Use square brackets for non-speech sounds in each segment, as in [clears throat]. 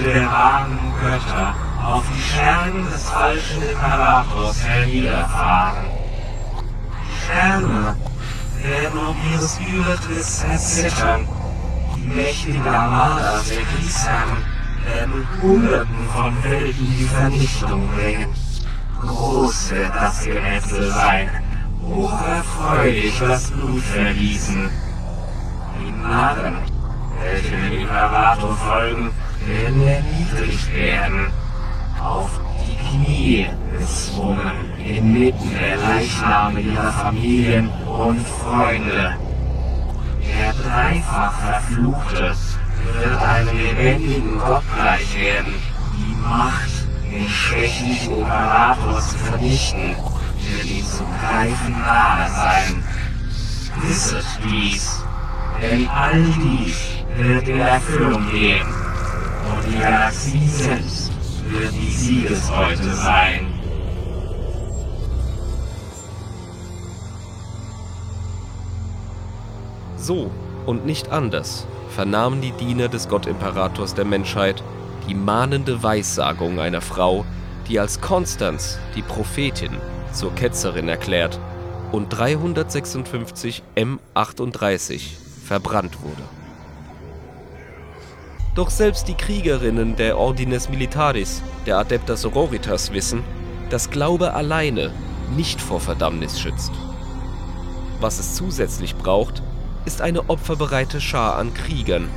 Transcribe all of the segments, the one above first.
Mächte der wahren Götter auf die Sterne des falschen Imperators herniederfahren. Die Sterne werden um ihres Übertritts erzittern. Die mächtigen Armadas der Kriegsherren werden Hunderten von Welten die Vernichtung bringen. Groß wird das Gemetzel sein, hocherfreulich das Blut vergießen. Die Narren, welche dem Imperator folgen, werden erniedrigt werden, auf die Knie gezwungen, inmitten der Leichname ihrer Familien und Freunde. Der dreifach Verfluchte wird einem lebendigen Gott gleich werden. Die Macht, den Schwächen des Imperators zu vernichten, wird ihm zu greifen nahe sein. Wisset dies, denn all dies wird in Erfüllung gehen. Die Galaxie selbst wird die Siegesbeute sein. So und nicht anders vernahmen die Diener des Gottimperators der Menschheit die mahnende Weissagung einer Frau, die als Konstanz, die Prophetin, zur Ketzerin erklärt und 356 M38 verbrannt wurde. Doch selbst die Kriegerinnen der Ordines Militaris, der Adepta Sororitas, wissen, dass Glaube alleine nicht vor Verdammnis schützt. Was es zusätzlich braucht, ist eine opferbereite Schar an Kriegern,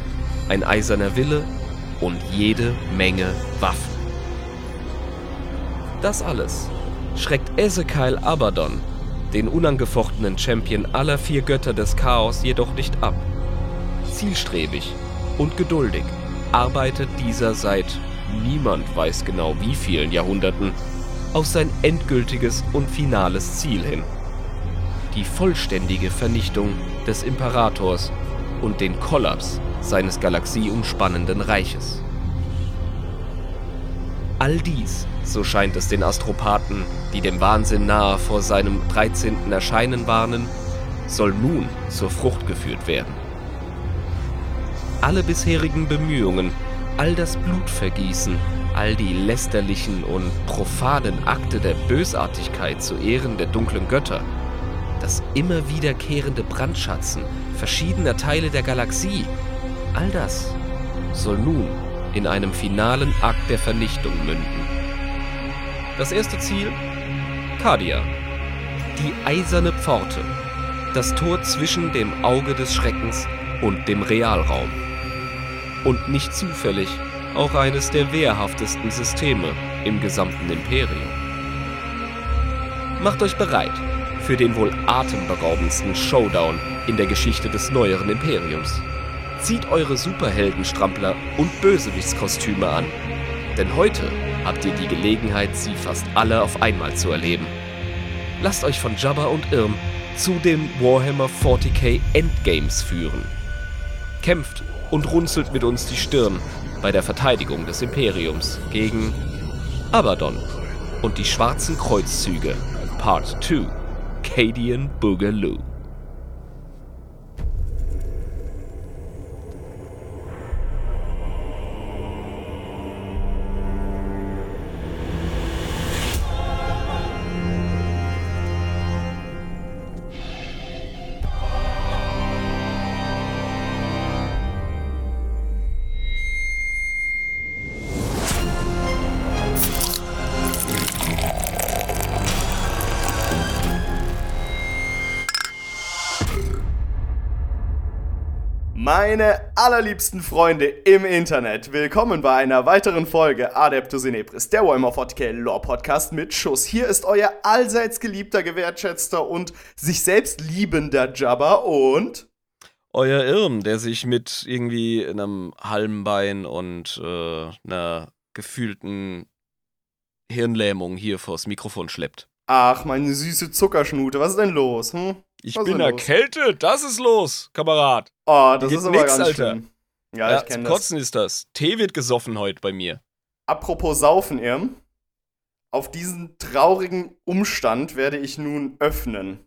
ein eiserner Wille und jede Menge Waffen. Das alles schreckt Ezekiel Abaddon, den unangefochtenen Champion aller vier Götter des Chaos, jedoch nicht ab. Zielstrebig und geduldig arbeitet dieser seit niemand weiß genau wie vielen Jahrhunderten auf sein endgültiges und finales Ziel hin. Die vollständige Vernichtung des Imperators und den Kollaps seines galaxieumspannenden Reiches. All dies, so scheint es den Astropathen, die dem Wahnsinn nahe vor seinem 13. Erscheinen warnen, soll nun zur Frucht geführt werden. Alle bisherigen Bemühungen, all das Blutvergießen, all die lästerlichen und profanen Akte der Bösartigkeit zu Ehren der dunklen Götter, das immer wiederkehrende Brandschatzen verschiedener Teile der Galaxie, all das soll nun in einem finalen Akt der Vernichtung münden. Das erste Ziel? Kadia. Die eiserne Pforte. Das Tor zwischen dem Auge des Schreckens und dem Realraum. Und nicht zufällig auch eines der wehrhaftesten Systeme im gesamten Imperium. Macht euch bereit für den wohl atemberaubendsten Showdown in der Geschichte des neueren Imperiums. Zieht eure Superheldenstrampler und Bösewichtskostüme an, denn heute habt ihr die Gelegenheit, sie fast alle auf einmal zu erleben. Lasst euch von Jabba und Irm zu den Warhammer 40k Endgames führen. Kämpft und runzelt mit uns die Stirn bei der Verteidigung des Imperiums gegen Abaddon und die schwarzen Kreuzzüge Part 2 Cadian Boogaloo. Meine allerliebsten Freunde im Internet, willkommen bei einer weiteren Folge Adeptus Inepris, der Warhammer 40k Lore Podcast mit Schuss. Hier ist euer allseits geliebter, gewertschätzter und sich selbst liebender Jabba und Euer Irm, der sich mit irgendwie einem Halmbein und äh, einer gefühlten Hirnlähmung hier vors Mikrofon schleppt. Ach, meine süße Zuckerschnute, was ist denn los? Hm? Ich Was bin erkältet, das ist los, Kamerad. Oh, das Geht ist aber nix, ganz Alter. schlimm. Ja, Ja, ich kenne das. Kotzen ist das. Tee wird gesoffen heute bei mir. Apropos Saufen, Irm. Auf diesen traurigen Umstand werde ich nun öffnen.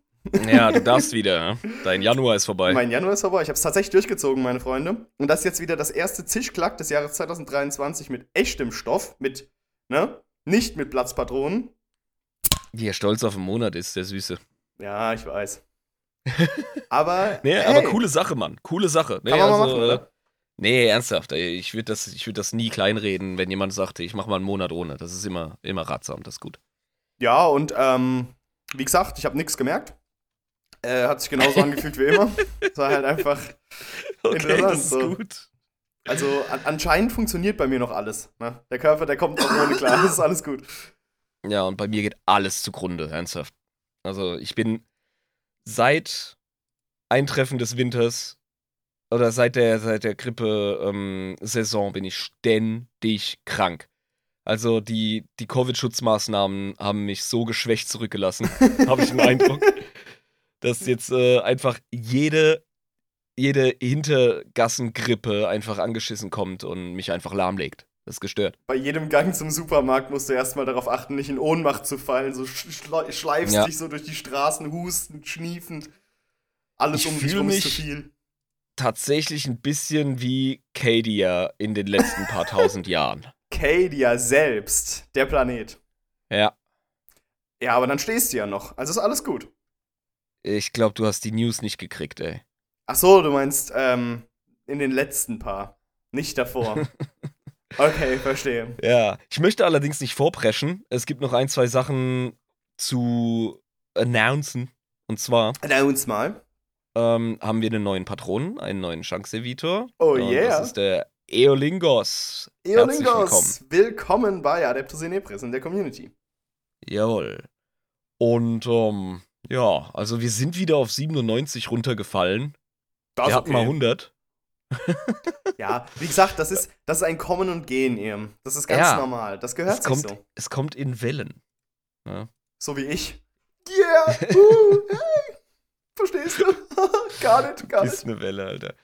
Ja, du [laughs] darfst wieder. Dein Januar ist vorbei. Mein Januar ist vorbei. Ich habe es tatsächlich durchgezogen, meine Freunde. Und das ist jetzt wieder das erste Zischklack des Jahres 2023 mit echtem Stoff, mit, ne? Nicht mit Platzpatronen. Wie er stolz auf den Monat ist, der Süße. Ja, ich weiß. Aber. Nee, hey, aber coole Sache, Mann. Coole Sache. Nee, Kann man mal also, machen, äh, oder? Nee, ernsthaft. ey, Ich würde das, ich würd das nie kleinreden, wenn jemand sagte, ich mache mal einen Monat ohne. Das ist immer, immer ratsam, das ist gut. Ja, und ähm, wie gesagt, ich habe nichts gemerkt. Äh, hat sich genauso [laughs] angefühlt wie immer. Es war halt einfach. [laughs] Interessant, das ist so. gut. Also an, anscheinend funktioniert bei mir noch alles. Ne? Der Körper, der kommt auch ohne klar. Das [laughs] ist alles gut. Ja, und bei mir geht alles zugrunde, ernsthaft. Also ich bin seit Eintreffen des Winters oder seit der, seit der Grippe-Saison bin ich ständig krank. Also die, die Covid-Schutzmaßnahmen haben mich so geschwächt zurückgelassen, [laughs] habe ich den Eindruck, dass jetzt äh, einfach jede, jede Hintergassengrippe einfach angeschissen kommt und mich einfach lahmlegt. Das ist gestört. Bei jedem Gang zum Supermarkt musst du erstmal darauf achten, nicht in Ohnmacht zu fallen. So sch- schle- schleifst Ja. dich so durch die Straßen, hustend, schniefend. Alles Ich um dich rum ist zu mich- viel. Tatsächlich ein bisschen wie Kadia in den letzten paar tausend Jahren. Cadia selbst, der Planet. Ja. Ja, aber dann stehst du ja noch. Also ist alles gut. Ich glaube, du hast die News nicht gekriegt, ey. Ach so, du meinst ähm, in den letzten paar. Nicht davor. [laughs] okay, verstehe. Ja. Ich möchte allerdings nicht vorpreschen. Es gibt noch ein, zwei Sachen zu announcen. Und zwar Announce mal. ähm, haben wir einen neuen Patronen, einen neuen Chance-Vitor. Oh Und yeah. Das ist der Eolingos. Herzlich willkommen. Eolingos, willkommen bei Adeptus Inepris in der Community. Jawohl. Und ähm, ja, also wir sind wieder auf 97 runtergefallen. Das wir ist hatten mal okay. 100. [laughs] Ja, wie gesagt, das ist, das ist ein Kommen und Gehen, Irm. Das ist ganz Ja. normal. Das gehört Es sich kommt, so. es kommt in Wellen. Ja. So wie ich. Yeah! Uh, [laughs] hey. Verstehst du? gar nicht, gar Ist nicht. eine Welle, Alter.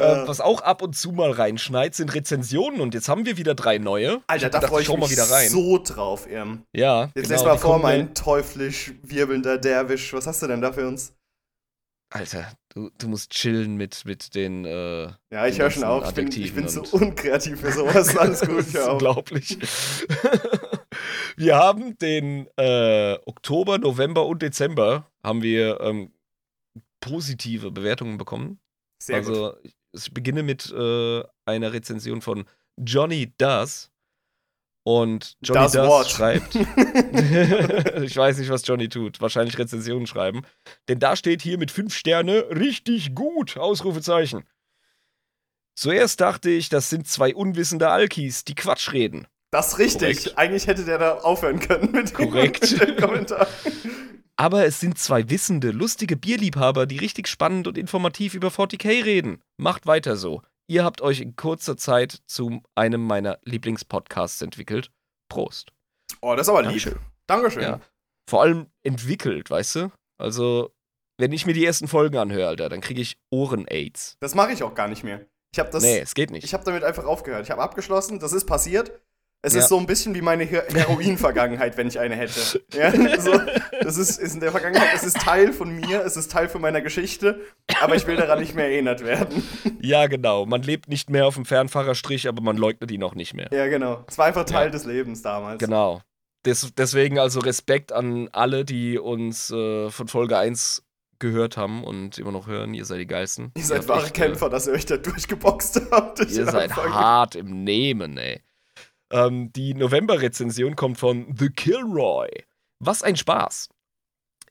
Äh. Äh, was auch ab und zu mal reinschneit, sind Rezensionen und jetzt haben wir wieder drei neue. Alter, da freue ich mich mal wieder rein. so drauf, Irm. Ja, Jetzt genau, lest mal vor, mein teuflisch wirbelnder Derwisch. Was hast du denn da für uns? Alter, du, du musst chillen mit, mit den. Äh, Ja, ich höre schon auf. Ich bin, ich bin so unkreativ für sowas. [laughs] Alles gut, das ist unglaublich. [laughs] wir haben den äh, Oktober, November und Dezember haben wir ähm, positive Bewertungen bekommen. Sehr gut. also ich beginne mit äh, einer Rezension von Johnny Does. Und Johnny Does Does, what? schreibt. [laughs] [laughs] ich weiß nicht, was Johnny tut. Wahrscheinlich Rezensionen schreiben. Denn da steht hier mit fünf Sterne richtig gut. Ausrufezeichen. Zuerst dachte ich, das sind zwei unwissende Alkis, die Quatsch reden. Das ist richtig. Korrekt. Eigentlich hätte der da aufhören können mit dem, Korrekt. [laughs] mit dem Kommentar. Aber es sind zwei wissende, lustige Bierliebhaber, die richtig spannend und informativ über 40k reden. Macht weiter so. Ihr habt euch in kurzer Zeit zu einem meiner Lieblingspodcasts entwickelt. Prost. Oh, das ist aber lieb. Dankeschön. Dankeschön. Ja. Vor allem entwickelt, weißt du? Also, wenn ich mir die ersten Folgen anhöre, Alter, dann kriege ich Ohren-Aids. Das mache ich auch gar nicht mehr. Ich habe das. Nee, es geht nicht. Ich habe damit einfach aufgehört. Ich habe abgeschlossen. Das ist passiert. Es Ja. ist so ein bisschen wie meine Her Heroin-Vergangenheit, wenn ich eine hätte. Ja, so, das ist, ist in der Vergangenheit. Es ist Teil von mir. Es ist Teil von meiner Geschichte. Aber ich will daran nicht mehr erinnert werden. ja, genau. Man lebt nicht mehr auf dem Fernfahrerstrich, aber man leugnet ihn auch nicht mehr. Ja, genau. Es war einfach Teil Ja. des Lebens damals. Genau. Des, deswegen also Respekt an alle, die uns äh, von Folge 1 gehört haben und immer noch hören. Ihr seid die Geilsten. Ihr seid wahre Kämpfer, dass ihr euch da durchgeboxt habt. Ihr [laughs] seid hart im Nehmen, ey. Ähm, die November-Rezension kommt von The Kilroy. Was ein Spaß.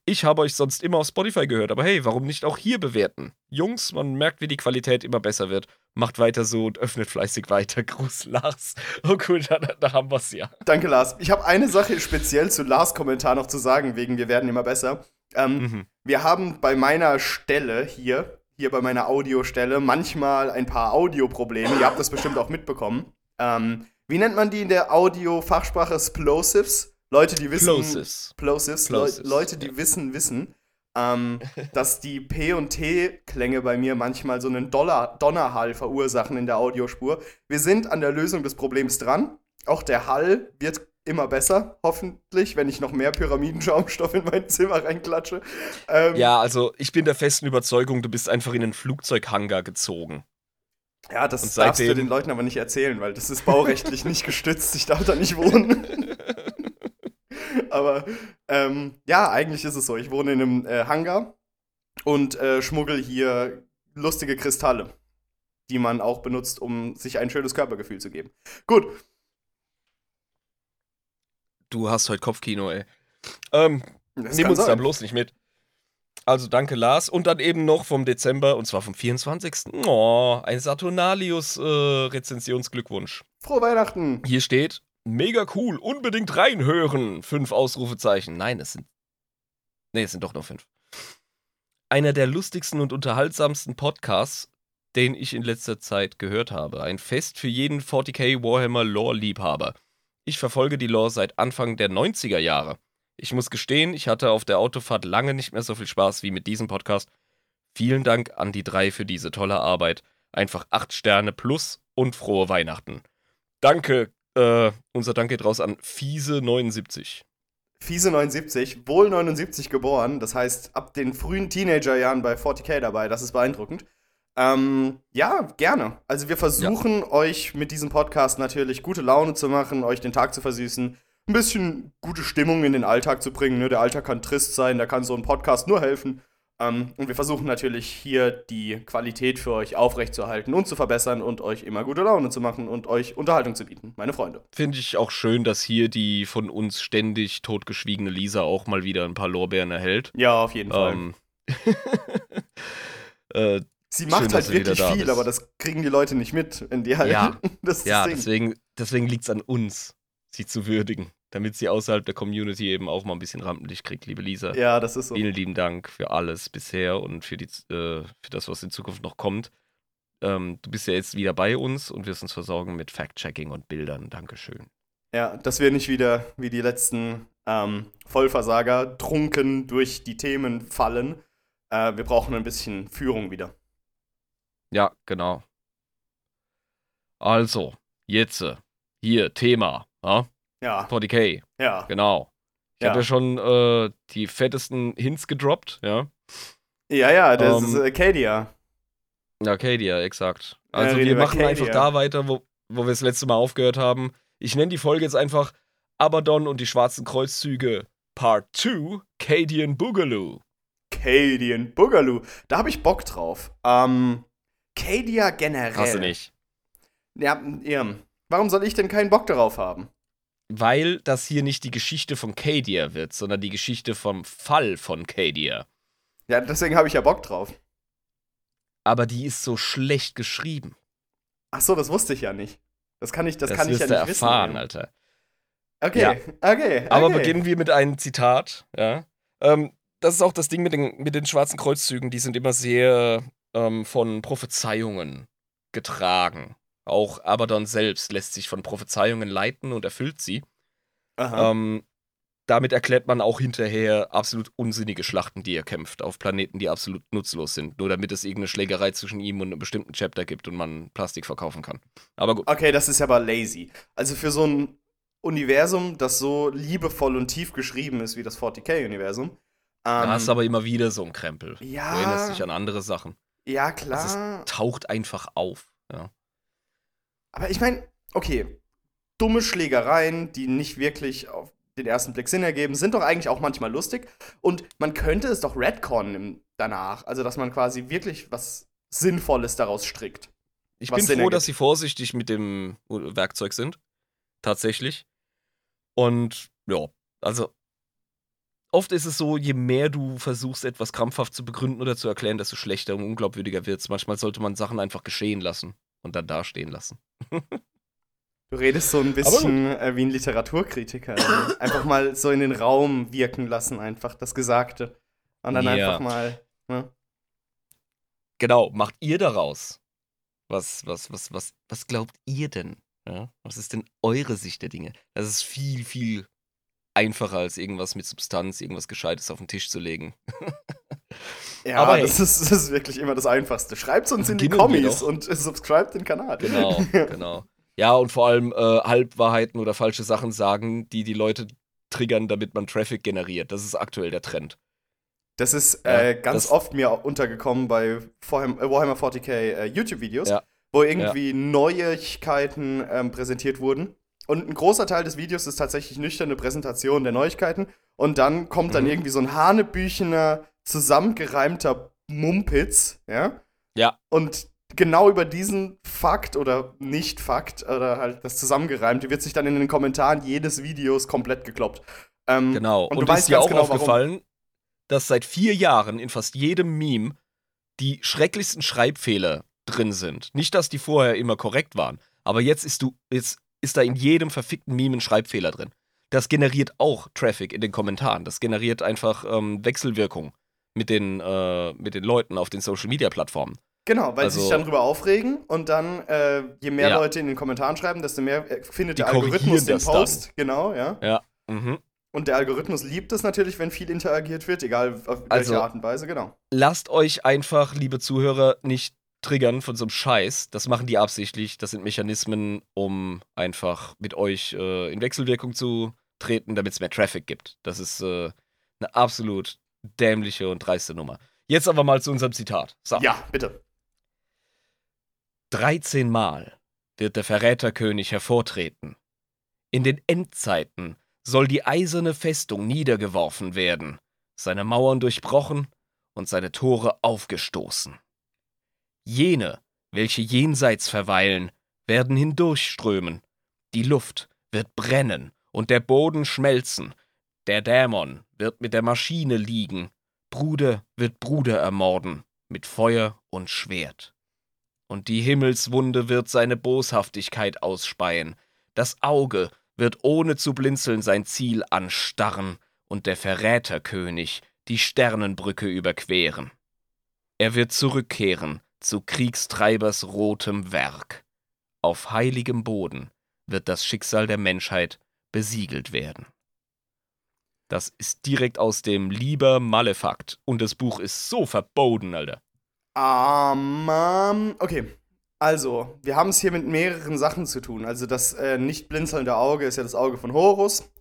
Ich habe euch sonst immer auf Spotify gehört, aber hey, warum nicht auch hier bewerten? Jungs, man merkt, wie die Qualität immer besser wird. Macht weiter so und öffnet fleißig weiter. [laughs] Gruß, Lars. Oh cool, da, da haben wir's ja. Danke, Lars. Ich habe eine Sache speziell zu Lars Kommentar noch zu sagen, wegen wir werden immer besser. Ähm, Mhm. Wir haben bei meiner Stelle hier, hier bei meiner Audiostelle, manchmal ein paar Audioprobleme. Ihr habt das bestimmt auch mitbekommen. Ähm, wie nennt man die in der Audio-Fachsprache? Splosives? Leute, die wissen. Plosives. Plosives. Plosives, Leute, die wissen, wissen. Ähm, [laughs] dass die P- und T-Klänge bei mir manchmal so einen Dollar Donnerhall verursachen in der Audiospur. Wir sind an der Lösung des Problems dran. Auch der Hall wird immer besser, hoffentlich, wenn ich noch mehr Pyramidenschaumstoff in mein Zimmer reinklatsche. Ähm, ja, also ich bin der festen Überzeugung, du bist einfach in einen Flugzeughangar gezogen. Ja, das seitdem... darfst du den Leuten aber nicht erzählen, weil das ist baurechtlich nicht gestützt. Ich darf da nicht wohnen. [laughs] aber ähm, ja, eigentlich ist es so. Ich wohne in einem äh, Hangar und äh, schmuggel hier lustige Kristalle, die man auch benutzt, um sich ein schönes Körpergefühl zu geben. Gut. Du hast heute Kopfkino, ey. Ähm, nimm uns sein. da bloß nicht mit. Also danke, Lars. Und dann eben noch vom Dezember, und zwar vom 24. Oh, ein Saturnalius-Rezensionsglückwunsch. Äh, Frohe Weihnachten! Hier steht, mega cool, unbedingt reinhören. Fünf Ausrufezeichen. Nein, es sind. Nee, es sind doch nur fünf. Einer der lustigsten und unterhaltsamsten Podcasts, den ich in letzter Zeit gehört habe. Ein Fest für jeden 40k Warhammer Lore-Liebhaber. Ich verfolge die Lore seit Anfang der 90er Jahre. Ich muss gestehen, ich hatte auf der Autofahrt lange nicht mehr so viel Spaß wie mit diesem Podcast. Vielen Dank an die drei für diese tolle Arbeit. Einfach acht Sterne plus und frohe Weihnachten. Danke, äh, unser Dank geht raus an Fiese79. Fiese79, wohl 79 geboren, das heißt ab den frühen Teenagerjahren bei 40k dabei, das ist beeindruckend. Ähm, ja, gerne. Also wir versuchen ja. euch mit diesem Podcast natürlich gute Laune zu machen, euch den Tag zu versüßen ein bisschen gute Stimmung in den Alltag zu bringen. Ne? Der Alltag kann trist sein, da kann so ein Podcast nur helfen. Ähm, und wir versuchen natürlich hier die Qualität für euch aufrechtzuerhalten und zu verbessern und euch immer gute Laune zu machen und euch Unterhaltung zu bieten, meine Freunde. Finde ich auch schön, dass hier die von uns ständig totgeschwiegene Lisa auch mal wieder ein paar Lorbeeren erhält. Ja, auf jeden Fall. Ähm, [laughs] äh, Sie macht schön, halt wirklich viel, bist. aber das kriegen die Leute nicht mit, wenn die halt. Ja, [laughs] ja deswegen, deswegen liegt es an uns sie zu würdigen, damit sie außerhalb der Community eben auch mal ein bisschen Rampenlicht kriegt, liebe Lisa. Ja, das ist so. Vielen lieben Dank für alles bisher und für, die, äh, für das, was in Zukunft noch kommt. Ähm, du bist ja jetzt wieder bei uns und wirst uns versorgen mit Fact-Checking und Bildern. Dankeschön. Ja, dass wir nicht wieder wie die letzten ähm, Vollversager trunken durch die Themen fallen. Äh, wir brauchen ein bisschen Führung wieder. Ja, genau. Also, jetzt äh, hier Thema ja? Ja. 40k. Ja. Genau. Ich ja. habe ja schon äh, die fettesten Hints gedroppt, ja. Ja, ja, das ähm, ist Acadia. Ja, Acadia, exakt. Also ja, wir machen Acadia. einfach da weiter, wo, wo wir das letzte Mal aufgehört haben. Ich nenne die Folge jetzt einfach Abaddon und die schwarzen Kreuzzüge Part 2, Cadian Boogaloo. Cadian Boogaloo. Da habe ich Bock drauf. Ähm, Cadia generell. Hast du nicht. Ja, ja. Warum soll ich denn keinen Bock darauf haben? Weil das hier nicht die Geschichte von Cadia wird, sondern die Geschichte vom Fall von Cadia. Ja, deswegen habe ich ja Bock drauf. Aber die ist so schlecht geschrieben. Ach so, das wusste ich ja nicht. Das kann ich, das, das kann ich ja nicht erfahren, wissen. erfahren, Alter. Okay, ja. okay, okay. Aber beginnen wir mit einem Zitat, ja. Ähm, das ist auch das Ding mit den, mit den schwarzen Kreuzzügen, die sind immer sehr ähm, von Prophezeiungen getragen. Auch Abaddon selbst lässt sich von Prophezeiungen leiten und erfüllt sie. Ähm, damit erklärt man auch hinterher absolut unsinnige Schlachten, die er kämpft, auf Planeten, die absolut nutzlos sind. Nur damit es irgendeine Schlägerei zwischen ihm und einem bestimmten Chapter gibt und man Plastik verkaufen kann. Aber gut. Okay, das ist aber lazy. Also für so ein Universum, das so liebevoll und tief geschrieben ist wie das 40k-Universum. Ähm, da hast du aber immer wieder so ein Krempel. Ja. Du erinnerst dich an andere Sachen. Ja, klar. Also es taucht einfach auf. Ja. Aber ich meine, okay, dumme Schlägereien, die nicht wirklich auf den ersten Blick Sinn ergeben, sind doch eigentlich auch manchmal lustig. Und man könnte es doch Redcon danach. Also, dass man quasi wirklich was Sinnvolles daraus strickt. Ich bin Sinn froh, ergibt. dass sie vorsichtig mit dem Werkzeug sind. Tatsächlich. Und ja, also oft ist es so, je mehr du versuchst, etwas krampfhaft zu begründen oder zu erklären, desto schlechter und unglaubwürdiger wird es. Manchmal sollte man Sachen einfach geschehen lassen und dann dastehen lassen. [laughs] du redest so ein bisschen äh, wie ein Literaturkritiker. Also [laughs] einfach mal so in den Raum wirken lassen, einfach das Gesagte. Und dann ja. einfach mal. Ne? Genau, macht ihr daraus? Was, was, was, was, was glaubt ihr denn? Ja? Was ist denn eure Sicht der Dinge? Das ist viel, viel einfacher als irgendwas mit Substanz, irgendwas Gescheites auf den Tisch zu legen. [laughs] Ja, aber das, ist, das ist wirklich immer das Einfachste. Schreibt uns in die Kommis und subscribe den Kanal. Genau, [laughs] genau. Ja, und vor allem äh, Halbwahrheiten oder falsche Sachen sagen, die die Leute triggern, damit man Traffic generiert. Das ist aktuell der Trend. Das ist äh, ganz oft mir untergekommen bei Warhammer, äh, Warhammer 40k äh, YouTube-Videos, Ja. wo irgendwie Neuigkeiten ähm, präsentiert wurden. Und ein großer Teil des Videos ist tatsächlich nüchterne Präsentation der Neuigkeiten. Und dann kommt dann Mhm. irgendwie so ein hanebüchener, zusammengereimter Mumpitz, ja? Ja. Und genau über diesen Fakt oder Nicht-Fakt oder halt das Zusammengereimte wird sich dann in den Kommentaren jedes Videos komplett gekloppt. Ähm, Genau. Und, Und, du ist weißt dir auch genau, warum. aufgefallen, dass seit vier Jahren in fast jedem Meme die schrecklichsten Schreibfehler drin sind. Nicht, dass die vorher immer korrekt waren, aber jetzt ist du, jetzt ist da in jedem verfickten Meme ein Schreibfehler drin. Das generiert auch Traffic in den Kommentaren. Das generiert einfach ähm, Wechselwirkung mit den, äh, mit den Leuten auf den Social Media Plattformen. Genau, weil sie sich Also- dann drüber aufregen und dann, äh, je mehr Ja. Leute in den Kommentaren schreiben, desto mehr äh, findet Die der Algorithmus den das dann. Post. Genau, ja. Ja. Mhm. Und der Algorithmus liebt es natürlich, wenn viel interagiert wird, egal auf welche Also- Art und Weise, genau. lasst euch einfach, liebe Zuhörer, nicht triggern von so einem Scheiß. Das machen die absichtlich. Das sind Mechanismen, um einfach mit euch äh, in Wechselwirkung zu treten, damit es mehr Traffic gibt. Das ist äh, eine absolut dämliche und dreiste Nummer. Jetzt aber mal zu unserem Zitat. So. Ja, bitte. 13 Mal wird der Verräterkönig hervortreten. In den Endzeiten soll die eiserne Festung niedergeworfen werden, seine Mauern durchbrochen und seine Tore aufgestoßen. Jene, welche jenseits verweilen, werden hindurchströmen, die Luft wird brennen und der Boden schmelzen, der Dämon wird mit der Maschine liegen, Bruder wird Bruder ermorden, mit Feuer und Schwert und die Himmelswunde wird seine Boshaftigkeit ausspeien, das Auge wird ohne zu blinzeln sein Ziel anstarren und der Verräterkönig die Sternenbrücke überqueren. Er wird zurückkehren zu Kriegstreibers rotem Werk. Auf heiligem Boden wird das Schicksal der Menschheit besiegelt werden. Das ist direkt aus dem Lieber Malefakt und das Buch ist so verboten, Alter. Ähm, ähm, okay. Also, wir haben es hier mit mehreren Sachen zu tun. Also, das äh, nicht blinzelnde Auge ist ja das Auge von Horus.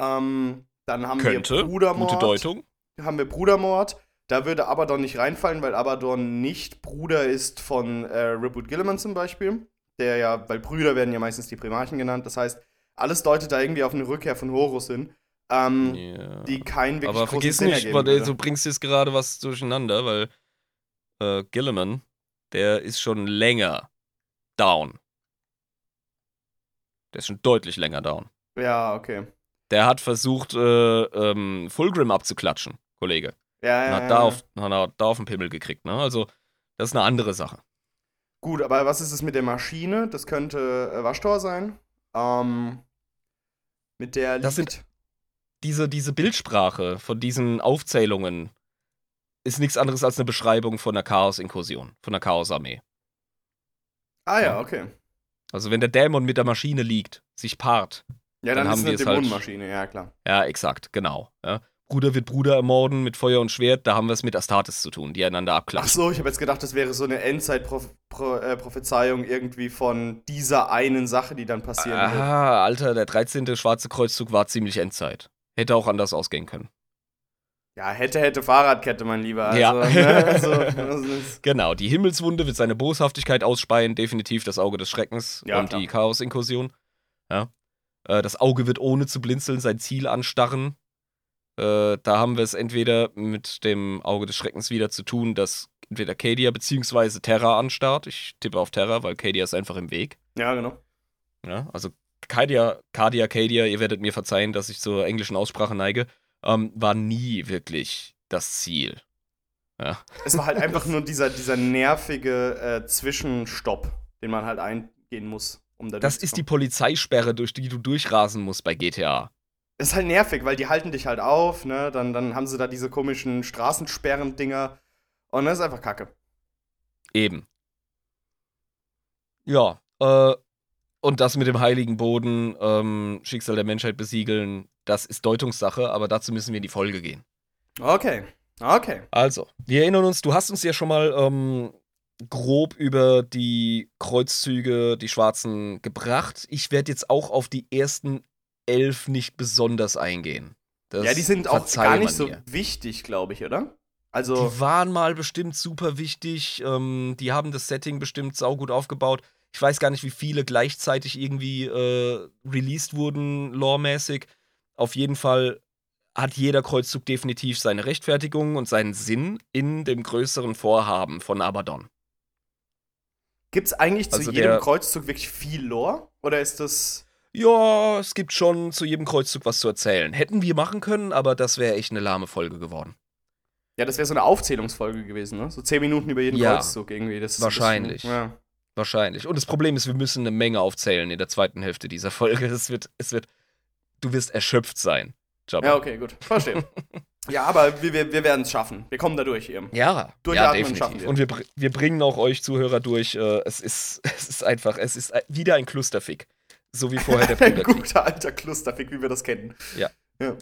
Ähm, dann haben Könnte, wir Brudermord. gute Deutung. Haben wir Brudermord. Da würde Abaddon nicht reinfallen, weil Abaddon nicht Bruder ist von äh, Reboot Gilliman zum Beispiel. Der ja, weil Brüder werden ja meistens die Primarchen genannt. Das heißt, alles deutet da irgendwie auf eine Rückkehr von Horus hin, ähm, Ja. die keinen wirklich Aber vergiss Sinn nicht, würde. du bringst jetzt gerade was durcheinander, weil äh, Gilliman, der ist schon länger down. Der ist schon deutlich länger down. Ja, okay. Der hat versucht, äh, ähm, Fulgrim abzuklatschen, Kollege. Ja, Und ja, hat, ja, da ja. auf, hat da auf den Pimmel gekriegt, ne? Also, das ist eine andere Sache. Gut, aber was ist es mit der Maschine? Das könnte äh, Waschtor sein. Ähm, mit der Das sind- Diese, diese Bildsprache von diesen Aufzählungen ist nichts anderes als eine Beschreibung von einer Chaos-Inkursion, von einer Chaos-Armee. Ah ja, okay. Also, wenn der Dämon mit der Maschine liegt, sich paart, Ja, dann, Dann ist haben es eine halt- Dämonenmaschine, ja klar. Ja, exakt, genau. Ja. Bruder wird Bruder ermorden mit Feuer und Schwert, da haben wir es mit Astartes zu tun, die einander Ach abklatschen. so, ich habe jetzt gedacht, das wäre so eine Endzeit-Prophezeiung irgendwie von dieser einen Sache, die dann passieren wird. Aha, Alter, der 13. Schwarze Kreuzzug war ziemlich Endzeit. Hätte auch anders ausgehen können. Ja, hätte, hätte Fahrradkette, mein Lieber. Also, Ja. ne, also, [laughs] Genau, die Himmelswunde wird seine Boshaftigkeit ausspeien, definitiv das Auge des Schreckens Ja, und klar. die Chaos-Inkursion. Ja. Äh, das Auge wird ohne zu blinzeln sein Ziel anstarren. Äh, da haben wir es entweder mit dem Auge des Schreckens wieder zu tun, dass entweder Cadia bzw. Terra anstarrt. Ich tippe auf Terra, weil Cadia ist einfach im Weg. ja, genau. Ja, also Cadia, Cadia, Cadia, ihr werdet mir verzeihen, dass ich zur englischen Aussprache neige, ähm, war nie wirklich das Ziel. Ja. Es war halt [laughs] einfach nur dieser, dieser nervige äh, Zwischenstopp, den man halt eingehen muss, um da Das ist die. Polizeisperre, durch die du durchrasen musst bei GTA. Das ist halt nervig, weil die halten dich halt auf, ne? Dann, dann haben sie da diese komischen Straßensperren-Dinger. Und das ist einfach kacke. Eben. Ja, äh, und das mit dem heiligen Boden, ähm, Schicksal der Menschheit besiegeln, das ist Deutungssache, aber dazu müssen wir in die Folge gehen. Okay. Okay. Also, wir erinnern uns, du hast uns ja schon mal ähm, grob über die Kreuzzüge, die Schwarzen, gebracht. Ich werde jetzt auch auf die ersten elf nicht besonders eingehen. Das ja, die sind auch gar nicht so mir. wichtig, glaube ich, oder? Also die waren mal bestimmt super wichtig. Ähm, die haben das Setting bestimmt saugut aufgebaut. Ich weiß gar nicht, wie viele gleichzeitig irgendwie äh, released wurden, loremäßig. Auf jeden Fall hat jeder Kreuzzug definitiv seine Rechtfertigung und seinen Sinn in dem größeren Vorhaben von Abaddon. Gibt es eigentlich also zu jedem Kreuzzug wirklich viel Lore? Oder ist das. Ja, es gibt schon zu jedem Kreuzzug was zu erzählen. Hätten wir machen können, aber das wäre echt eine lahme Folge geworden. Ja, das wäre so eine Aufzählungsfolge gewesen, ne? So zehn Minuten über jeden ja, Kreuzzug irgendwie. Das, wahrscheinlich. Das, ja. Wahrscheinlich. Und das Problem ist, wir müssen eine Menge aufzählen in der zweiten Hälfte dieser Folge. Es wird, es wird, du wirst erschöpft sein. Jabba. Ja, okay, gut. Verstehe. [laughs] ja, aber wir, wir, wir werden es schaffen. Wir kommen da durch eben. Ja, ja definitiv. Wir. Und wir, wir bringen auch euch Zuhörer durch. Äh, es, ist, [laughs] es ist einfach, es ist wieder ein Clusterfick. So wie vorher der [laughs] Bruder. Ein guter alter Clusterfick, wie wir das kennen. Ja. ja.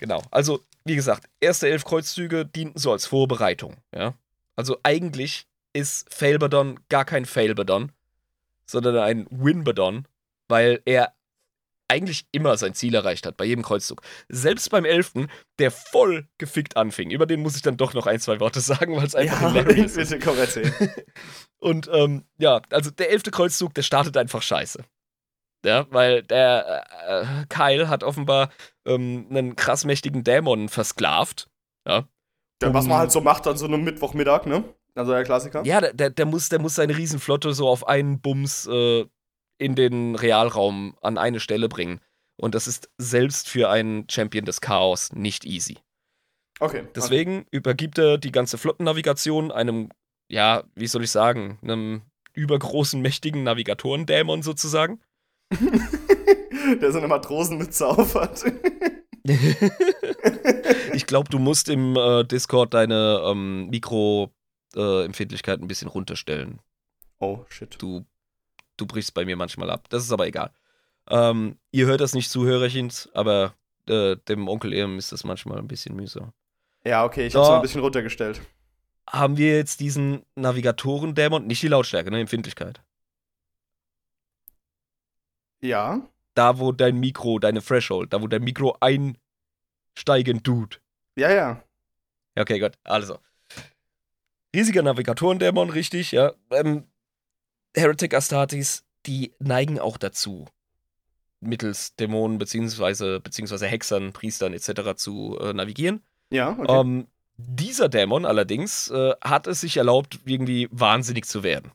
Genau. Also, wie gesagt, erste elf Kreuzzüge dienten so als Vorbereitung. Ja. Also eigentlich ist Failbadon gar kein Failbadon, sondern ein Winbadon, weil er eigentlich immer sein Ziel erreicht hat, bei jedem Kreuzzug. Selbst beim Elften, der voll gefickt anfing. Über den muss ich dann doch noch ein, zwei Worte sagen, weil es einfach ja, hilarious bitte, komm, erzähl. Und ähm, ja, also der elfte Kreuzzug, der startet einfach scheiße. Ja, weil der äh, Kyle hat offenbar ähm, einen krass mächtigen Dämon versklavt. Ja. ja was man halt so macht an so einem Mittwochmittag, ne? Also der Klassiker. Ja, der, der, muss, der muss seine Riesenflotte so auf einen Bums äh, in den Realraum an eine Stelle bringen. Und das ist selbst für einen Champion des Chaos nicht easy. Okay. Deswegen okay. übergibt er die ganze Flottennavigation einem, ja, wie soll ich sagen, einem übergroßen, mächtigen Navigatoren-Dämon sozusagen. [laughs] Der so eine Matrosenmütze aufhat. [laughs] ich glaube, du musst im äh, Discord deine ähm, Mikro äh, Empfindlichkeit ein bisschen runterstellen. Oh, shit. Du, du brichst bei mir manchmal ab. Das ist aber egal. Ähm, ihr hört das nicht zu, Hörerchens, aber äh, dem Onkel Ehm ist das manchmal ein bisschen mühsam. Ja, okay, ich so, hab's mal ein bisschen runtergestellt. Haben wir jetzt diesen Navigatoren-Dämon, nicht die Lautstärke, ne, Empfindlichkeit. Ja. Da, wo dein Mikro, deine Threshold, da, wo dein Mikro einsteigen tut. Ja, ja. Okay, gut. Also. Riesiger Navigatoren-Dämon, richtig, ja. Ähm, Heretic Astartes, die neigen auch dazu, mittels Dämonen beziehungsweise, beziehungsweise Hexern, Priestern etc. zu äh, navigieren. Ja, okay. Ähm, dieser Dämon allerdings äh, hat es sich erlaubt, irgendwie wahnsinnig zu werden.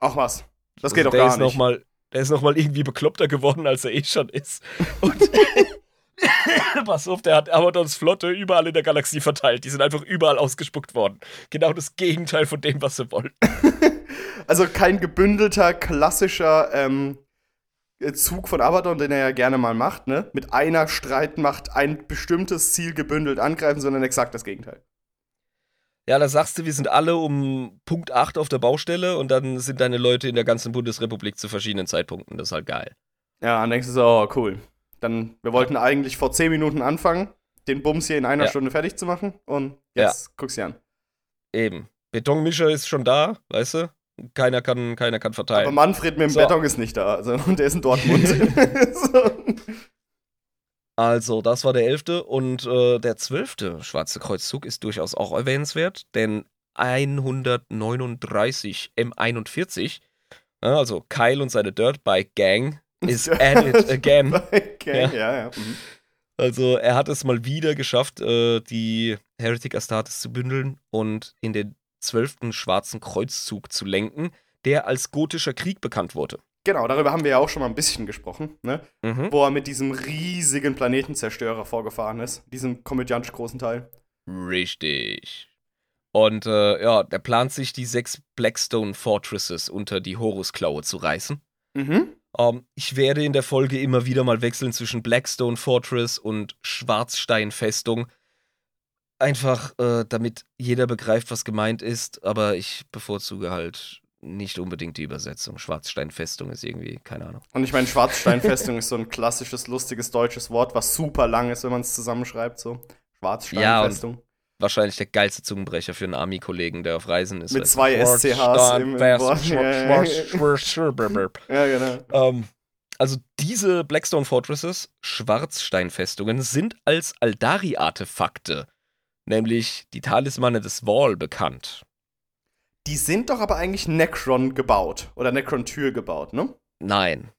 Ach was, das geht also doch gar ist nicht. Noch mal, der ist nochmal irgendwie bekloppter geworden, als er eh schon ist. [laughs] Und [laughs] Pass auf, der hat Abaddons Flotte überall in der Galaxie verteilt. Die sind einfach überall ausgespuckt worden. Genau das Gegenteil von dem, was sie wollten. [laughs] also kein gebündelter, klassischer ähm, Zug von Abaddon, den er ja gerne mal macht, ne? Mit einer Streitmacht ein bestimmtes Ziel gebündelt angreifen, sondern exakt das Gegenteil. Ja, da sagst du, wir sind alle um Punkt 8 auf der Baustelle und dann sind deine Leute in der ganzen Bundesrepublik zu verschiedenen Zeitpunkten. Das ist halt geil. Ja, dann denkst du so, oh, cool. Dann, wir wollten eigentlich vor 10 Minuten anfangen, den Bums hier in einer ja. Stunde fertig zu machen und jetzt ja. guck's dir an. Eben. Betonmischer ist schon da, weißt du? Keiner kann, keiner kann verteilen. Aber Manfred mit dem so. Beton ist nicht da, also, [laughs] und der ist in Dortmund. [laughs] so. Also, das war der elfte und äh, der zwölfte Schwarze Kreuzzug ist durchaus auch erwähnenswert, denn 139 M41, also Kyle und seine Dirtbike Gang is at it again. [laughs] Okay, ja. ja, ja. Mhm. Also er hat es mal wieder geschafft, äh, die Heretic Astartes zu bündeln und in den zwölften schwarzen Kreuzzug zu lenken, der als gotischer Krieg bekannt wurde. Genau, darüber haben wir ja auch schon mal ein bisschen gesprochen, ne? Mhm. Wo er mit diesem riesigen Planetenzerstörer vorgefahren ist, diesem komödiantisch großen Teil. Richtig. Und äh, ja, der plant sich, die sechs Blackstone Fortresses unter die Horusklaue zu reißen. Mhm. Ähm, ich werde in der Folge immer wieder mal wechseln zwischen Blackstone Fortress und Schwarzstein Festung. Einfach, äh, damit jeder begreift, was gemeint ist, aber ich bevorzuge halt nicht unbedingt die Übersetzung. Schwarzsteinfestung ist irgendwie, keine Ahnung. Und ich meine, Schwarzsteinfestung [laughs] ist so ein klassisches, lustiges deutsches Wort, was super lang ist, wenn man es zusammenschreibt, so. Schwarzsteinfestung. Ja, wahrscheinlich der geilste Zungenbrecher für einen Army-Kollegen, der auf Reisen ist. Mit zwei SCHs im, Wort. Ja, genau. Ähm, also diese Blackstone Fortresses, Schwarzsteinfestungen, sind als Aldari-Artefakte, nämlich die Talismane des Wall, bekannt. Die sind doch aber eigentlich Necron gebaut oder Necron-Tür gebaut, ne? Nein.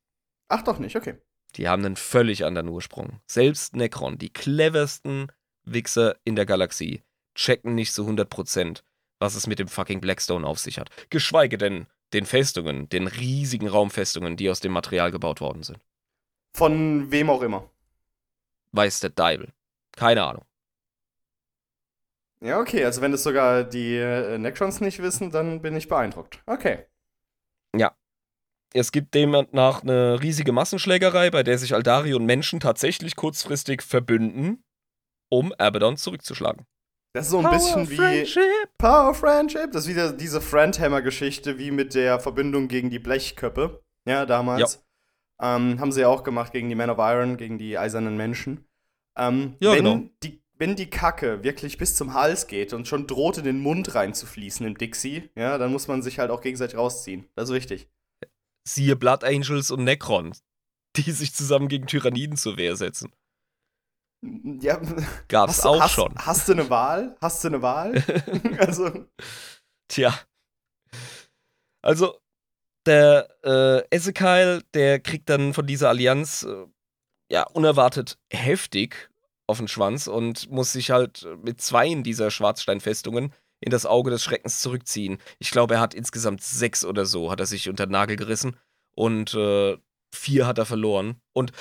Ach doch nicht, okay. Die haben einen völlig anderen Ursprung. Selbst Necron, die cleversten Wichser in der Galaxie, checken nicht zu 100%, was es mit dem fucking Blackstone auf sich hat. Geschweige denn den Festungen, den riesigen Raumfestungen, die aus dem Material gebaut worden sind. Von wem auch immer. Weiß der Deibel. Keine Ahnung. Ja, okay, also wenn es sogar die äh, Necrons nicht wissen, dann bin ich beeindruckt. Okay. Ja. Es gibt demnach eine riesige Massenschlägerei, bei der sich Aldari und Menschen tatsächlich kurzfristig verbünden, um Abaddon zurückzuschlagen. Das ist so ein Power bisschen wie Friendship. Power Friendship. Das ist wieder diese Friendhammer-Geschichte, wie mit der Verbindung gegen die Blechköppe. Ja, damals. Ja. Ähm, haben sie ja auch gemacht gegen die Men of Iron, gegen die eisernen Menschen. Ähm, ja, wenn, genau. die, wenn die Kacke wirklich bis zum Hals geht und schon droht, in den Mund reinzufließen im Dixie, ja, dann muss man sich halt auch gegenseitig rausziehen. Das ist wichtig. Siehe Blood Angels und Necron, die sich zusammen gegen Tyranniden zur Wehr setzen. Ja, gab's hast, auch hast, schon. Hast du eine Wahl? Hast du eine Wahl? [laughs] also. Tja. Also, der äh, Ezekiel, der kriegt dann von dieser Allianz äh, ja unerwartet heftig auf den Schwanz und muss sich halt mit zweien dieser Schwarzsteinfestungen in das Auge des Schreckens zurückziehen. Ich glaube, er hat insgesamt sechs oder so, hat er sich unter den Nagel gerissen und äh, vier hat er verloren. Und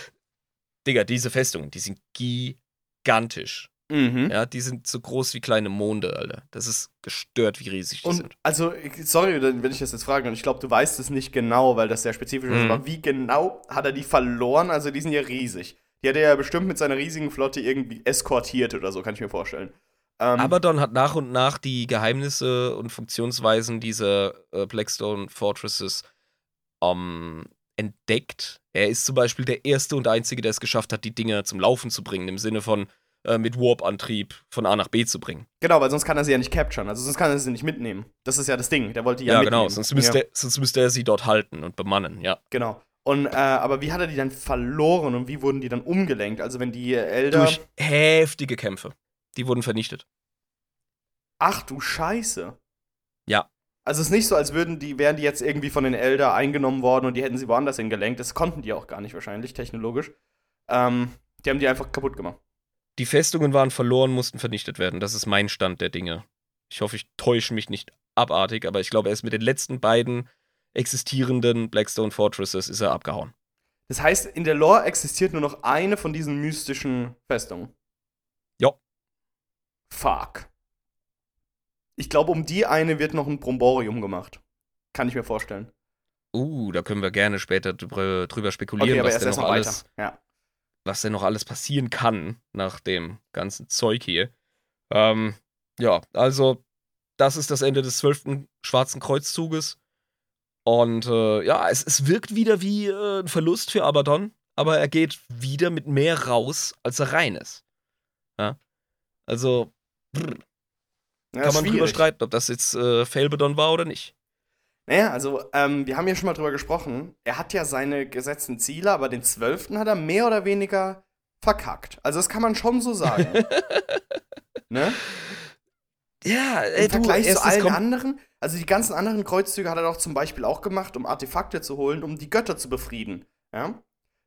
Digga, diese Festungen, die sind gigantisch. Mhm. Ja, die sind so groß wie kleine Monde, Alter. Das ist gestört, wie riesig die und sind. Also, ich, wenn ich das jetzt frage, und ich glaube, du weißt es nicht genau, weil das sehr spezifisch mhm. ist, aber wie genau hat er die verloren? Also, die sind ja riesig. Die hat er ja bestimmt mit seiner riesigen Flotte irgendwie eskortiert oder so, kann ich mir vorstellen. Ähm, Abaddon hat nach und nach die Geheimnisse und Funktionsweisen dieser äh, Blackstone Fortresses ähm, entdeckt. Er ist zum Beispiel der erste und einzige, der es geschafft hat, die Dinger zum Laufen zu bringen, im Sinne von äh, mit Warp-Antrieb von A nach B zu bringen. Genau, weil sonst kann er sie ja nicht capturen, also sonst kann er sie nicht mitnehmen. Das ist ja das Ding, der wollte die ja, ja genau, mitnehmen. genau, sonst müsste, ja. Er, sonst müsste er sie dort halten und bemannen, ja. Genau. Und, äh, aber wie hat er die dann verloren und wie wurden die dann umgelenkt? Also wenn die Elder... Durch heftige Kämpfe. Die wurden vernichtet. Ach du Scheiße. Ja. Also es ist nicht so, als würden die, wären die jetzt irgendwie von den Elder eingenommen worden und die hätten sie woanders hingelenkt. Das konnten die auch gar nicht wahrscheinlich, technologisch. Ähm, die haben die einfach kaputt gemacht. Die Festungen waren verloren, mussten vernichtet werden. Das ist mein Stand der Dinge. Ich hoffe, ich täusche mich nicht abartig, aber ich glaube, er ist mit den letzten beiden existierenden Blackstone Fortresses ist er abgehauen. Das heißt, in der Lore existiert nur noch eine von diesen mystischen Festungen. Ja. Fuck. Ich glaube, um die eine wird noch ein Bromborium gemacht. Kann ich mir vorstellen. Uh, da können wir gerne später drüber, drüber spekulieren, okay, was denn noch alles, ja. was denn noch alles passieren kann nach dem ganzen Zeug hier. Ähm, ja, also das ist das Ende des zwölften Schwarzen Kreuzzuges. Und äh, ja, es, es wirkt wieder wie äh, ein Verlust für Abaddon, aber er geht wieder mit mehr raus, als er rein ist. Ja? Also, brr, ja, kann man schwierig. drüber streiten, ob das jetzt äh, Failbedon war oder nicht. Naja, also ähm, wir haben ja schon mal drüber gesprochen. Er hat ja seine gesetzten Ziele, aber den zwölften hat er mehr oder weniger verkackt. Also das kann man schon so sagen. [laughs] ne? Ja, ey, Im Vergleich du, zu allen anderen, also die ganzen anderen Kreuzzüge hat er doch zum Beispiel auch gemacht, um Artefakte zu holen, um die Götter zu befrieden. Ja?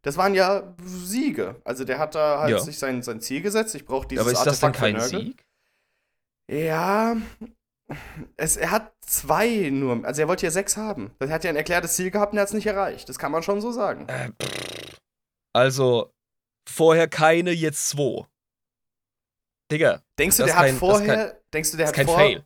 Das waren ja Siege. Also der hat da halt ja. sich sein, sein Ziel gesetzt. Ich brauche dieses Aber ist Artefakt das denn kein Sieg? Ja, es, er hat zwei nur. Also er wollte ja sechs haben. Er hat ja ein erklärtes Ziel gehabt und er hat es nicht erreicht. Das kann man schon so sagen. Äh, also, vorher keine, jetzt zwei. Digga. Denkst du, der hat vorher. Kein, denkst du, der hat kein vor, Fail.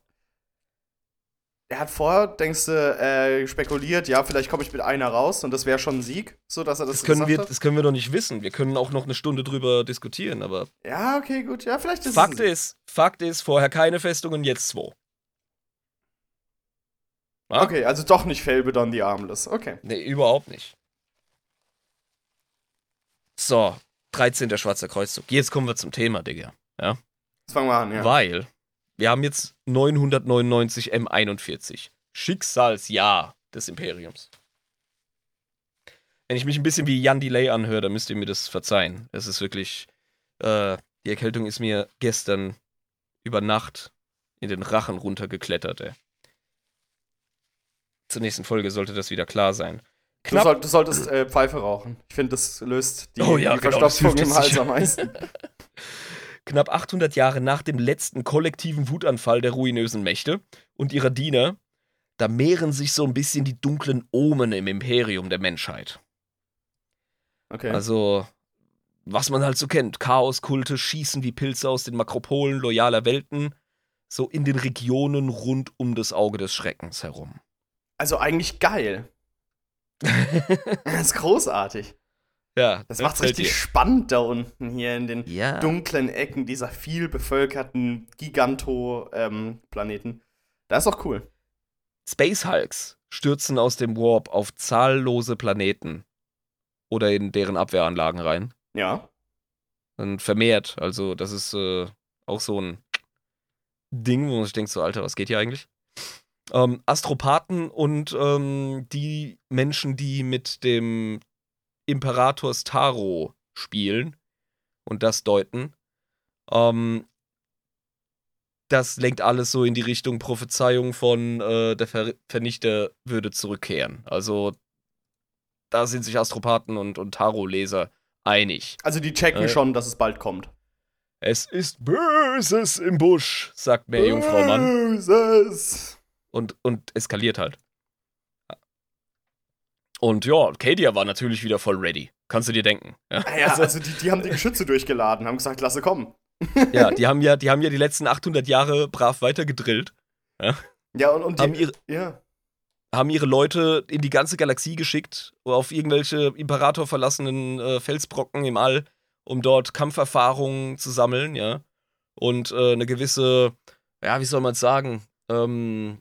Er hat vorher, denkst du, äh, spekuliert, ja, vielleicht komme ich mit einer raus und das wäre schon ein Sieg, so dass er das, das können wir, hat? Das können wir doch nicht wissen. Wir können auch noch eine Stunde drüber diskutieren, aber. Ja, okay, gut. Ja, vielleicht ist Fakt. Ist, Fakt ist, vorher keine Festungen, jetzt zwei. Ja? Okay, also doch nicht Felbedon die Armless. Okay. Nee, überhaupt nicht. So, 13. Schwarzer Kreuzzug. Jetzt kommen wir zum Thema, Digga. Ja. Jetzt fangen wir an, ja. Weil wir haben jetzt 999 M41. Schicksalsjahr des Imperiums. Wenn ich mich ein bisschen wie Jan Delay anhöre, dann müsst ihr mir das verzeihen. Es ist wirklich, äh, die Erkältung ist mir gestern über Nacht in den Rachen runtergeklettert. Ey. Zur nächsten Folge sollte das wieder klar sein. Du, soll, du, solltest äh, Pfeife rauchen. Ich finde, das löst die, oh ja, die genau, Verstopfung im Hals am meisten. [laughs] Knapp 800 Jahre nach dem letzten kollektiven Wutanfall der ruinösen Mächte und ihrer Diener, da mehren sich so ein bisschen die dunklen Omen im Imperium der Menschheit. Okay. Also, was man halt so kennt: Chaoskulte schießen wie Pilze aus den Makropolen loyaler Welten, so in den Regionen rund um das Auge des Schreckens herum. Also, eigentlich geil. [laughs] das ist großartig. Ja, das macht richtig dir. spannend da unten hier in den ja. dunklen Ecken dieser viel bevölkerten Giganto-Planeten. Ähm, das ist auch cool. Space Hulks stürzen aus dem Warp auf zahllose Planeten oder in deren Abwehranlagen rein. Ja. Und vermehrt. Also, das ist äh, auch so ein Ding, wo man sich denkt: so, Alter, was geht hier eigentlich? Ähm, Astropathen und ähm, die Menschen, die mit dem Imperators Taro spielen und das deuten, ähm, das lenkt alles so in die Richtung Prophezeiung von äh, der Ver Vernichter würde zurückkehren. Also da sind sich Astropathen und, und Tarot-Leser einig. Also die checken äh, schon, dass es bald kommt. Es ist Böses im Busch, sagt Meerjungfrau Mann. Böses. Und, und eskaliert halt. Und ja, Kadia war natürlich wieder voll ready. Kannst du dir denken. Ja, ja also, also die, die haben die Geschütze durchgeladen, haben gesagt, lasse kommen. [laughs] ja, die haben ja, die haben ja die letzten 800 Jahre brav weitergedrillt. Ja, ja und, und die, haben ihre, ja haben ihre Leute in die ganze Galaxie geschickt, auf irgendwelche Imperator verlassenen äh, Felsbrocken im All, um dort Kampferfahrungen zu sammeln, ja. Und äh, eine gewisse, ja, wie soll man es sagen, ähm,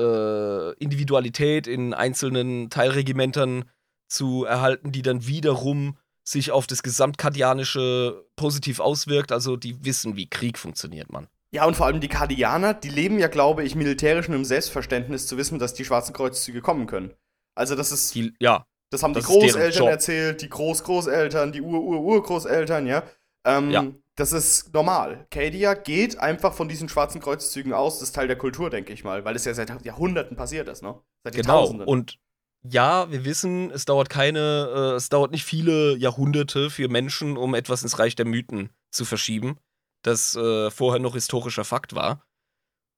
äh, Individualität in einzelnen Teilregimentern zu erhalten, die dann wiederum sich auf das Gesamtkadianische positiv auswirkt. Also die wissen, wie Krieg funktioniert, Mann. Ja, und vor allem die Kardianer, die leben ja, glaube ich, militärisch in einem Selbstverständnis zu wissen, dass die schwarzen Kreuzzüge kommen können. Also das ist. Die, ja. Das haben das die Großeltern erzählt, die Großgroßeltern, die Ur-Ur-Urgroßeltern, ja. Ähm, ja. Das ist normal. Cadia geht einfach von diesen schwarzen Kreuzzügen aus. Das ist Teil der Kultur, denke ich mal, weil es ja seit Jahrhunderten passiert ist, ne? Seit genau. Jahrtausenden. Und ja, wir wissen, es dauert keine, äh, es dauert nicht viele Jahrhunderte für Menschen, um etwas ins Reich der Mythen zu verschieben das äh, vorher noch historischer Fakt war.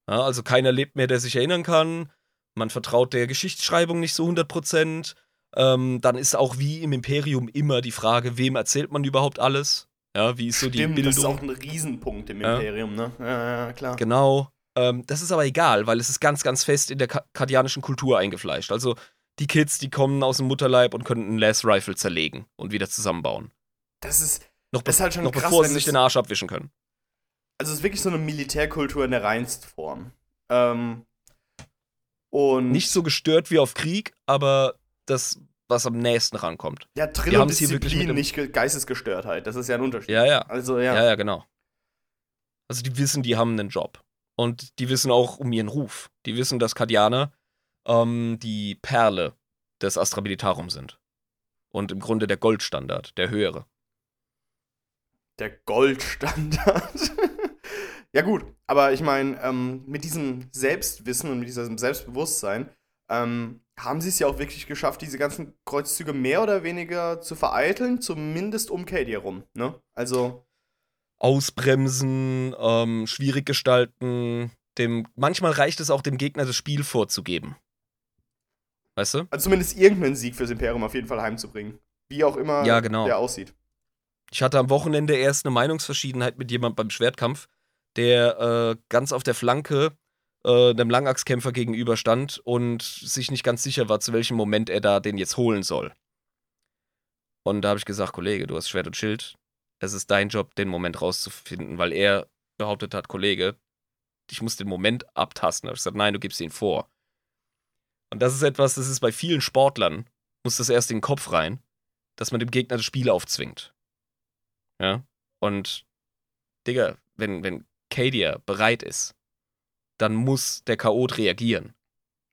Ja, also keiner lebt mehr, der sich erinnern kann. Man vertraut der Geschichtsschreibung nicht so 100 Prozent. Ähm, dann ist auch wie im Imperium immer die Frage, wem erzählt man überhaupt alles? Ja, wie ist so Stimmt, die Bildung? das ist auch ein Riesenpunkt im ja. Imperium, ne? Ja, ja, klar. Genau. Ähm, das ist aber egal, weil es ist ganz, ganz fest in der kardianischen Kultur eingefleischt. Also die Kids, die kommen aus dem Mutterleib und können einen Last Rifle zerlegen und wieder zusammenbauen. Das ist, noch, das ist halt schon noch krass, bevor sie sich den Arsch abwischen können also es ist wirklich so eine Militärkultur in der reinsten Form. Ähm, und nicht so gestört wie auf Krieg, aber das, was am nächsten rankommt. Ja, Drill und Disziplin, nicht Geistesgestörtheit. Das ist ja ein Unterschied. Ja, ja. Also, ja. Ja, ja, genau. Also die wissen, die haben einen Job. Und die wissen auch um ihren Ruf. Die wissen, dass Kardianer ähm, die Perle des Astra Militarum sind. Und im Grunde der Goldstandard, der höhere. Der Goldstandard. [laughs] Ja, gut, aber ich meine, ähm, mit diesem Selbstwissen und mit diesem Selbstbewusstsein ähm, haben sie es ja auch wirklich geschafft, diese ganzen Kreuzzüge mehr oder weniger zu vereiteln, zumindest um Katie herum, ne? Also. Ausbremsen, ähm, schwierig gestalten, dem, manchmal reicht es auch, dem Gegner das Spiel vorzugeben. Weißt du? Also zumindest irgendeinen Sieg fürs Imperium auf jeden Fall heimzubringen. Wie auch immer ja, genau. der aussieht. Ich hatte am Wochenende erst eine Meinungsverschiedenheit mit jemandem beim Schwertkampf, der äh, ganz auf der Flanke äh, einem Langachskämpfer gegenüberstand und sich nicht ganz sicher war, zu welchem Moment er da den jetzt holen soll. Und da habe ich gesagt, Kollege, du hast Schwert und Schild. Es ist dein Job, den Moment rauszufinden, weil er behauptet hat, Kollege, ich muss den Moment abtasten. Da habe ich gesagt, nein, du gibst ihn vor. Und das ist etwas, das ist bei vielen Sportlern, muss das erst in den Kopf rein, dass man dem Gegner das Spiel aufzwingt. Ja. Und, Digga, wenn, wenn Arcadia bereit ist, dann muss der Chaot reagieren.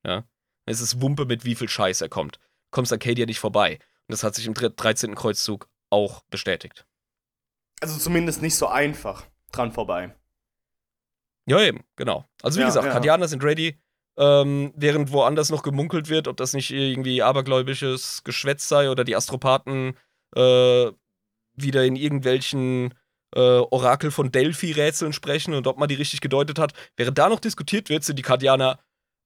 Ja? Es ist Wumpe, mit wie viel Scheiß er kommt. Kommst Arcadia nicht vorbei. Und das hat sich im 13. Kreuzzug auch bestätigt. Also zumindest nicht so einfach dran vorbei. Ja, eben, genau. Also wie Ja, gesagt, ja. Kardianer sind ready, ähm, während woanders noch gemunkelt wird, ob das nicht irgendwie abergläubisches Geschwätz sei oder die Astropathen äh, wieder in irgendwelchen äh, Orakel von Delphi-Rätseln sprechen und ob man die richtig gedeutet hat. Während da noch diskutiert wird, sind die Kardianer,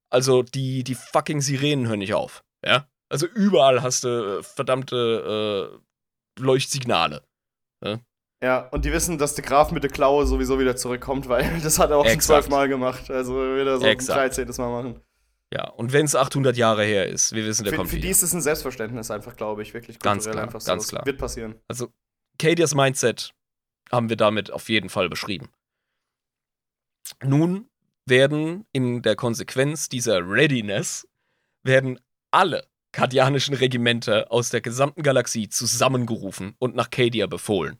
also die, die fucking Sirenen hören nicht auf. Ja? Also überall hast du äh, verdammte äh, Leuchtsignale. Ja, und die wissen, dass der Graf mit der Klaue sowieso wieder zurückkommt, weil [laughs] das hat er auch schon Exakt. zwölfmal gemacht. Also wieder so ein Exakt. 13. Mal machen. Ja, und wenn es 800 Jahre her ist, wir wissen, der Für, kommt für die wieder. ist es ein Selbstverständnis einfach, glaube ich, wirklich Ganz klar, einfach so. ganz klar. Wird passieren. Also, Cadias Mindset haben wir damit auf jeden Fall beschrieben. Nun werden in der Konsequenz dieser Readiness werden alle kardianischen Regimenter aus der gesamten Galaxie zusammengerufen und nach Cadia befohlen.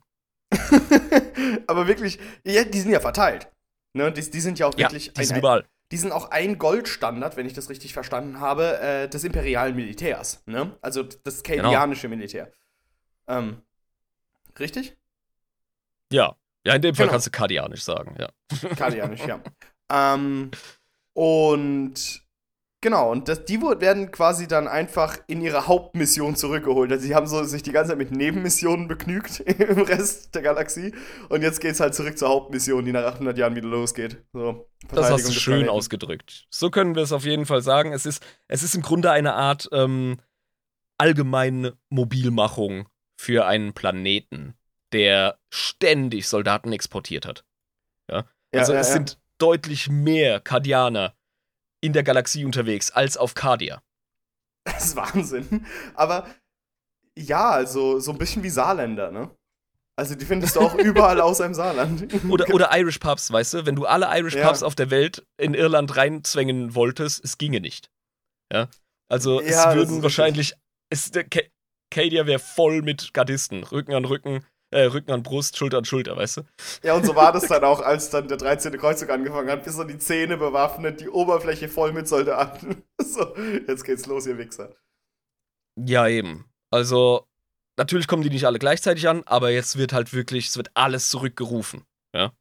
[laughs] Aber wirklich, ja, die sind ja verteilt. Ne, die, die sind ja auch Ja, wirklich die sind ein, überall. die sind auch ein Goldstandard, wenn ich das richtig verstanden habe, äh, des imperialen Militärs. Ne? Also das Genau. kadianische Militär. Ähm, richtig? Ja. Ja, in dem Fall Genau. kannst du kardianisch sagen, ja. [laughs] Kadianisch, ja. Ähm, und genau, und das, die werden quasi dann einfach in ihre Hauptmission zurückgeholt. Also sie haben so sich die ganze Zeit mit Nebenmissionen begnügt [laughs] im Rest der Galaxie. Und jetzt geht's halt zurück zur Hauptmission, die nach 800 Jahren wieder losgeht. So, Das hast du schön Planeten. ausgedrückt. So können wir es auf jeden Fall sagen. Es ist, es ist im Grunde eine Art ähm, allgemeine Mobilmachung für einen Planeten, der ständig Soldaten exportiert hat. Ja? Also ja, es ja. sind deutlich mehr Kardianer in der Galaxie unterwegs als auf Kardia. Das ist Wahnsinn. Aber ja, also so ein bisschen wie Saarländer, ne? Also die findest du auch [laughs] überall außer im Saarland. Oder, [laughs] oder Irish Pubs, weißt du? Wenn du alle Irish. Pubs auf der Welt in Irland reinzwängen wolltest, es ginge nicht. Ja? Also es würden wahrscheinlich. Es, Cadia wäre voll mit Gardisten. Rücken an Rücken, äh, Rücken an Brust, Schulter an Schulter, weißt du? Ja, und so war das dann auch, als dann der 13. Kreuzzug angefangen hat, bis so die Zähne bewaffnet, die Oberfläche voll mit Soldaten. [laughs] So, jetzt geht's los, ihr Wichser. Ja, eben. Also, natürlich kommen die nicht alle gleichzeitig an, aber jetzt wird halt wirklich, es wird alles zurückgerufen. Ja.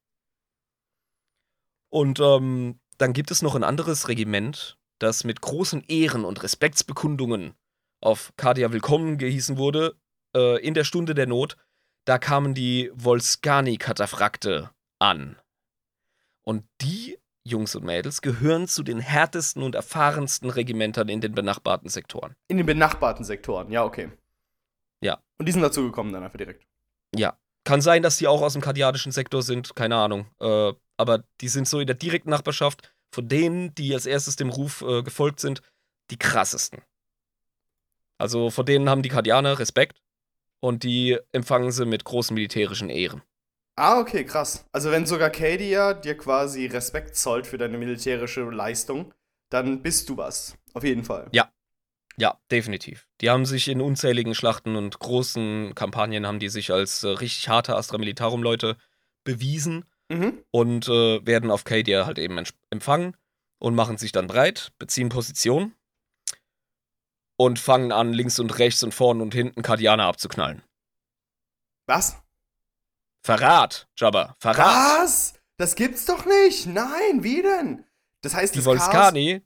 Und ähm, dann gibt es noch ein anderes Regiment, das mit großen Ehren und Respektsbekundungen auf Cardia willkommen gehießen wurde, äh, in der Stunde der Not. Da kamen die Volskani-Kataphrakte an. Und die Jungs und Mädels gehören zu den härtesten und erfahrensten Regimentern in den benachbarten Sektoren. In den benachbarten Sektoren, ja, okay. Ja. Und die sind dazugekommen dann einfach direkt. Ja. Kann sein, dass die auch aus dem kardiatischen Sektor sind, keine Ahnung. Äh, aber die sind so in der direkten Nachbarschaft von denen, die als erstes dem Ruf äh, gefolgt sind, die krassesten. Also vor denen haben die Kardianer Respekt und die empfangen sie mit großen militärischen Ehren. Ah, okay, krass. Also wenn sogar Cadia dir quasi Respekt zollt für deine militärische Leistung, dann bist du was. Auf jeden Fall. Ja, definitiv. Die haben sich in unzähligen Schlachten und großen Kampagnen haben die sich als äh, richtig harte Astra Militarum-Leute bewiesen Mhm. und äh, werden auf Cadia halt eben empfangen und machen sich dann breit, beziehen Position und fangen an, links und rechts und vorn und hinten Kardianer abzuknallen. Was? Verrat, Jabba, Verrat. Was? Das gibt's doch nicht. Nein, wie denn? Das heißt, Die das Volskani,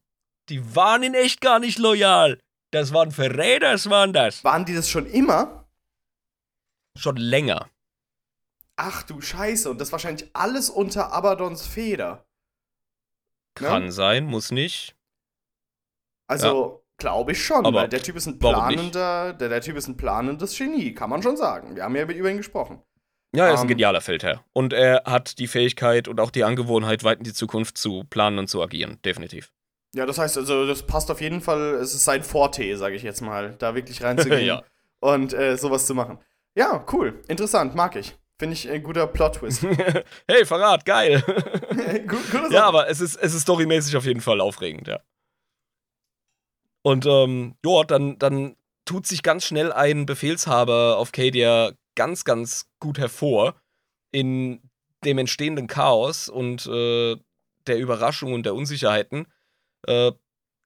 die waren in echt gar nicht loyal. Das waren Verräters, waren das. Waren die das schon immer? Schon länger. Ach du Scheiße. Und das wahrscheinlich alles unter Abadons Feder. Ne? Kann sein, muss nicht. Also, glaube ich schon, Aber weil der Typ ist ein planender, der, der Typ ist ein planendes Genie, kann man schon sagen. Wir haben ja über ihn gesprochen. Ja, er ist ein Ähm. genialer Feldherr. Und er hat die Fähigkeit und auch die Angewohnheit, weit in die Zukunft zu planen und zu agieren. Definitiv. Ja, das heißt, also, das passt auf jeden Fall, es ist sein Forte, sage ich jetzt mal, da wirklich reinzugehen [laughs] Ja. und äh, sowas zu machen. Ja, cool, interessant, mag ich. Finde ich ein guter Plot-Twist. [laughs] hey, Verrat, geil. [laughs] Gut, ja, aber es ist, es ist storymäßig auf jeden Fall aufregend, ja. Und ähm, ja, dann, dann tut sich ganz schnell ein Befehlshaber auf Cadia ganz, ganz gut hervor in dem entstehenden Chaos und äh, der Überraschung und der Unsicherheiten äh,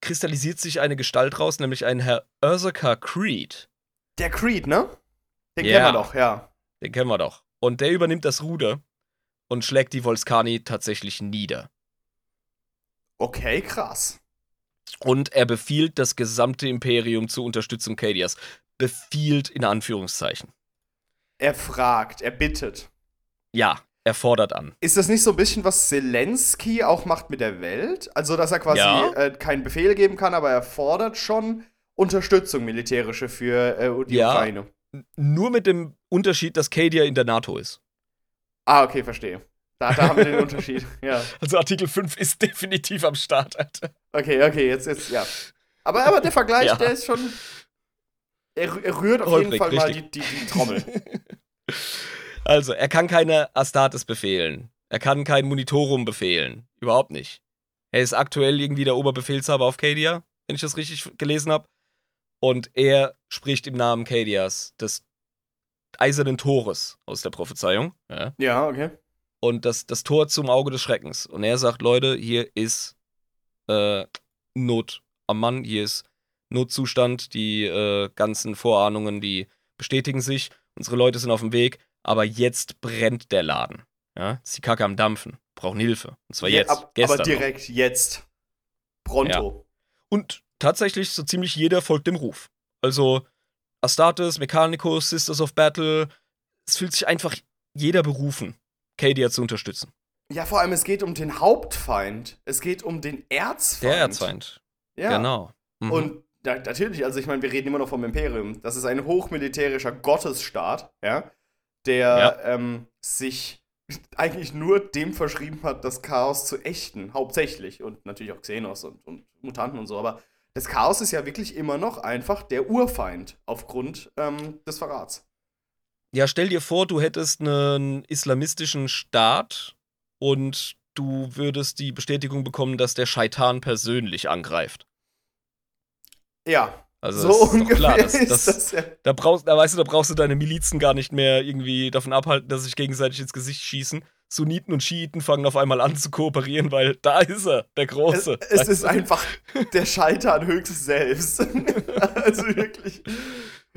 kristallisiert sich eine Gestalt raus, nämlich ein Herr Ursaka Creed. Der Creed, ne? Den Ja. kennen wir doch, ja. Den kennen wir doch. Und der übernimmt das Ruder und schlägt die Volskani tatsächlich nieder. Okay, krass. Und er befiehlt das gesamte Imperium zur Unterstützung Cadias. Befiehlt in Anführungszeichen. Er fragt, er bittet. Ja, er fordert an. Ist das nicht so ein bisschen, was Zelensky auch macht mit der Welt? Also, dass er quasi Ja. äh, keinen Befehl geben kann, aber er fordert schon Unterstützung militärische für äh, die Ja. Ukraine. Nur mit dem Unterschied, dass Cadia in der NATO ist. Ah, okay, verstehe. Da, da haben wir den [laughs] Unterschied. Ja. Also Artikel 5 ist definitiv am Start, Alter. Okay, okay, jetzt, jetzt, ja. Aber, aber der Vergleich, [laughs] Ja. der ist schon. Er, er rührt auf Holprig, jeden Fall mal die, richtig. die, die Trommel. [laughs] Also, er kann keine Astartes befehlen. Er kann kein Monitorum befehlen. Überhaupt nicht. Er ist aktuell irgendwie der Oberbefehlshaber auf Cadia, wenn ich das richtig gelesen habe. Und er spricht im Namen Cadias, des eisernen Tores aus der Prophezeiung. Ja. ja, okay. Und das, das Tor zum Auge des Schreckens. Und er sagt, Leute, hier ist äh, Not am Mann, hier ist Notzustand, die äh, ganzen Vorahnungen, die bestätigen sich, unsere Leute sind auf dem Weg, aber jetzt brennt der Laden. Ja, ist die Kacke am Dampfen, brauchen Hilfe. Und zwar Je- jetzt, ab, gestern. aber direkt jetzt. Pronto. Und tatsächlich so ziemlich jeder folgt dem Ruf. Also Astartes, Mechanicus, Sisters of Battle, es fühlt sich einfach jeder berufen, Cadia zu unterstützen. Ja. vor allem, es geht um den Hauptfeind. Es geht um den Erzfeind. Der Erzfeind. Ja. Genau. Mhm. Und da, natürlich, also ich meine, wir reden immer noch vom Imperium. Das ist ein hochmilitärischer Gottesstaat, ja, der Ja. ähm, sich eigentlich nur dem verschrieben hat, das Chaos zu ächten, hauptsächlich. Und natürlich auch Xenos und, und Mutanten und so. Aber das Chaos ist ja wirklich immer noch einfach der Urfeind aufgrund ähm, des Verrats. Ja, stell dir vor, du hättest einen islamistischen Staat und du würdest die Bestätigung bekommen, dass der Scheitan persönlich angreift. Ja, Also so das ist doch ungefähr klar, das, [laughs] ist das, das ja. da brauchst, da weißt du, da brauchst du deine Milizen gar nicht mehr irgendwie davon abhalten, dass sie sich gegenseitig ins Gesicht schießen. Sunniten und Schiiten fangen auf einmal an zu kooperieren, weil da ist er, der Es, Große. es ist einfach [laughs] der Scheitern höchst selbst. [laughs] also wirklich.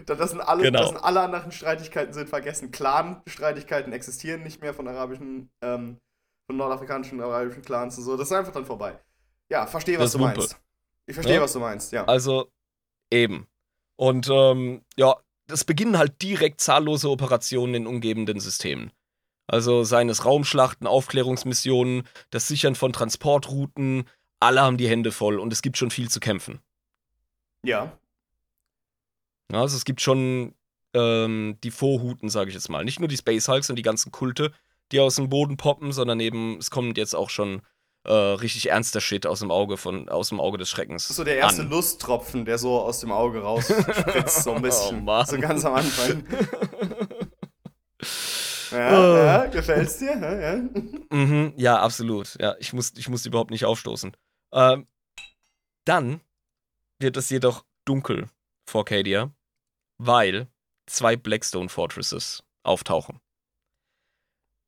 Da- Das sind, alle, Genau. das sind alle anderen Streitigkeiten sind vergessen. Clan-Streitigkeiten existieren nicht mehr von arabischen, ähm, von nordafrikanischen arabischen Clans und so. Das ist einfach dann vorbei. Ja, verstehe, was Das du Wumpe. meinst. Ich verstehe, Ja? was du meinst, ja. Also eben. Und ähm, ja, es beginnen halt direkt zahllose Operationen in umgebenden Systemen. Also seines Raumschlachten, Aufklärungsmissionen, das Sichern von Transportrouten, alle haben die Hände voll und es gibt schon viel zu kämpfen. Ja. Ja, also es gibt schon ähm, die Vorhuten, sage ich jetzt mal. Nicht nur die Space Hulks und die ganzen Kulte, die aus dem Boden poppen, sondern eben, es kommt jetzt auch schon äh, richtig ernster Shit aus dem Auge von, aus dem Auge des Schreckens. Das ist so der erste an. Lusttropfen, der so aus dem Auge rausspritzt, so ein [laughs] bisschen. Oh, so ganz am Anfang. [laughs] Oh. Ja, ja, gefällt's dir? Ja, ja. Mhm, ja, absolut. Ja, ich muss, ich muss überhaupt nicht aufstoßen. Ähm, dann wird es jedoch dunkel vor Cadia, weil zwei Blackstone Fortresses auftauchen.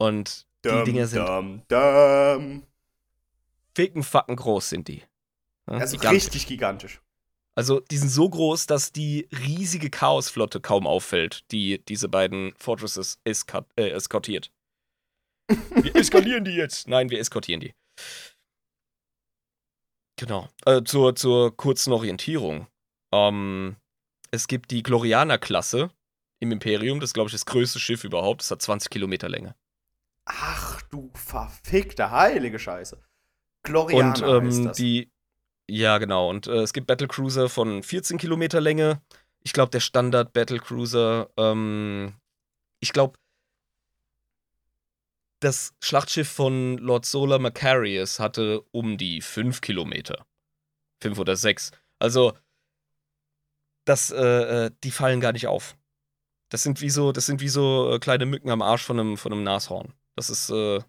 Und die Dinger sind dum, dum. ficken fucken groß sind die. Ja, Also gigantisch. richtig gigantisch. Also die sind so groß, dass die riesige Chaosflotte kaum auffällt, die diese beiden Fortresses äh, eskortiert. [laughs] Wir eskalieren die jetzt. Nein, wir eskortieren die. Genau. Äh, zur, zur kurzen Orientierung. Ähm, es gibt die Glorianer-Klasse im Imperium. Das ist, glaube ich, das größte Schiff überhaupt. Das hat 20 Kilometer Länge. Ach du verfickte heilige Scheiße. Glorianer Und heißt ähm, das. die, ja genau, und äh, es gibt Battlecruiser von 14 Kilometer Länge. Ich glaube, der Standard Battlecruiser, ähm, ich glaube, das Schlachtschiff von Lord Solar Macarius hatte um die 5 Kilometer. 5 oder 6. Also, das, äh, äh, die fallen gar nicht auf. Das sind wie so, das sind wie so äh, kleine Mücken am Arsch von einem, von einem Nashorn. Das ist, äh,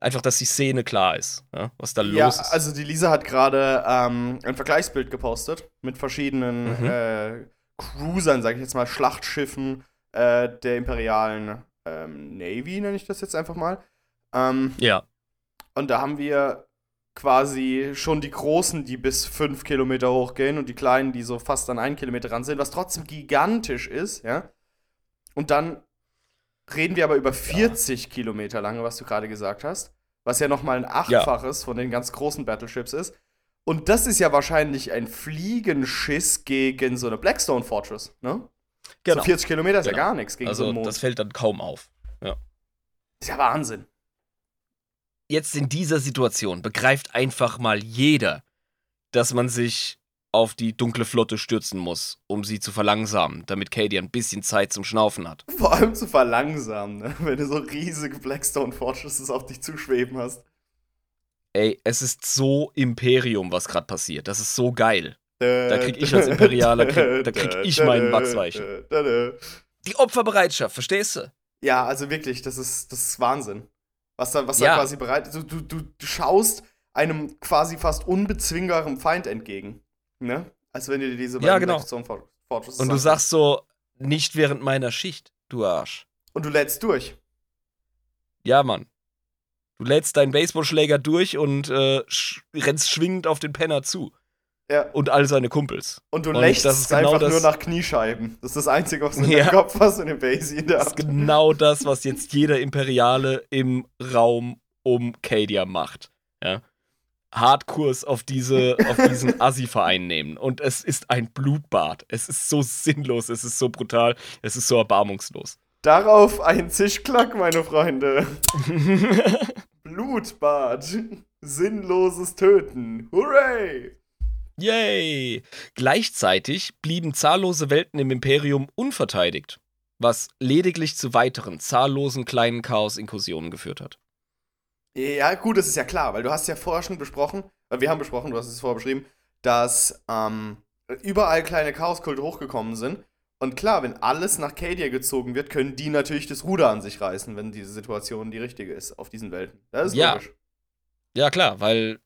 einfach, dass die Szene klar ist, ja, was da ja, los ist. also die Lisa hat gerade ähm, ein Vergleichsbild gepostet mit verschiedenen Mhm. äh, Cruisern, sage ich jetzt mal, Schlachtschiffen äh, der imperialen ähm, Navy, nenne ich das jetzt einfach mal. Ähm, Ja. Und da haben wir quasi schon die großen, die bis 5 Kilometer hochgehen und die kleinen, die so fast an einen Kilometer ran sind, was trotzdem gigantisch ist, ja. Und dann reden wir aber über 40 Kilometer lange, was du gerade gesagt hast, was ja nochmal ein Achtfaches von den ganz großen Battleships ist. Und das ist ja wahrscheinlich ein Fliegenschiss gegen so eine Blackstone Fortress, ne? So 40 Kilometer ist ja Genau. gar nichts gegen so Also einen Mond. das fällt dann kaum auf. ist ja Wahnsinn. Jetzt in dieser Situation begreift einfach mal jeder, dass man sich auf die dunkle Flotte stürzen muss, um sie zu verlangsamen, damit Katie ein bisschen Zeit zum Schnaufen hat. Vor allem zu verlangsamen, ne? [laughs] wenn du so riesige Blackstone Fortresses auf dich zuschweben hast. Ey, es ist so Imperium, was gerade passiert. Das ist so geil. Da krieg ich als Imperialer, [laughs] krieg- da krieg ich meinen Wachsweichen. Die Opferbereitschaft, verstehst du? Ja, also wirklich, das ist, das ist Wahnsinn. Was da, was Ja. da quasi bereit ist. Du, du, du du schaust einem quasi fast unbezwingbaren Feind entgegen. Ne? Als wenn du dir diese Ja, beiden genau. Blackstone Fort- Fortresses Und du sagst so, nicht während meiner Schicht, du Arsch. Und du lädst durch. Ja, Mann. Du lädst deinen Baseballschläger durch und äh, sch rennst schwingend auf den Penner zu. Ja. Und all seine Kumpels. Und du Und lächst das ist genau einfach das- nur nach Kniescheiben. Das ist das Einzige, was du in Ja. deinem Kopf hast und den Basie in der Das ist genau das, was jetzt jeder Imperiale im Raum um Cadia macht. Ja. Hardkurs auf, diese, auf diesen [laughs] Assi-Verein nehmen. Und es ist ein Blutbad. Es ist so sinnlos, es ist so brutal, es ist so erbarmungslos. Darauf ein Zischklack, meine Freunde. [laughs] Blutbad. Sinnloses Töten. Hooray! Yay! Gleichzeitig blieben zahllose Welten im Imperium unverteidigt, was lediglich zu weiteren zahllosen kleinen Chaos-Inkursionen geführt hat. Ja, gut, das ist ja klar, weil du hast ja vorher schon besprochen, weil wir haben besprochen, du hast es vorher beschrieben, dass ähm, überall kleine Chaoskulte hochgekommen sind. Und klar, wenn alles nach Cadia gezogen wird, können die natürlich das Ruder an sich reißen, wenn diese Situation die richtige ist auf diesen Welten. Das ist Ja. logisch. Ja, klar, weil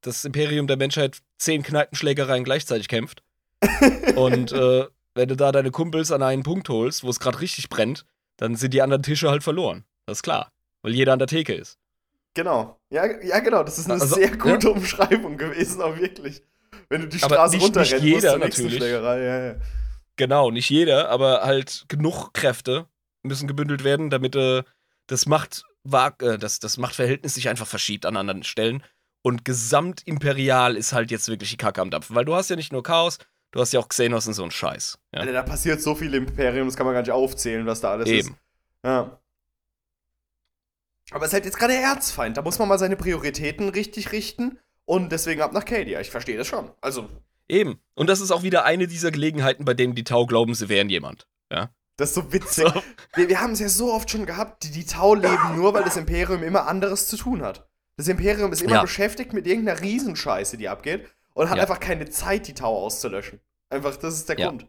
das Imperium der Menschheit zehn Kneipenschlägereien gleichzeitig kämpft. [laughs] Und äh, wenn du da deine Kumpels an einen Punkt holst, wo es gerade richtig brennt, dann sind die anderen Tische halt verloren. Das ist klar. Weil jeder an der Theke ist. Genau. Ja, ja, genau. Das ist eine Also, sehr gute Umschreibung gewesen, auch wirklich. Wenn du die Aber Straße runterrennen nicht musst jeder nächsten natürlich. Schlägerei. Ja, ja. Genau, nicht jeder, aber halt genug Kräfte müssen gebündelt werden, damit äh, das, Macht, äh, das, das Machtverhältnis sich einfach verschiebt an anderen Stellen. Und gesamtimperial ist halt jetzt wirklich die Kacke am Dampfen. Weil du hast ja nicht nur Chaos, du hast ja auch Xenos und so einen Scheiß. Ja? Alter, da passiert so viel im Imperium, das kann man gar nicht aufzählen, was da alles ist. Eben. Ja. Aber es ist halt jetzt gerade der Erzfeind. Da muss man mal seine Prioritäten richtig richten. Und deswegen ab nach Cadia. Ich verstehe das schon. Also, Eben. Und das ist auch wieder eine dieser Gelegenheiten, bei denen die Tau glauben, sie wären jemand. Ja. das ist so [laughs] witzig. So. Wir, wir haben es ja so oft schon gehabt, die, die Tau leben nur, weil das Imperium immer anderes zu tun hat. Das Imperium ist immer Ja. beschäftigt mit irgendeiner Riesenscheiße, die abgeht. Und hat Ja. einfach keine Zeit, die Tau auszulöschen. Einfach, das ist der Ja. Grund.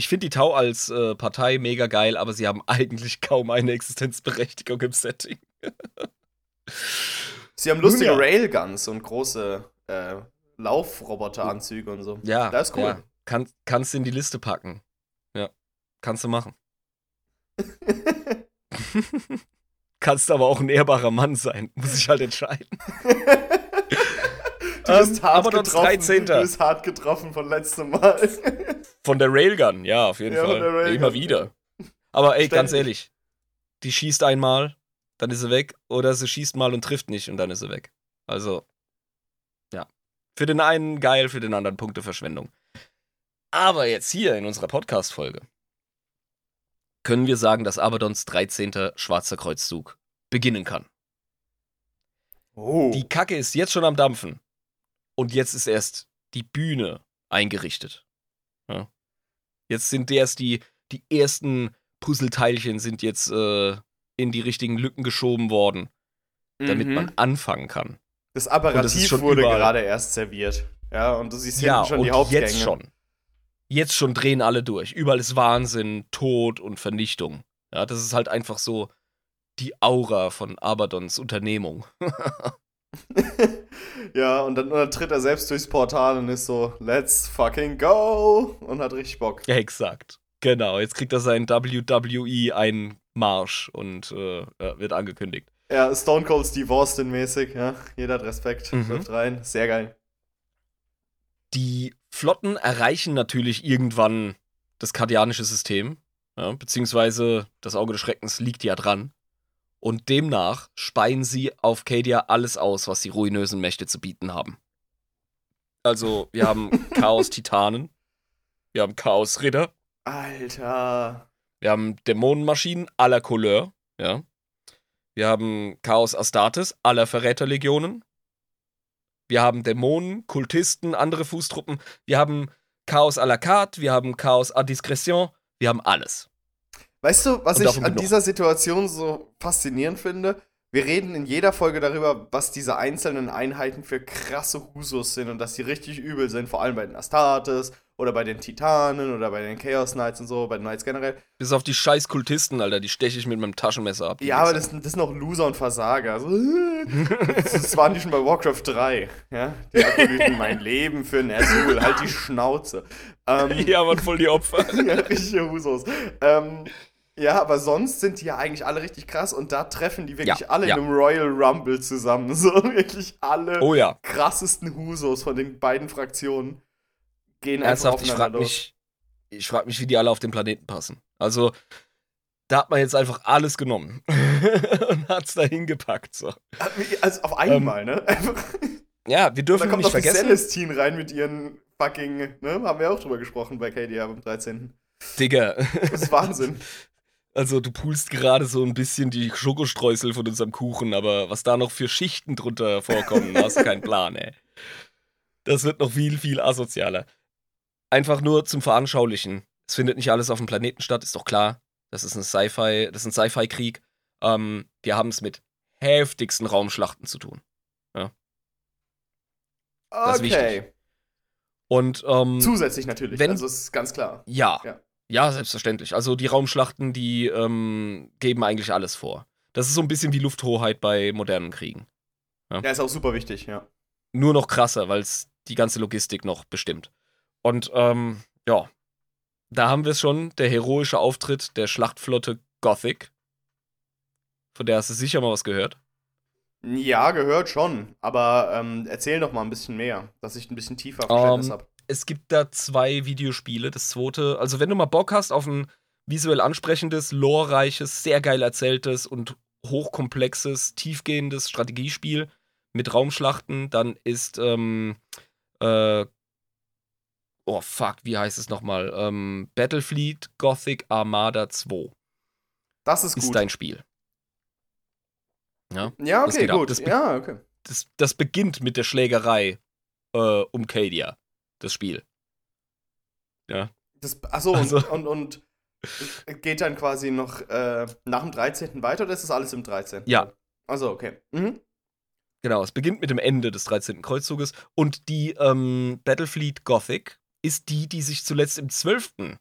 Ich finde die Tau als äh, Partei mega geil, aber sie haben eigentlich kaum eine Existenzberechtigung im Setting. Sie haben lustige ja. Railguns und große äh, Laufroboteranzüge und so. Ja, Das ist cool. Ja. Kann, kannst du in die Liste packen. Ja, kannst du machen. [laughs] [laughs] kannst aber auch ein ehrbarer Mann sein. Muss ich halt entscheiden. [laughs] Du bist Ähm, hart aber getroffen. 13.. Du bist hart getroffen von letztem Mal. Von der Railgun, ja, auf jeden Ja, von Fall. der Railgun. Immer wieder. Aber ey, ganz Ständig. ehrlich, die schießt einmal, dann ist sie weg, oder sie schießt mal und trifft nicht und dann ist sie weg. Also, ja. Für den einen geil, für den anderen Punkteverschwendung. Aber jetzt hier in unserer Podcast-Folge können wir sagen, dass Abadons 13. Schwarzer Kreuzzug beginnen kann. Oh. Die Kacke ist jetzt schon am Dampfen. Und jetzt ist erst die Bühne eingerichtet. Ja. Jetzt sind erst die, die ersten Puzzleteilchen sind jetzt äh, in die richtigen Lücken geschoben worden, damit Mhm. man anfangen kann. Das das Apparativ schon wurde überall. gerade erst serviert. Ja, und du siehst ja, hinten schon und die Hauptgänge. jetzt schon. Jetzt schon drehen alle durch. Überall ist Wahnsinn, Tod und Vernichtung. Ja, das ist halt einfach so die Aura von Abadons Unternehmung. [laughs] [laughs] ja, und dann, und dann tritt er selbst durchs Portal und ist so, let's fucking go! Und hat richtig Bock. Ja, exakt. Genau, jetzt kriegt er seinen WWE-Einmarsch und äh, wird angekündigt. Ja, Stone Cold Steve Austin mäßig, ja. Jeder hat Respekt. Mhm. Läuft rein. Sehr geil. Die Flotten erreichen natürlich irgendwann das kardianische System, ja, beziehungsweise das Auge des Schreckens liegt ja dran. Und demnach speien sie auf Cadia alles aus, was die ruinösen Mächte zu bieten haben. Also, wir haben [laughs] Chaos-Titanen, wir haben Chaos-Ritter, Alter. wir haben Dämonenmaschinen aller Couleur, ja. Wir haben Chaos Astartes aller Verräterlegionen. Wir haben Dämonen, Kultisten, andere Fußtruppen. Wir haben Chaos à la carte, wir haben Chaos à discrétion, wir haben alles. Weißt du, was ich an dieser Situation so faszinierend finde? Wir reden in jeder Folge darüber, was diese einzelnen Einheiten für krasse Husos sind und dass die richtig übel sind, vor allem bei den Astartes oder bei den Titanen oder bei den Chaos Knights und so, bei den Knights generell. Bis auf die scheiß Kultisten, Alter, die steche ich mit meinem Taschenmesser ab. Ja, aber das, sind- das sind auch Loser und Versager. Also, [laughs] das, waren die schon bei Warcraft 3. Ja? Die erkundigten mein Leben für Ner'zhul. Halt die Schnauze. Ähm, [laughs] Ja, waren voll die Opfer. [laughs] ja, richtige Husos. Ähm, ja, aber sonst sind die ja eigentlich alle richtig krass und da treffen die wirklich Ja, alle ja. in einem Royal Rumble zusammen. [laughs] So wirklich alle Oh ja. krassesten Husos von den beiden Fraktionen gehen Ernsthaft, einfach ich aufeinander frage los. mich, ich frag mich, wie die alle auf den Planeten passen. Also, da hat man jetzt einfach alles genommen [laughs] und hat's dahin gepackt. So. Also auf einmal, ne? Einfach, [laughs] Ja, wir da dürfen kommt nicht noch die vergessen, Celestine rein mit ihren fucking, ne? Haben wir auch drüber gesprochen bei KDA am 13. Digga. Das ist Wahnsinn. Also, du pulst gerade so ein bisschen die Schokostreusel von unserem Kuchen, aber was da noch für Schichten drunter vorkommen, hast du keinen Plan, ey. Das wird noch viel, viel asozialer. Einfach nur zum Veranschaulichen. Es findet nicht alles auf dem Planeten statt, ist doch klar. Das ist ein Sci-Fi, das ist ein Sci-Fi-Krieg. Ähm, wir haben es mit heftigsten Raumschlachten zu tun. Das ist Okay. Und ähm, Zusätzlich natürlich, wenn- also ist ganz klar. Ja. Ja. Ja. selbstverständlich. Also die Raumschlachten, die ähm, geben eigentlich alles vor. Das ist so ein bisschen wie Lufthoheit bei modernen Kriegen. Ja, ist auch super wichtig, ja. Nur noch krasser, weil es die ganze Logistik noch bestimmt. Und ähm, ja, da haben wir es schon, der heroische Auftritt der Schlachtflotte Gothic. Von der hast du sicher mal was gehört. Ja, gehört schon. Aber ähm, erzähl doch mal ein bisschen mehr, dass ich ein bisschen tiefer Verständnis Ähm, habe. Es gibt da zwei Videospiele. Das zweite, also wenn du mal Bock hast auf ein visuell ansprechendes, lorereiches, sehr geil erzähltes und hochkomplexes, tiefgehendes Strategiespiel mit Raumschlachten, dann ist ähm, äh, oh fuck, wie heißt es nochmal? Ähm, Battlefleet Gothic Armada 2 Das ist ist gut. dein Spiel. Ja, ja, das okay, ab. gut. Das ja, okay. das, das beginnt mit der Schlägerei äh, um Cadia, das Spiel. Ja. Das, achso, Also- und, und, und geht dann quasi noch äh, nach dem 13. weiter oder ist das alles im 13.? Ja. Also, okay. Mhm. Genau, es beginnt mit dem Ende des 13. Kreuzzuges und die ähm, Battlefleet Gothic ist die, die sich zuletzt im 12.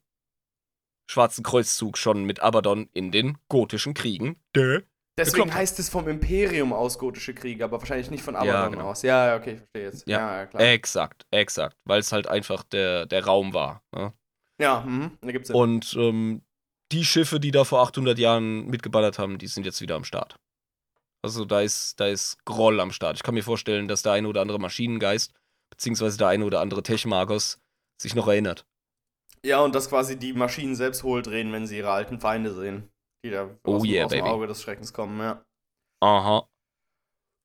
Schwarzen Kreuzzug schon mit Abaddon in den gotischen Kriegen. Dö. Deswegen Gekloppt hat. heißt es vom Imperium aus gotische Kriege, aber wahrscheinlich nicht von Ja, Abaddon genau. aus. Ja, ja, okay, ich verstehe jetzt. Ja. ja klar. Exakt, exakt, weil es halt einfach der, der Raum war. Ne? Ja, mhm. da gibt's Sinn. Und ähm, die Schiffe, die da vor 800 Jahren mitgeballert haben, die sind jetzt wieder am Start. Also da ist, da ist Groll am Start. Ich kann mir vorstellen, dass der eine oder andere Maschinengeist, beziehungsweise der eine oder andere Techmagos, sich noch erinnert. Ja, und dass quasi die Maschinen selbst hohl drehen, wenn sie ihre alten Feinde sehen. Die da Oh aus, yeah, aus dem. Auge des Schreckens kommen, ja. Aha.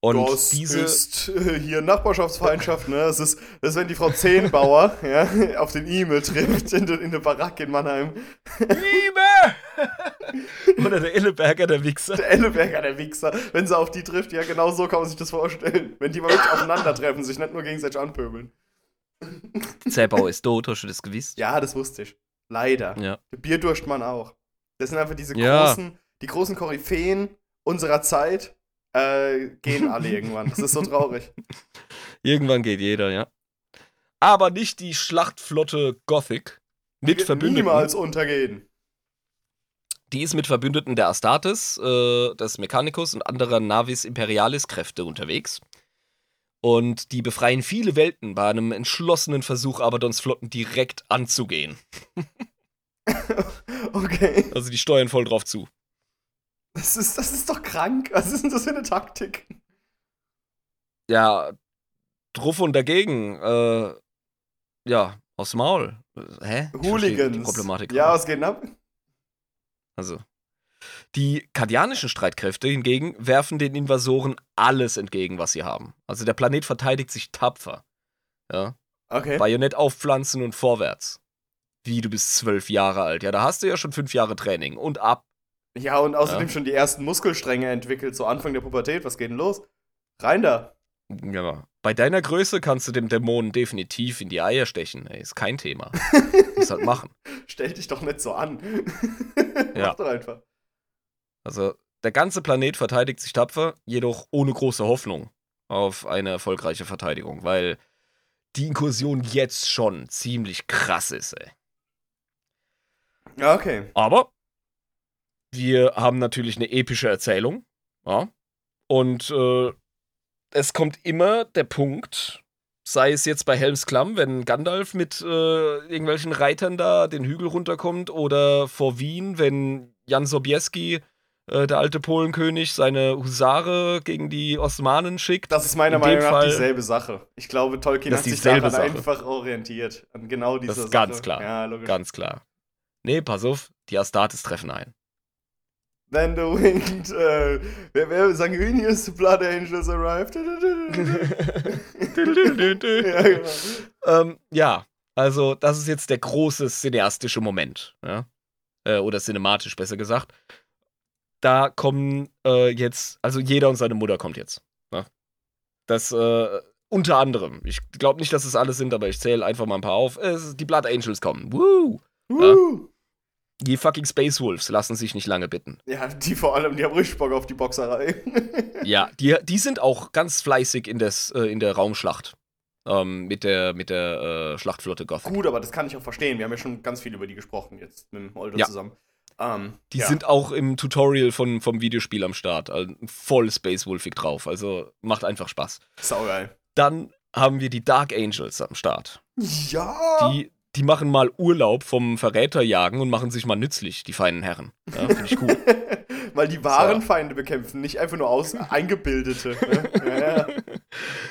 Und das diese. ist äh, hier Nachbarschaftsfeindschaft, ne? Das ist, das ist, wenn die Frau Zehnbauer [laughs] ja, auf den E-Mail trifft in, der- in der Baracke in Mannheim. Liebe! [laughs] oder der Illeberger, der Wichser. Der Elleberger, der Wichser, wenn sie auf die trifft, ja, genau so kann man sich das vorstellen. Wenn die mal wirklich aufeinandertreffen, sich nicht nur gegenseitig anpöbeln. Zerbau ist tot, hast du das gewusst? Ja, das wusste ich. Leider. Ja. Der Bierdurstmann auch. Das sind einfach diese Ja. großen, die großen Koryphäen unserer Zeit, äh, gehen alle [laughs] irgendwann. Das ist so traurig. Irgendwann geht jeder, ja. Aber nicht die Schlachtflotte Gothic mit Wird Verbündeten. Niemals untergehen. Die ist mit Verbündeten der Astartes, äh, des Mechanicus und anderer Navis Imperialis Kräfte unterwegs. Und die befreien viele Welten bei einem entschlossenen Versuch, Abadons Flotten direkt anzugehen. [laughs] [laughs] Okay. Also die steuern voll drauf zu. Das ist, das ist doch krank. Was ist denn das für eine Taktik? Ja, drauf und dagegen. Äh, ja, aufs Maul. Hä? Hooligans. Die Problematik. Ja, was geht denn ab? Also. Die kardianischen Streitkräfte hingegen werfen den Invasoren alles entgegen, was sie haben. Also der Planet verteidigt sich tapfer. Ja. Okay. Bajonett aufpflanzen und vorwärts. Wie, du bist zwölf Jahre alt. Ja, da hast du ja schon fünf Jahre Training. Und ab. Ja, und außerdem Ja. schon die ersten Muskelstränge entwickelt, so Anfang der Pubertät. Was geht denn los? Rein da. Ja, bei deiner Größe kannst du dem Dämonen definitiv in die Eier stechen. Ey, ist kein Thema. [laughs] Muss halt machen. Stell dich doch nicht so an. [laughs] Ja. Mach doch einfach. Also, der ganze Planet verteidigt sich tapfer, jedoch ohne große Hoffnung auf eine erfolgreiche Verteidigung, weil die Inkursion jetzt schon ziemlich krass ist, ey. Ja, okay. Aber wir haben natürlich eine epische Erzählung, ja. Und äh, es kommt immer der Punkt, sei es jetzt bei Helms Klamm, wenn Gandalf mit äh, irgendwelchen Reitern da den Hügel runterkommt, oder vor Wien, wenn Jan Sobieski, äh, der alte Polenkönig, seine Husare gegen die Osmanen schickt. Das ist meiner Meinung nach Fall- dieselbe Sache. Ich glaube, Tolkien hat ist sich daran Sache. einfach orientiert. An genau dieser Das ist Sache. ganz klar. Ja. Ganz klar. Nee, pass auf, die Astartes treffen ein. Then the winged, äh, wer, wer, sanguineous blood angels arrived. [laughs] ja, genau. ähm, ja, also das ist jetzt der große cineastische Moment. Ja? Äh, oder cinematisch besser gesagt. Da kommen äh, jetzt, also jeder und seine Mutter kommt jetzt. Ne? Das äh, unter anderem. Ich glaube nicht, dass es alles sind, aber ich zähle einfach mal ein paar auf. Es, die Blood Angels kommen. Woo! Woo. Die fucking Space Wolves lassen sich nicht lange bitten. Ja, die vor allem, die haben richtig Bock auf die Boxerei. [laughs] Ja, die, die sind auch ganz fleißig in, des, äh, in der Raumschlacht. Ähm, mit der, mit der äh, Schlachtflotte Gothic. Gut, aber das kann ich auch verstehen. Wir haben ja schon ganz viel über die gesprochen jetzt mit dem Oldo Ja. zusammen. Ähm, Die ja. sind auch im Tutorial von, vom Videospiel am Start. Also voll Space Wolfig drauf. Also macht einfach Spaß. saugeil. Dann haben wir die Dark Angels am Start. Ja. Die, die machen mal Urlaub vom Verräterjagen und machen sich mal nützlich, die feinen Herren. Ja, Finde ich cool. [laughs] Weil die wahren So. Feinde bekämpfen, nicht einfach nur aus [laughs] eingebildete. ne? ja, ja.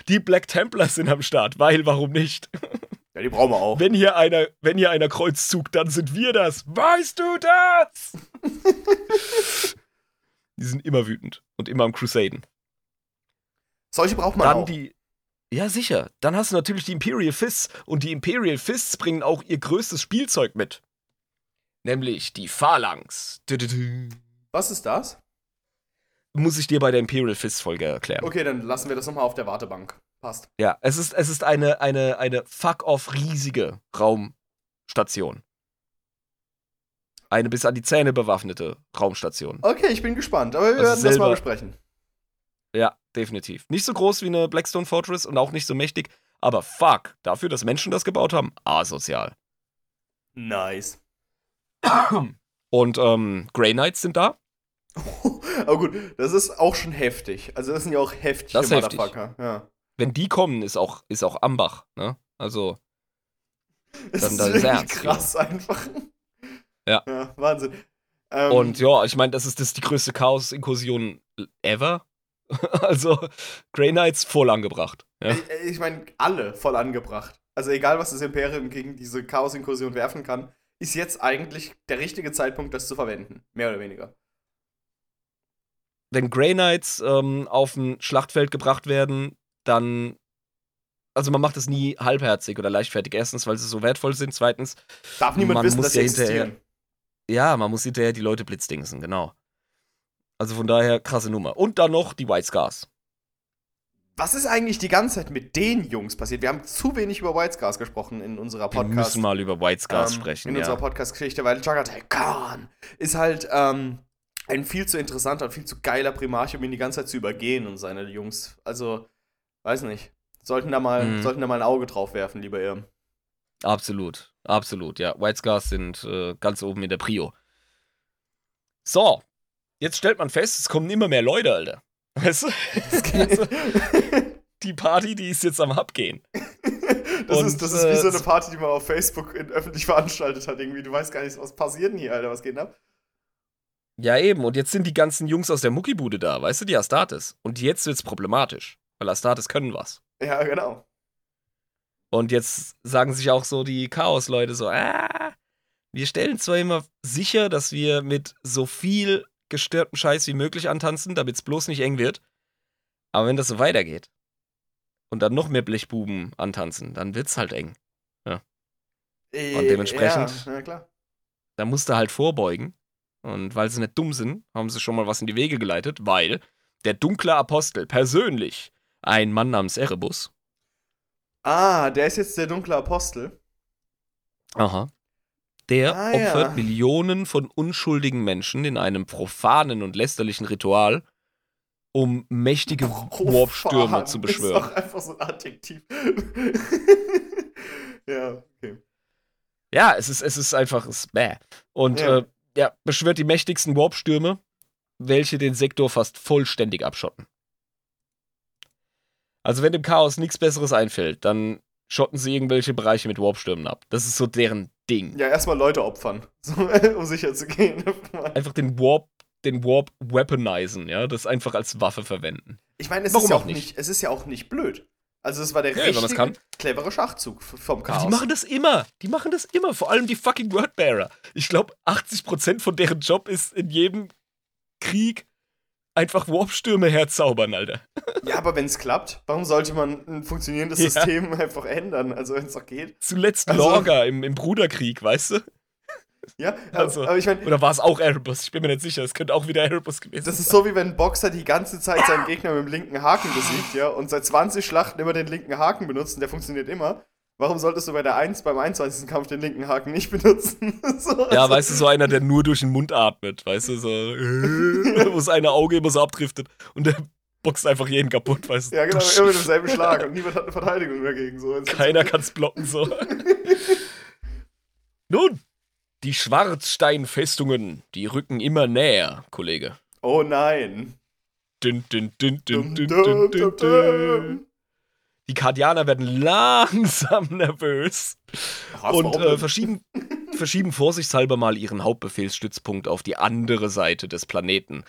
Die Black Templars sind am Start, weil warum nicht? ja, die brauchen wir auch. Wenn hier einer, wenn hier einer Kreuzzug, dann sind wir das. Weißt du das? [laughs] die sind immer wütend und immer am Crusaden. Solche braucht man Dann auch. die. Ja, sicher. Dann hast du natürlich die Imperial Fists. Und die Imperial Fists bringen auch ihr größtes Spielzeug mit. Nämlich die Phalanx. Was ist das? Muss ich dir bei der Imperial Fist Folge erklären. Okay, dann lassen wir das nochmal auf der Wartebank. Passt. Ja, es ist, es ist eine, eine, eine fuck-off riesige Raumstation. Eine bis an die Zähne bewaffnete Raumstation. Okay, ich bin gespannt, aber wir Also werden das mal selber- besprechen. Ja, definitiv. Nicht so groß wie eine Blackstone Fortress und auch nicht so mächtig, aber fuck, dafür, dass Menschen das gebaut haben, asozial. Nice. Und ähm, Grey Knights sind da. [laughs] aber gut, das ist auch schon heftig. Also das sind ja auch heftige Das heftig. Motherfucker. Ja. Wenn die kommen, ist auch, ist auch Ambach, ne? Also, Das Dann- ist dann ist ernst, krass einfach. Ja. Ja, Wahnsinn. Ähm, und ja, ich meine, das ist, das ist die größte Chaos-Inkursion ever. [laughs] also, Grey Knights voll angebracht. Ja? Ich, ich meine, alle voll angebracht. Also egal, was das Imperium gegen diese Chaos-Inkursion werfen kann, ist jetzt eigentlich der richtige Zeitpunkt, das zu verwenden. Mehr oder weniger. Wenn Grey Knights ähm, auf ein Schlachtfeld gebracht werden, dann. Also, man macht es nie halbherzig oder leichtfertig. Erstens, weil sie so wertvoll sind. Zweitens, Darf niemand Man wissen, dass sie existieren. ja, man muss hinterher die Leute blitzdingsen, genau. Also von daher krasse Nummer. Und dann noch die White Scars. Was ist eigentlich die ganze Zeit mit den Jungs passiert? Wir haben zu wenig über White Scars gesprochen in unserer Wir Podcast. müssen mal über White Scars ähm, sprechen, In ja. unserer Podcast-Geschichte, weil Jagatai Khan ist halt ähm, ein viel zu interessanter und viel zu geiler Primarch, um ihn die ganze Zeit zu übergehen und seine Jungs. Also, weiß nicht. Sollten da mal, Mhm. sollten da mal ein Auge drauf werfen, lieber Irm. Absolut, absolut, ja. White Scars sind äh, ganz oben in der Prio. So, jetzt stellt man fest, es kommen immer mehr Leute, Alter. Weißt du? Also, die Party, die ist jetzt am Abgehen. Das, Und, ist, das ist wie so äh, eine Party, die man auf Facebook in, öffentlich veranstaltet hat. Irgendwie, du weißt gar nicht, was passiert denn hier, Alter, was geht denn ab? Ja, eben. Und jetzt sind die ganzen Jungs aus der Muckibude da, weißt du, die Astartes. Und jetzt wird's problematisch, weil Astartes können was. Ja, genau. Und jetzt sagen sich auch so die Chaos-Leute so, ah, wir stellen zwar immer sicher, dass wir mit so viel gestörtem Scheiß wie möglich antanzen, damit es bloß nicht eng wird. Aber wenn das so weitergeht und dann noch mehr Blechbuben antanzen, dann wird's halt eng. Äh, Und dementsprechend- Ja, ja. Da musst du halt vorbeugen. Und weil sie nicht dumm sind, haben sie schon mal was in die Wege geleitet, weil der dunkle Apostel persönlich, ein Mann namens Erebus, Ah, der ist jetzt der dunkle Apostel. Aha. Der Ah, opfert ja. Millionen von unschuldigen Menschen in einem profanen und lästerlichen Ritual, um mächtige Warp-Stürme zu Ist beschwören. doch einfach so ein Adjektiv. [laughs] ja, okay. Ja, es ist, es ist einfach es ist bäh. Und Ja. äh, ja, beschwört die mächtigsten Warp-Stürme, welche den Sektor fast vollständig abschotten. Also wenn dem Chaos nichts Besseres einfällt, dann schotten sie irgendwelche Bereiche mit Warp-Stürmen ab. Das ist so deren Ding. Ja, erstmal Leute opfern, [laughs] so, um sicher zu gehen. [laughs] Einfach den Warp, den Warp weaponisen, ja, das einfach als Waffe verwenden. Ich meine, es Warum ist ja auch nicht? nicht, es ist ja auch nicht blöd. Also es war der Ja, richtige, clevere Schachzug vom Aber Chaos. die machen das immer. Die machen das immer. Vor allem die fucking Wordbearer. Ich glaube, 80% von deren Job ist in jedem Krieg einfach Warp-Stürme herzaubern, Alter. [laughs] ja, aber wenn es klappt, warum sollte man ein funktionierendes Ja. System [laughs] einfach ändern? Also wenn es doch geht. Zuletzt Also- Lorga im, im Bruderkrieg, weißt du? Ja, [laughs] Also, aber ich meine, Oder war es auch Erebus? Ich bin mir nicht sicher. Es könnte auch wieder Erebus gewesen Das ist sein. so wie wenn ein Boxer die ganze Zeit seinen Gegner mit dem linken Haken besiegt, ja, und seit 20 Schlachten immer den linken Haken benutzt und der funktioniert immer. Warum solltest du bei der 1 beim 21. Kampf den linken Haken nicht benutzen? [laughs] so, Ja, also- weißt du, so einer, der nur durch den Mund atmet, weißt du, so, [laughs] wo sein Auge immer so abdriftet und der boxt einfach jeden kaputt, weißt du. Ja, genau, immer mit demselben [laughs] Schlag und niemand hat eine Verteidigung dagegen. So. Keiner kann's blocken, so. Nun, die Schwarzsteinfestungen, die rücken immer näher, Kollege. Oh nein. Dün, dün, Dum, dün, dum, dün, dum, dün, dün. Die Kardianer werden langsam [laughs] nervös Was, und äh, verschieben, [laughs] verschieben vorsichtshalber mal ihren Hauptbefehlsstützpunkt auf die andere Seite des Planeten.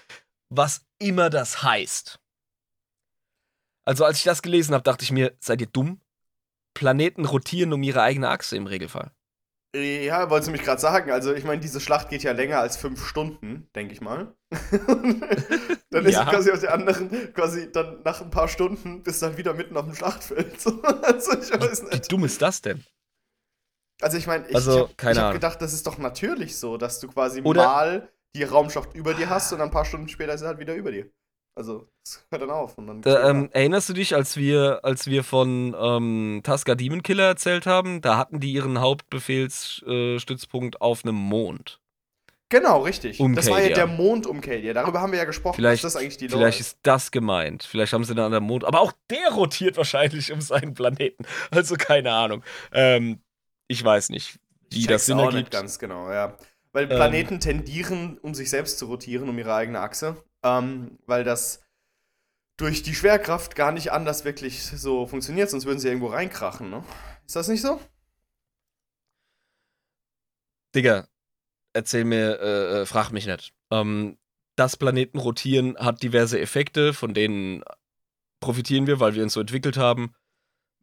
Was immer das heißt. Also, als ich das gelesen habe, dachte ich mir, seid ihr dumm? Planeten rotieren um ihre eigene Achse im Regelfall. Ja, wolltest du mich gerade sagen. Also, ich meine, diese Schlacht geht ja länger als fünf Stunden, denke ich mal. [laughs] dann ist Ja. quasi auf der anderen, quasi dann nach ein paar Stunden bist du dann wieder mitten auf dem Schlachtfeld. [laughs] So, also, ich weiß Wie nicht. dumm ist das denn? Also, ich meine, ich, Also, ich habe hab gedacht, das ist doch natürlich so, dass du quasi Oder- mal die Raumschacht über dir hast und ein paar Stunden später ist sie halt wieder über dir. Also, es hört dann auf. Und dann Da, ähm, erinnerst du dich, als wir, als wir von ähm, Tusker Demon Killer erzählt haben? Da hatten die ihren Hauptbefehlsstützpunkt äh, auf einem Mond. genau, richtig. um das war ja der Mond um Cadia. Darüber haben wir ja gesprochen. Vielleicht, dass das eigentlich die vielleicht ist das gemeint. Vielleicht haben sie einen anderen Mond. Aber auch der rotiert wahrscheinlich um seinen Planeten. [laughs] Also keine Ahnung. Ähm, ich weiß nicht, wie Ich das Sinn ergibt. ganz genau, ja. Weil Ähm. Planeten tendieren, um sich selbst zu rotieren, um ihre eigene Achse. Ähm, weil das durch die Schwerkraft gar nicht anders wirklich so funktioniert, sonst würden sie irgendwo reinkrachen, ne? Ist das nicht so? Digga, erzähl mir, äh, äh, frag mich nicht. Ähm, das Planetenrotieren hat diverse Effekte, von denen profitieren wir, weil wir uns so entwickelt haben.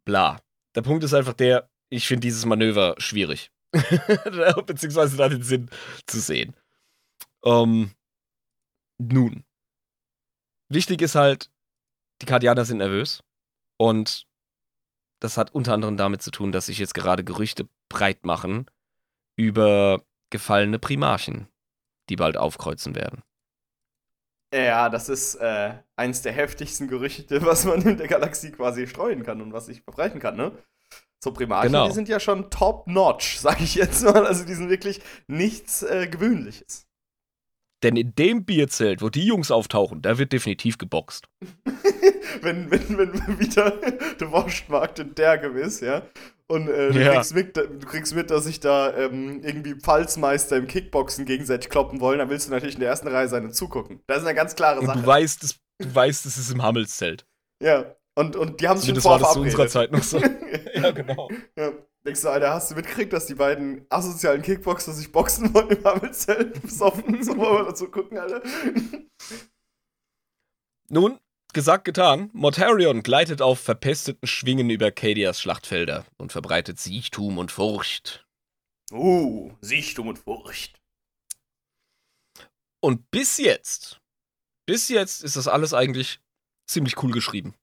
Bla. Der Punkt ist einfach der, ich finde dieses Manöver schwierig. [laughs] Beziehungsweise da den Sinn zu sehen. Ähm, nun. Wichtig ist halt, die Kardianer sind nervös. Und das hat unter anderem damit zu tun, dass sich jetzt gerade Gerüchte breit machen über gefallene Primarchen, die bald aufkreuzen werden. Ja, das ist äh, eins der heftigsten Gerüchte, [laughs] was man in der Galaxie quasi streuen kann und was sich verbreiten kann, ne? So Primarchen, Genau. die sind ja schon top-notch, [laughs] sag ich jetzt mal. Also die sind wirklich nichts äh, Gewöhnliches. Denn in dem Bierzelt, wo die Jungs auftauchen, da wird definitiv geboxt. [laughs] wenn, wenn, wenn [laughs] wieder der Wurstmarkt in der gewiss, ja. Und äh, du, Ja. kriegst mit, du kriegst mit, dass sich da ähm, irgendwie Pfalzmeister im Kickboxen gegenseitig kloppen wollen, dann willst du natürlich in der ersten Reihe sein und zugucken. Das ist eine ganz klare Und Sache. du weißt, es, du weißt, es ist im Hammelszelt. ja. Und, und die haben sich schon Zumindest war vorher das zu unserer. Zeit noch so. [laughs] ja, genau. Ja. Denkst du, Alter, hast du mitgekriegt, dass die beiden asozialen Kickboxer sich boxen wollen im Hammelzelt? [laughs] Besoffen, so wollen wir dazu gucken, Alter. Nun, gesagt, getan. Mortarion gleitet auf verpesteten Schwingen über Cadias Schlachtfelder und verbreitet Siechtum und Furcht. Uh, Siechtum und Furcht. Und bis jetzt, bis jetzt ist das alles eigentlich ziemlich cool geschrieben.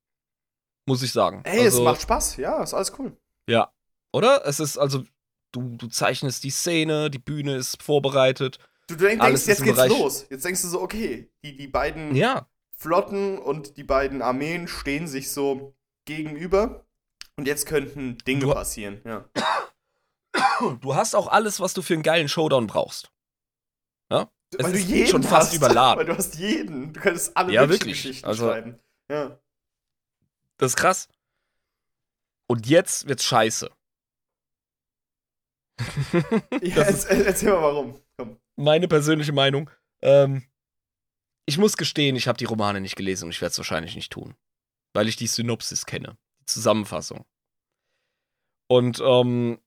Muss ich sagen. Ey, also, es macht Spaß, ja, ist alles cool. Ja. Oder? Es ist also, du, du zeichnest die Szene, die Bühne ist vorbereitet. Du denkst, Alles jetzt geht's Bereich- los. Jetzt denkst du so, okay, die, die beiden Ja. Flotten und die beiden Armeen stehen sich so gegenüber. Und jetzt könnten Dinge Du- passieren, ja. [coughs] Du hast auch alles, was du für einen geilen Showdown brauchst. Ja? Es Weil du ist jeden schon fast hast. [laughs] überladen. Weil du hast jeden. Du könntest alle Ja, wirklich. Geschichten Also- schreiben. Ja. Das ist krass. Und jetzt wird's scheiße. Ja erz- erzähl mal warum. Komm. Meine persönliche Meinung. Ähm, ich muss gestehen, ich habe die Romane nicht gelesen und ich werde es wahrscheinlich nicht tun. Weil ich die Synopsis kenne. Die Zusammenfassung. Und ähm,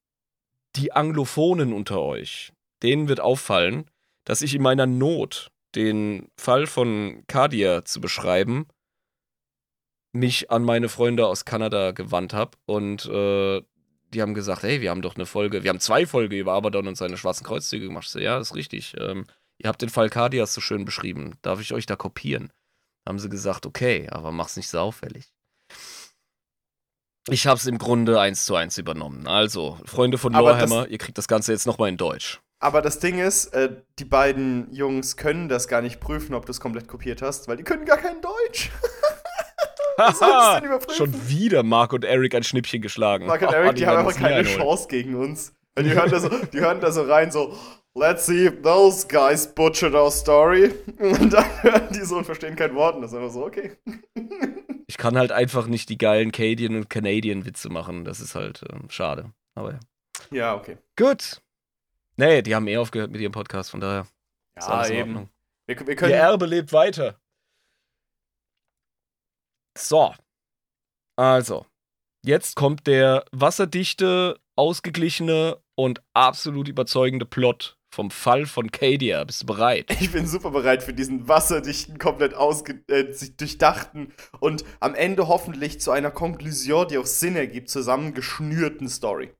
die Anglophonen unter euch, denen wird auffallen, dass ich in meiner Not, den Fall von Kadia zu beschreiben, mich an meine Freunde aus Kanada gewandt habe und äh, die haben gesagt, hey, wir haben doch eine Folge, wir haben zwei Folgen über Abaddon und seine schwarzen Kreuzzüge gemacht. So, ja, ist richtig. Ähm, ihr habt den Fall Kadias so schön beschrieben. Darf ich euch da kopieren? Haben sie gesagt, okay, aber mach's nicht so auffällig. Ich hab's im Grunde eins zu eins übernommen. Also, Freunde von Lorehammer, ihr kriegt das Ganze jetzt nochmal in Deutsch. Aber das Ding ist, äh, die beiden Jungs können das gar nicht prüfen, ob du es komplett kopiert hast, weil die können gar kein Deutsch. [laughs] sollst du denn überprüfen? [laughs] Schon wieder Mark und Eric ein Schnippchen geschlagen. Mark und Oh, Eric, die, haben einfach keine einholen. Chance gegen uns. Weil die hören, da so, die hören da so rein, so, let's see if those guys butchered our story. Und dann [laughs] hören die so und verstehen kein Wort. Und das ist einfach so, okay. [laughs] Ich kann halt einfach nicht die geilen Canadian und Canadian Witze machen. Das ist halt ähm, schade. Aber ja. Ja, okay. Gut. Nee, die haben eh aufgehört mit ihrem Podcast, von daher ist Ja, eben. Wir, wir Ihr können, Erbe lebt weiter. So. Also. Jetzt kommt der wasserdichte, ausgeglichene und absolut überzeugende Plot vom Fall von Cadia. Bist du bereit? ich bin super bereit für diesen wasserdichten, komplett ausge äh, durchdachten und am Ende hoffentlich zu einer Konklusion, die auch Sinn ergibt, zusammengeschnürten Story.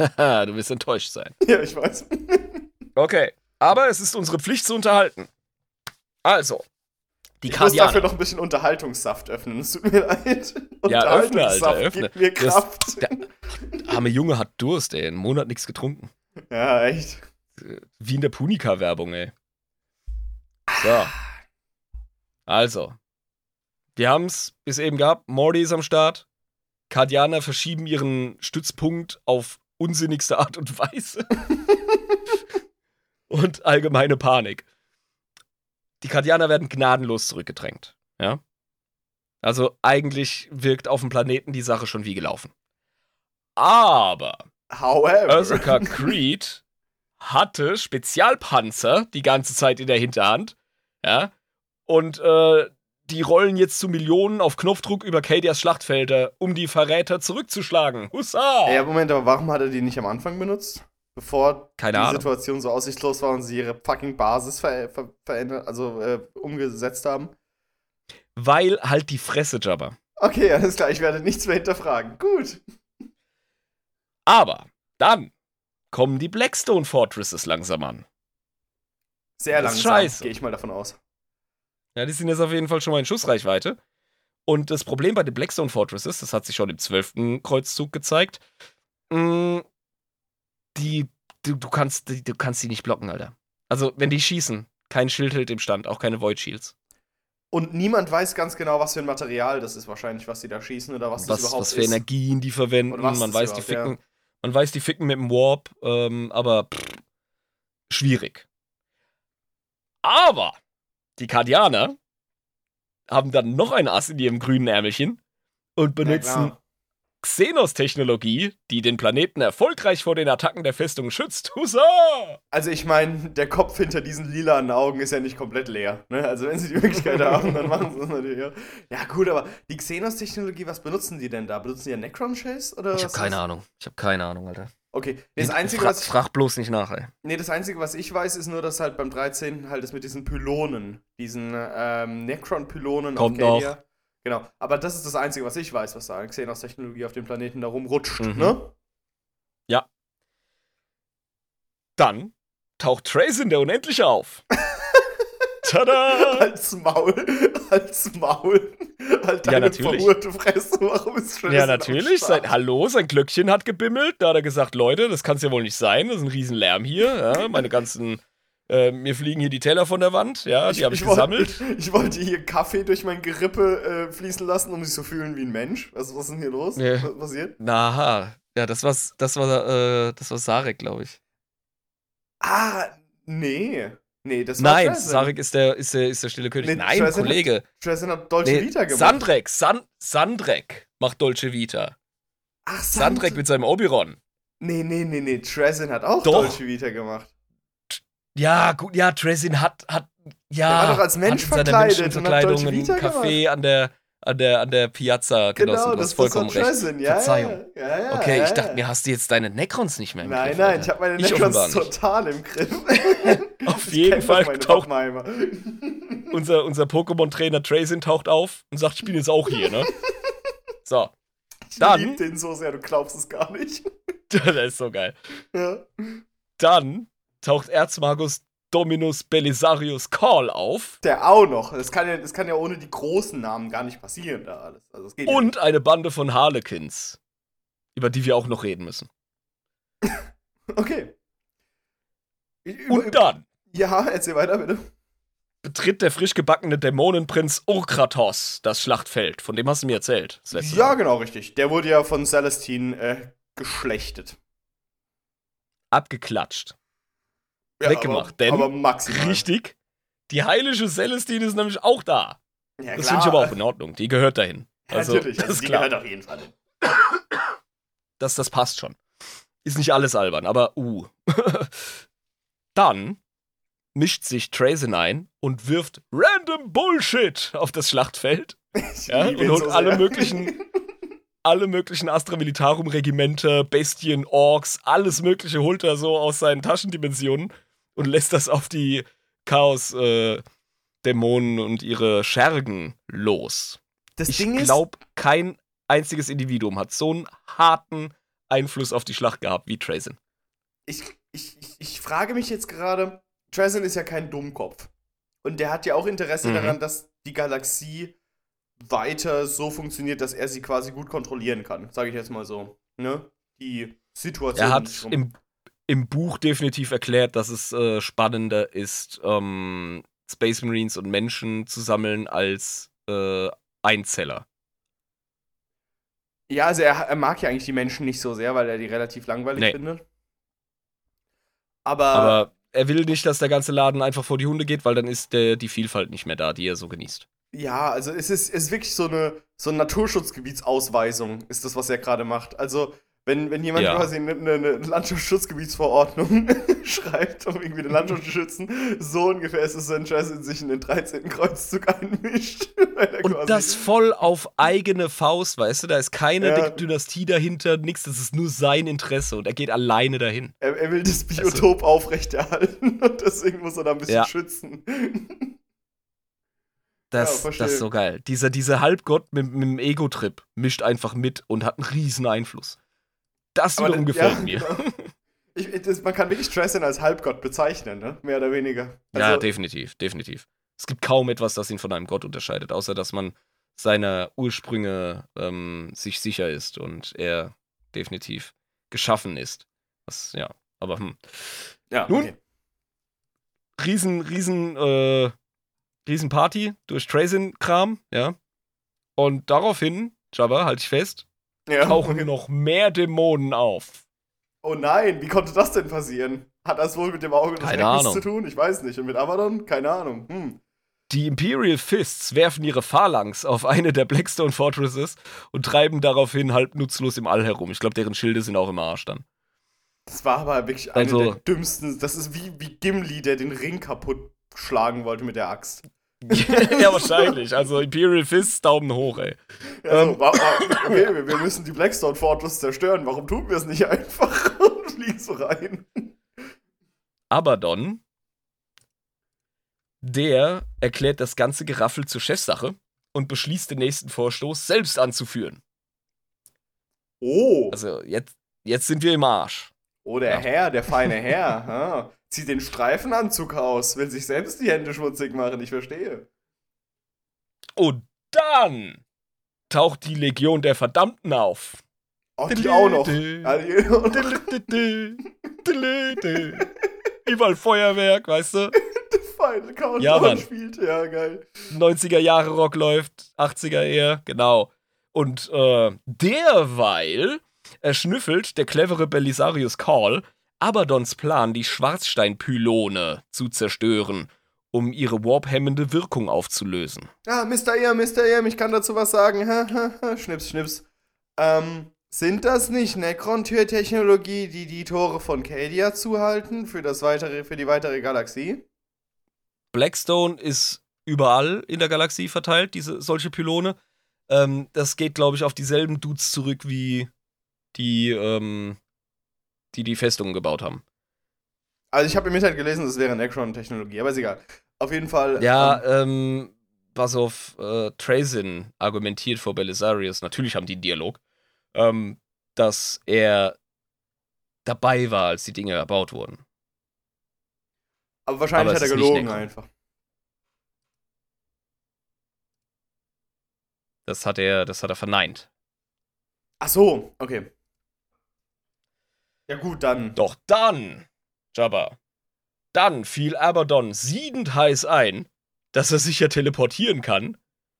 Haha, du wirst enttäuscht sein. [laughs] ja, ich weiß. Okay. Aber es ist unsere Pflicht zu unterhalten. Also. Die Ich muss dafür Kardianer. noch ein bisschen Unterhaltungssaft öffnen. Es tut mir [laughs] leid. Ja, öffne, Alter, öffne. Gibt mir Das- Kraft. [laughs] der arme Junge hat Durst, ey. Einen Monat nichts getrunken. ja, echt. Wie in der Punika-Werbung, ey. So. Also. Wir haben's bis eben gehabt. Morty ist am Start. Kardianer verschieben ihren Stützpunkt auf unsinnigste Art und Weise. [laughs] und allgemeine Panik. Die Kardianer werden gnadenlos zurückgedrängt. Ja. Also eigentlich wirkt auf dem Planeten die Sache schon wie gelaufen. Aber However. Ursula [laughs] Creed hatte Spezialpanzer die ganze Zeit in der Hinterhand. Ja. Und äh, die rollen jetzt zu Millionen auf Knopfdruck über Cadias Schlachtfelder, um die Verräter zurückzuschlagen. Hussa! Ja, Moment, aber warum hat er die nicht am Anfang benutzt? Bevor Keine die Ahnung. Situation so aussichtslos war und sie ihre fucking Basis ver ver verändert, also äh, umgesetzt haben. Weil halt die Fresse, Jabba. Okay, alles klar, ich werde nichts mehr hinterfragen. Gut. Aber dann kommen die Blackstone Fortresses langsam an. Sehr Das langsam, gehe ich mal davon aus. Ja, die sind jetzt auf jeden Fall schon mal in Schussreichweite. Und das Problem bei den Blackstone Fortresses, das hat sich schon im 12. Kreuzzug gezeigt, mh, die, du, du, kannst, die, du kannst die nicht blocken, Alter. Also, wenn die schießen, kein Schild hält im Stand, auch keine Void Shields. Und niemand weiß ganz genau, was für ein Material das ist, wahrscheinlich, was sie da schießen oder was, das Was, überhaupt was für ist. Energien die verwenden, man das weiß, die ficken, man weiß, die ficken mit dem Warp, ähm, aber pff, schwierig. Aber die Kardianer haben dann noch ein Ass in ihrem grünen Ärmelchen und Ja, benutzen. Xenos-Technologie, die den Planeten erfolgreich vor den Attacken der Festung schützt. Hussa! Also ich meine, der Kopf hinter diesen lilanen Augen ist ja nicht komplett leer. Ne? Also wenn sie die Möglichkeit [laughs] haben, dann machen sie das natürlich. Ja, ja gut, aber die Xenos-Technologie, was benutzen die denn da? Benutzen die ja Necron-Chase? Ich habe keine Ahnung. Ich habe keine Ahnung, Alter. Okay, das Einzige, Fra was ich, frag bloß nicht nach, ey. nee, das Einzige, was ich weiß, ist nur, dass halt beim 13. halt das mit diesen Pylonen, diesen ähm, Necron-Pylonen Kommt auf Cadia. Genau, aber das ist das Einzige, was ich weiß, was da an Xenos-Technologie auf dem Planeten da rumrutscht, Mhm. ne? Dann taucht Trazin der Unendliche auf. [laughs] Tada! Als Maul, als Maul. Halt Ja, natürlich. verhurte Fresse, warum ist Ja, natürlich. Sein, hallo, sein Glöckchen hat gebimmelt. Da hat er gesagt, Leute, das kann es ja wohl nicht sein. Das ist ein Riesenlärm hier. Ja, meine ganzen, äh, mir fliegen hier die Teller von der Wand. Ja, die habe ich, gesammelt. Wollte, [laughs] ich wollte hier Kaffee durch mein Gerippe äh, fließen lassen, um mich zu fühlen wie ein Mensch. Was, was ist denn hier los? Ja. Was passiert? Na, ja, das war, das war, äh, das war Sarek, glaube ich. Ah, nee. Nee, das war Nein, Tracer. Sarek ist der, ist der, ist der stille König. Nee, Nein, hat- Kollege. Tracer hat Dolce Nee, Vita gemacht. Sandrek, San, Sandrek macht Dolce Vita. Ach, Sandrek Sand mit seinem Oberon. Nee, nee, nee, nee. Trezin hat auch Doch. Dolce Vita gemacht. Ja, gut, ja, Trazin hat, hat, ja. Der war doch als Mensch verkleidet ein Vita Café an der, an der, an der Piazza genossen. Genau, du das, hast vollkommen das recht. Trezin. Ja, Verzeihung. Ja, ja, Okay, ich dachte mir, hast du jetzt deine Necrons nicht mehr im Nein, Griff? nein, Alter? ich habe meine Ich Necrons total im Griff. [laughs] Auf Ich jeden Fall taucht [laughs] unser, unser Pokémon-Trainer Trazin taucht auf und sagt, ich bin jetzt auch hier, ne? [laughs] So, Ich Dann- lieb den so sehr, du glaubst es gar nicht. das ist so geil. Ja. Dann taucht Erzmagus Dominus Belisarius Call auf Der auch noch. Das kann, ja, das kann ja ohne die großen Namen gar nicht passieren, da alles. Also, geht ja und eine Bande von Harlequins, über die wir auch noch reden müssen. [laughs] Okay. Über, Und dann ja, erzähl weiter, bitte. betritt der frisch gebackene Dämonenprinz Urkratos das Schlachtfeld. Von dem hast du mir erzählt. Ja, Mal. genau, richtig. Der wurde ja von Celestine äh, geschlechtet. Abgeklatscht. Ja, Weggemacht, aber, denn- aber maximal. Richtig. Die heilige Celestine ist nämlich auch da. Ja, Das finde ich aber auch in Ordnung. Die gehört dahin. Ja, Also, natürlich, das also ist die klar. gehört auf jeden Fall hin. Das, das passt schon. Ist nicht alles albern, aber uh. [laughs] Dann mischt sich Trazin ein und wirft random Bullshit auf das Schlachtfeld. Ja, und holt so alle möglichen- Alle möglichen Astra Militarum Regimenter, Bestien, Orks, alles mögliche holt er so aus seinen Taschendimensionen und lässt das auf die Chaos äh, und ihre Schergen los. Das ich glaube, kein einziges Individuum hat so einen harten Einfluss auf die Schlacht gehabt wie Trazin. ich, ich, ich, ich frage mich jetzt gerade, Trazin ist ja kein Dummkopf. Und der hat ja auch Interesse Mhm. daran, dass die Galaxie weiter so funktioniert, dass er sie quasi gut kontrollieren kann. Sage ich jetzt mal so. Ne? Die Situation. Er hat im, im Buch definitiv erklärt, dass es äh, spannender ist, ähm, Space Marines und Menschen zu sammeln als äh, Einzeller. Ja, also er, er mag ja eigentlich die Menschen nicht so sehr, weil er die relativ langweilig Nee. findet. Aber, Aber er will nicht, dass der ganze Laden einfach vor die Hunde geht, weil dann ist der, die Vielfalt nicht mehr da, die er so genießt. ja, also es ist, es ist wirklich so eine, so eine Naturschutzgebietsausweisung, ist das, was er gerade macht. Also, wenn, wenn jemand Ja. quasi eine, eine Landschaftsschutzgebietsverordnung [laughs] schreibt, um irgendwie den Landschutz zu schützen, so ungefähr ist es, wenn Jazz in sich in den 13. Kreuzzug einmischt. [laughs] Und das voll auf eigene Faust, weißt du? Da ist keine Ja. Dynastie dahinter, nix, das ist nur sein Interesse und er geht alleine dahin. er, er will das Biotop aufrechterhalten [laughs] und deswegen muss er da ein bisschen Ja. schützen. Das, verstehe. das ist so geil. Dieser, dieser Halbgott mit, mit dem Ego-Trip mischt einfach mit und hat einen riesen Einfluss. Das Aber wiederum das- gefällt ja, mir. [laughs] Ich, das, man kann wirklich Tristan als Halbgott bezeichnen, ne? Mehr oder weniger. ja, Also, definitiv, definitiv. Es gibt kaum etwas, das ihn von einem Gott unterscheidet, außer dass man seiner Ursprünge ähm, sich sicher ist und er definitiv geschaffen ist. Was, ja, aber hm. ja, Nun, okay. riesen, riesen, äh, riesen Party durch Trazin-Kram, ja. Und daraufhin, Jabba, halte ich fest, Ja, tauchen noch mehr Dämonen auf. Oh nein, wie konnte das denn passieren? Hat das wohl mit dem Auge des Schreckens zu tun? Ich weiß nicht. Und mit Abaddon? Keine Ahnung. Hm. Die Imperial Fists werfen ihre Phalanx auf eine der Blackstone Fortresses und treiben daraufhin halb nutzlos im All herum. Ich glaube, deren Schilde sind auch im Arsch dann. Das war aber wirklich eine Also- der dümmsten. Das ist wie, wie Gimli, der den Ring kaputt schlagen wollte mit der Axt. [laughs] ja, wahrscheinlich. Also Imperial Fists, Daumen hoch, ey. Also, Ähm. wa- wa- [laughs] okay, wir, wir müssen die Blackstone Fortress zerstören. Warum tun wir es nicht [laughs] einfach und fliegen so rein? Abaddon, der erklärt das ganze Geraffel zur Chefsache und beschließt den nächsten Vorstoß selbst anzuführen. Oh, Also jetzt, jetzt sind wir im Arsch. Oh der ja. Herr, der feine Herr. Ah, zieht den Streifenanzug aus, will sich selbst die Hände schmutzig machen. Ich verstehe. Und dann taucht die Legion der Verdammten auf. Oh, die auch noch. Überall Feuerwerk, weißt du? [laughs] Final Countdown Ja, Mann. spielt. Ja, geil. 90er Jahre Rock läuft, 80er eher, genau. Und äh, derweil erschnüffelt der clevere Belisarius Call Abaddons Plan, die Schwarzsteinpylone zu zerstören, um ihre warp-hemmende Wirkung aufzulösen. Ah, Mr. Ear, Mr. Ear, ich kann dazu was sagen. Ha, ha, ha. Schnips, schnips. Ähm, sind das nicht Necron-Tür-Technologie, die die Tore von Cadia zuhalten für, das weitere, für die weitere Galaxie? Blackstone ist überall in der Galaxie verteilt, diese solche Pylone. Ähm, das geht, glaube ich, auf dieselben Dudes zurück wie die, ähm, die die Festungen gebaut haben. Also ich habe im Internet gelesen, das wäre Necron-Technologie, aber ist egal. Auf jeden Fall. Ja, Ähm, ähm, pass auf, äh, Trazin argumentiert vor Belisarius, natürlich haben die einen Dialog, ähm, dass er dabei war, als die Dinge erbaut wurden. aber wahrscheinlich aber hat er es gelogen einfach. Das hat er, das hat er verneint. Ach so, okay. Ja gut, dann. Doch dann, Jabba, dann fiel Abaddon siedend heiß ein, dass er sich ja teleportieren kann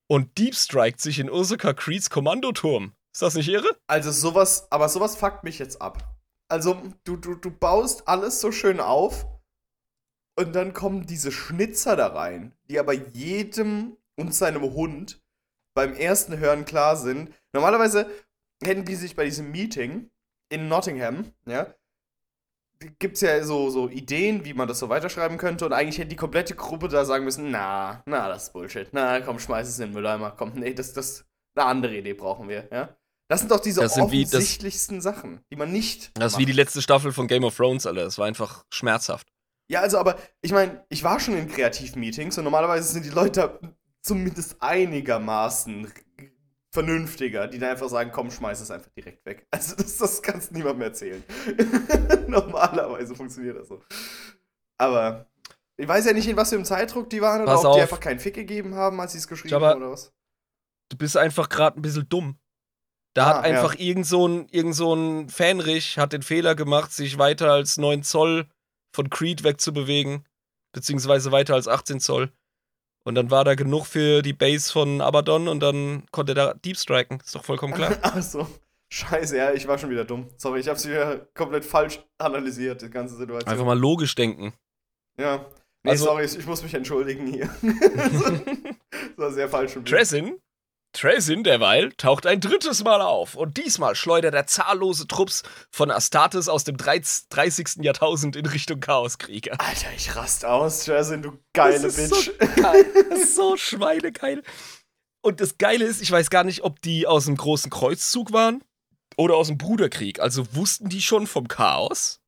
und Deep Strikt sich in Ursula Creeds Kommandoturm. Ist das nicht irre? Also sowas, aber sowas fuckt mich jetzt ab. Also du, du, du baust alles so schön auf und dann kommen diese Schnitzer da rein, die aber jedem und seinem Hund beim ersten Hören klar sind. Normalerweise hätten die sich bei diesem Meeting in Nottingham, ja, gibt's ja so, so Ideen, wie man das so weiterschreiben könnte und eigentlich hätte die komplette Gruppe da sagen müssen, na, na, das ist Bullshit. Na, komm, schmeiß es in den Mülleimer. Komm, nee, das, das, eine andere Idee brauchen wir, ja. Das sind doch diese Das sind wie- das- offensichtlichsten Sachen, die man nicht. Das ist macht. wie die letzte Staffel von Game of Thrones, Alter. Das war einfach schmerzhaft. Ja, also, aber ich meine, ich war schon in Kreativmeetings und normalerweise sind die Leute zumindest einigermaßen vernünftiger, die dann einfach sagen, komm, schmeiß es einfach direkt weg. [laughs] Also das, das kannst du niemandem erzählen. [laughs] normalerweise funktioniert das so. Aber ich weiß ja nicht, in was für einem Zeitdruck die waren oder Pass ob die auf. einfach keinen Fick gegeben haben, als sie es geschrieben Jabba, haben oder was. Du bist einfach gerade ein bisschen dumm. Da Ah, hat einfach irgend, so ein, irgend so ein Fähnrich hat den Fehler gemacht, sich weiter als 9 Zoll von Creed wegzubewegen. Beziehungsweise weiter als 18 Zoll. Und dann war da genug für die Base von Abaddon und dann konnte er da Deep striken. Ist doch vollkommen klar. [laughs] Ach so. Scheiße, ja, ich war schon wieder dumm. Sorry, ich hab's wieder komplett falsch analysiert, die ganze Situation. Einfach mal logisch denken. Ja. Nee, Also- sorry, ich muss mich entschuldigen hier. [laughs] das war sehr falsch mir. Trazin, Trazin derweil taucht ein drittes Mal auf und diesmal schleudert er zahllose Trupps von Astartes aus dem 30. 30. Jahrtausend in Richtung Chaoskrieger. Alter, ich rast aus, Jason, du geile das ist Bitch. So geil. Das ist so schweinegeil. Und das Geile ist, ich weiß gar nicht, ob die aus dem großen Kreuzzug waren oder aus dem Bruderkrieg. Also wussten die schon vom Chaos?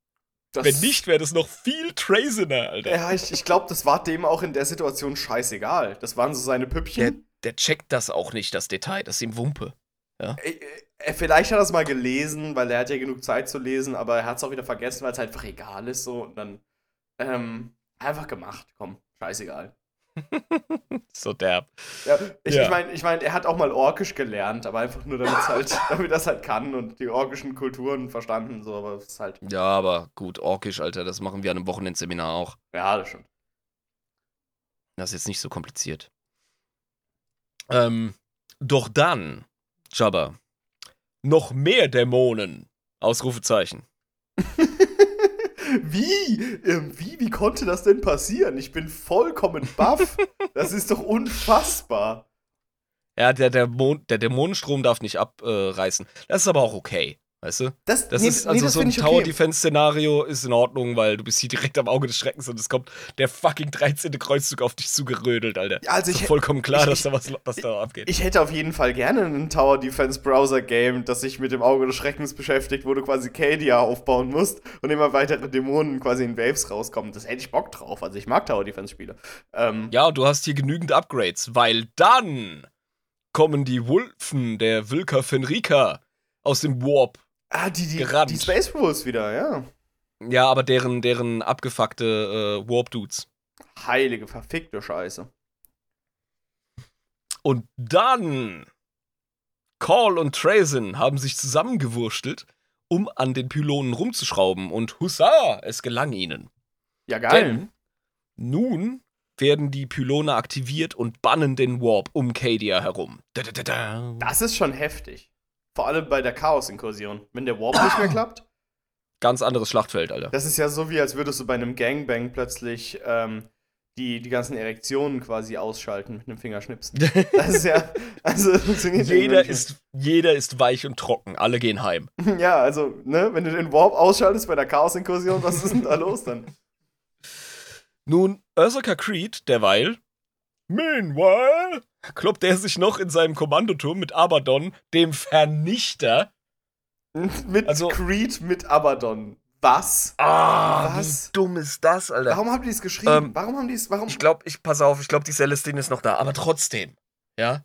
Das- Wenn nicht, wäre das noch viel Traziner, Alter. Ja, ich, ich glaube, das war dem auch in der Situation scheißegal. Das waren so seine Der, Püppchen. Der checkt das auch nicht, das Detail. Das ist ihm Wumpe. Äh, äh, vielleicht hat er es mal gelesen, weil er hat ja genug Zeit zu lesen, aber er hat es auch wieder vergessen, weil es halt einfach egal ist so. Und dann ähm, einfach gemacht. Komm, scheißegal. [laughs] So derb. Ja, ich Ja. ich meine, ich mein, er hat auch mal Orkisch gelernt, aber einfach nur, damit [laughs] halt, damit er es halt kann und die orkischen Kulturen verstanden, so, aber es ist halt, Ja, aber gut, Orkisch, Alter, das machen wir an einem Wochenendseminar auch. ja, das stimmt. Das ist jetzt nicht so kompliziert. Ähm, doch dann, Jabba, noch mehr Dämonen. Ausrufezeichen. [laughs] wie? Ähm, wie? Wie konnte das denn passieren? Ich bin vollkommen baff. Das ist doch unfassbar. Ja, der, Mond, der Dämonenstrom darf nicht abreißen. das ist aber auch okay. Weißt du? Das, Das nee, ist nee, also das so ein find ich Tower okay. Defense Szenario ist in Ordnung, weil du bist hier direkt am Auge des Schreckens und es kommt der fucking 13. Kreuzzug auf dich zugerödelt, Alter. Also ist ich- vollkommen klar, ich- dass da was, was da abgeht. Ich hätte auf jeden Fall gerne ein Tower Defense Browser Game, das sich mit dem Auge des Schreckens beschäftigt, wo du quasi Cadia aufbauen musst und immer weitere Dämonen quasi in Waves rauskommen. Das hätte ich Bock drauf. Also ich mag Tower Defense Spiele. Ähm, ja, und du hast hier genügend Upgrades, weil dann kommen die Wulfen der Wilka Fenrika aus dem Warp. Ah, die, die, Gerannt. die Space Bros wieder, ja. Ja, aber deren, deren abgefuckte äh, Warp-Dudes. Heilige, verfickte Scheiße. Und dann Call und Trazen haben sich zusammengewurstelt, um an den Pylonen rumzuschrauben und Hussa, es gelang ihnen. Ja, geil. Denn nun werden die Pylone aktiviert und bannen den Warp um Cadia herum. Da, da, da. Das ist schon heftig. Vor allem bei der Chaos-Inkursion. Wenn der Warp nicht mehr [clears throat] klappt, Ganz anderes Schlachtfeld, Alter. das ist ja so, wie als würdest du bei einem Gangbang plötzlich ähm, die, die ganzen Erektionen quasi ausschalten mit einem Fingerschnipsen. [laughs] Das ist ja, also Jeder ist, jeder ist weich und trocken. Alle gehen heim. [laughs] Ja, also, ne, wenn du den Warp ausschaltest bei der Chaos-Inkursion, was ist denn da los dann? Nun, Ursaka Creed, derweil, meanwhile, kloppt er sich noch in seinem Kommandoturm mit Abaddon, dem Vernichter. mit Also- Creed, mit Abaddon. Was? Ah, Was? wie dumm ist das, Alter? Warum haben die es geschrieben? Ähm, warum haben die es, warum? Ich glaube, ich pass auf, ich glaube, die Celestine ist noch da, aber trotzdem. Ja?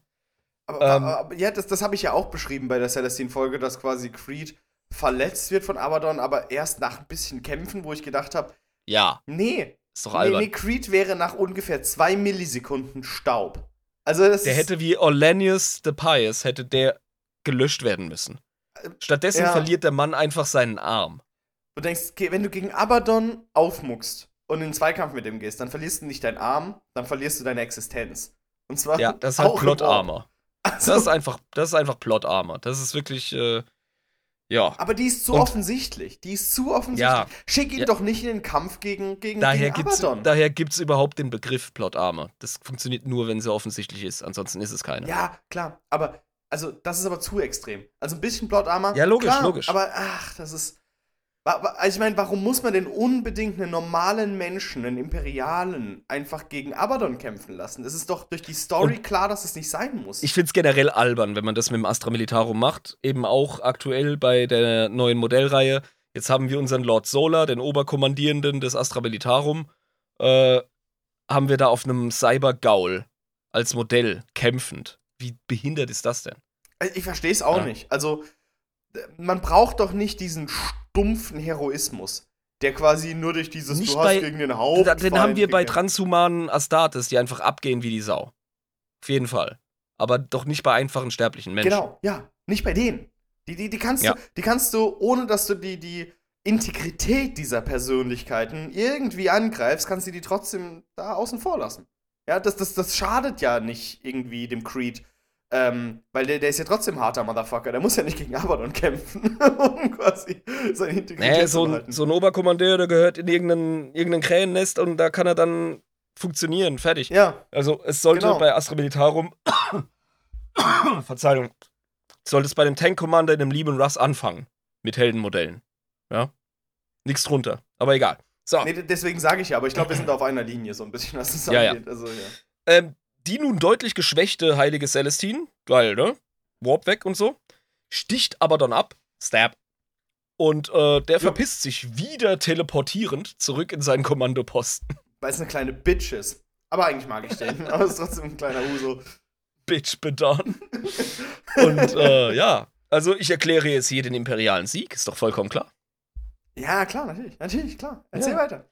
Aber, Ähm, aber, ja, das, das habe ich ja auch beschrieben bei der Celestine-Folge, dass quasi Creed verletzt wird von Abaddon, aber erst nach ein bisschen Kämpfen, wo ich gedacht habe, Ja, nee, ist doch nee, albern. nee, Creed wäre nach ungefähr zwei Millisekunden Staub. Also das Der hätte wie Orlanius the Pious, hätte der gelöscht werden müssen. Stattdessen ja. verliert der Mann einfach seinen Arm. du denkst, wenn du gegen Abaddon aufmuckst und in den Zweikampf mit ihm gehst, dann verlierst du nicht deinen Arm, dann verlierst du deine Existenz. Und zwar Ja, das ist halt [laughs] Plot. Armor. Also, Das ist einfach, das ist einfach Plot Armor. Das ist wirklich, äh, ja. aber die ist zu Und- offensichtlich. Die ist zu offensichtlich. Ja. Schick ihn Ja. doch nicht in den Kampf gegen, gegen, Daher gegen gibt's, Abaddon. daher gibt's überhaupt den Begriff Plot Armor. Das funktioniert nur, wenn sie offensichtlich ist. Ansonsten ist es keine. Ja, klar. Aber, also, das ist aber zu extrem. Also, ein bisschen Plot Armor. Ja, logisch, klar, logisch. Aber, ach, das ist. Also, ich meine, warum muss man denn unbedingt einen normalen Menschen, einen Imperialen, einfach gegen Abaddon kämpfen lassen? Es ist doch durch die Story klar, dass es nicht sein muss. Ich find's generell albern, wenn man das mit dem Astra Militarum macht. Eben auch aktuell bei der neuen Modellreihe. Jetzt haben wir unseren Lord Solar, den Oberkommandierenden des Astra Militarum, äh, haben wir da auf einem Cyber-Gaul als Modell kämpfend. Wie behindert ist das denn? Also, ich verstehe es auch Ja. nicht. Also, man braucht doch nicht diesen stumpfen Heroismus, der quasi nur durch dieses Nicht Du hast bei- gegen den Hauptfeind Den haben wir bei transhumanen Astartes, die einfach abgehen wie die Sau. Auf jeden Fall. Aber doch nicht bei einfachen sterblichen Menschen. Genau, ja. Nicht bei denen. Die, die, die, kannst Ja. du, die kannst du, ohne dass du die, die Integrität dieser Persönlichkeiten irgendwie angreifst, kannst du die trotzdem da außen vor lassen. Ja, das, das, das schadet ja nicht irgendwie dem Creed. Ähm, weil der, der ist ja trotzdem harter Motherfucker. Der muss ja nicht gegen Abaddon kämpfen, [laughs] um quasi seine Integrität Nee, zu so, ein, behalten. so ein Oberkommandeur, der gehört in irgendein, irgendein Krähennest und da kann er dann funktionieren. Fertig. Ja, Also es sollte Genau. bei Astra Militarum [coughs] Verzeihung, sollte es bei dem Tank Commander in dem Lieben Russ anfangen. Mit Heldenmodellen. Ja? Nichts drunter. Aber egal. So. nee, deswegen sage ich ja, aber ich glaube, wir sind auf einer Linie so ein bisschen, was das Ja, ja. angeht. Also, ja. Ähm, die nun deutlich geschwächte heilige Celestine, geil, ne? Warp weg und so, sticht Abaddon ab, stab. Und äh, der verpisst sich wieder teleportierend zurück in seinen Kommandoposten. [laughs] Weil es eine kleine Bitch ist. Aber eigentlich mag ich den. [laughs] aber es ist trotzdem ein kleiner Uso. Bitch bedon. und äh, ja, also ich erkläre jetzt hier den imperialen Sieg, ist doch vollkommen klar. Ja, klar, natürlich. Natürlich, klar. Erzähl Ja. weiter.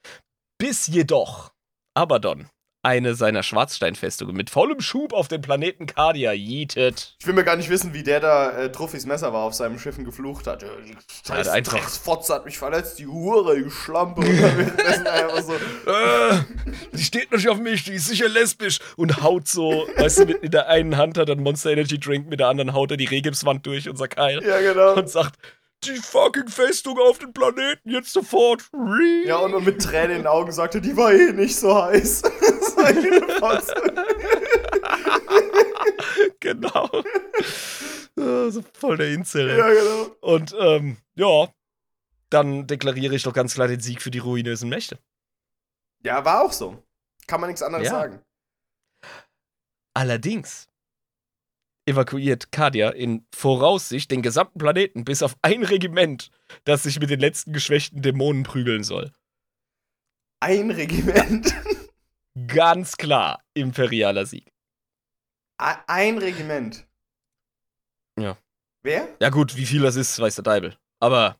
Bis jedoch Abaddon eine seiner Schwarzsteinfestungen mit vollem Schub auf den Planeten Cardia jietet. Ich will mir gar nicht wissen, wie der da äh, Truffis Messer war auf seinem Schiffen geflucht hat. Äh, scheiß einfach- Drecksfotze hat mich verletzt, die Hure, die Schlampe. So. [laughs] äh, die steht nicht auf mich, die ist sicher lesbisch und haut so, weißt du, mit in der einen Hand hat er einen Monster Energy Drink, mit der anderen haut er die Regipswand durch, unser Keil, Ja, genau. und sagt, die fucking Festung auf den Planeten, jetzt sofort. Ja, und mit Tränen in den Augen sagte, die war eh nicht so heiß. [laughs] eine Fotze. [laughs] genau. so voll der Insel. Ja, genau. Und ähm, ja, dann deklariere ich doch ganz klar den Sieg für die ruinösen Mächte. Ja, war auch so. Kann man nichts anderes Ja. sagen. Allerdings evakuiert Kadia in Voraussicht den gesamten Planeten bis auf ein Regiment, das sich mit den letzten geschwächten Dämonen prügeln soll. Ein Regiment. Ganz klar imperialer Sieg. Ein Regiment. Ja. Wer? Ja gut, wie viel das ist, weiß der Deibel. Aber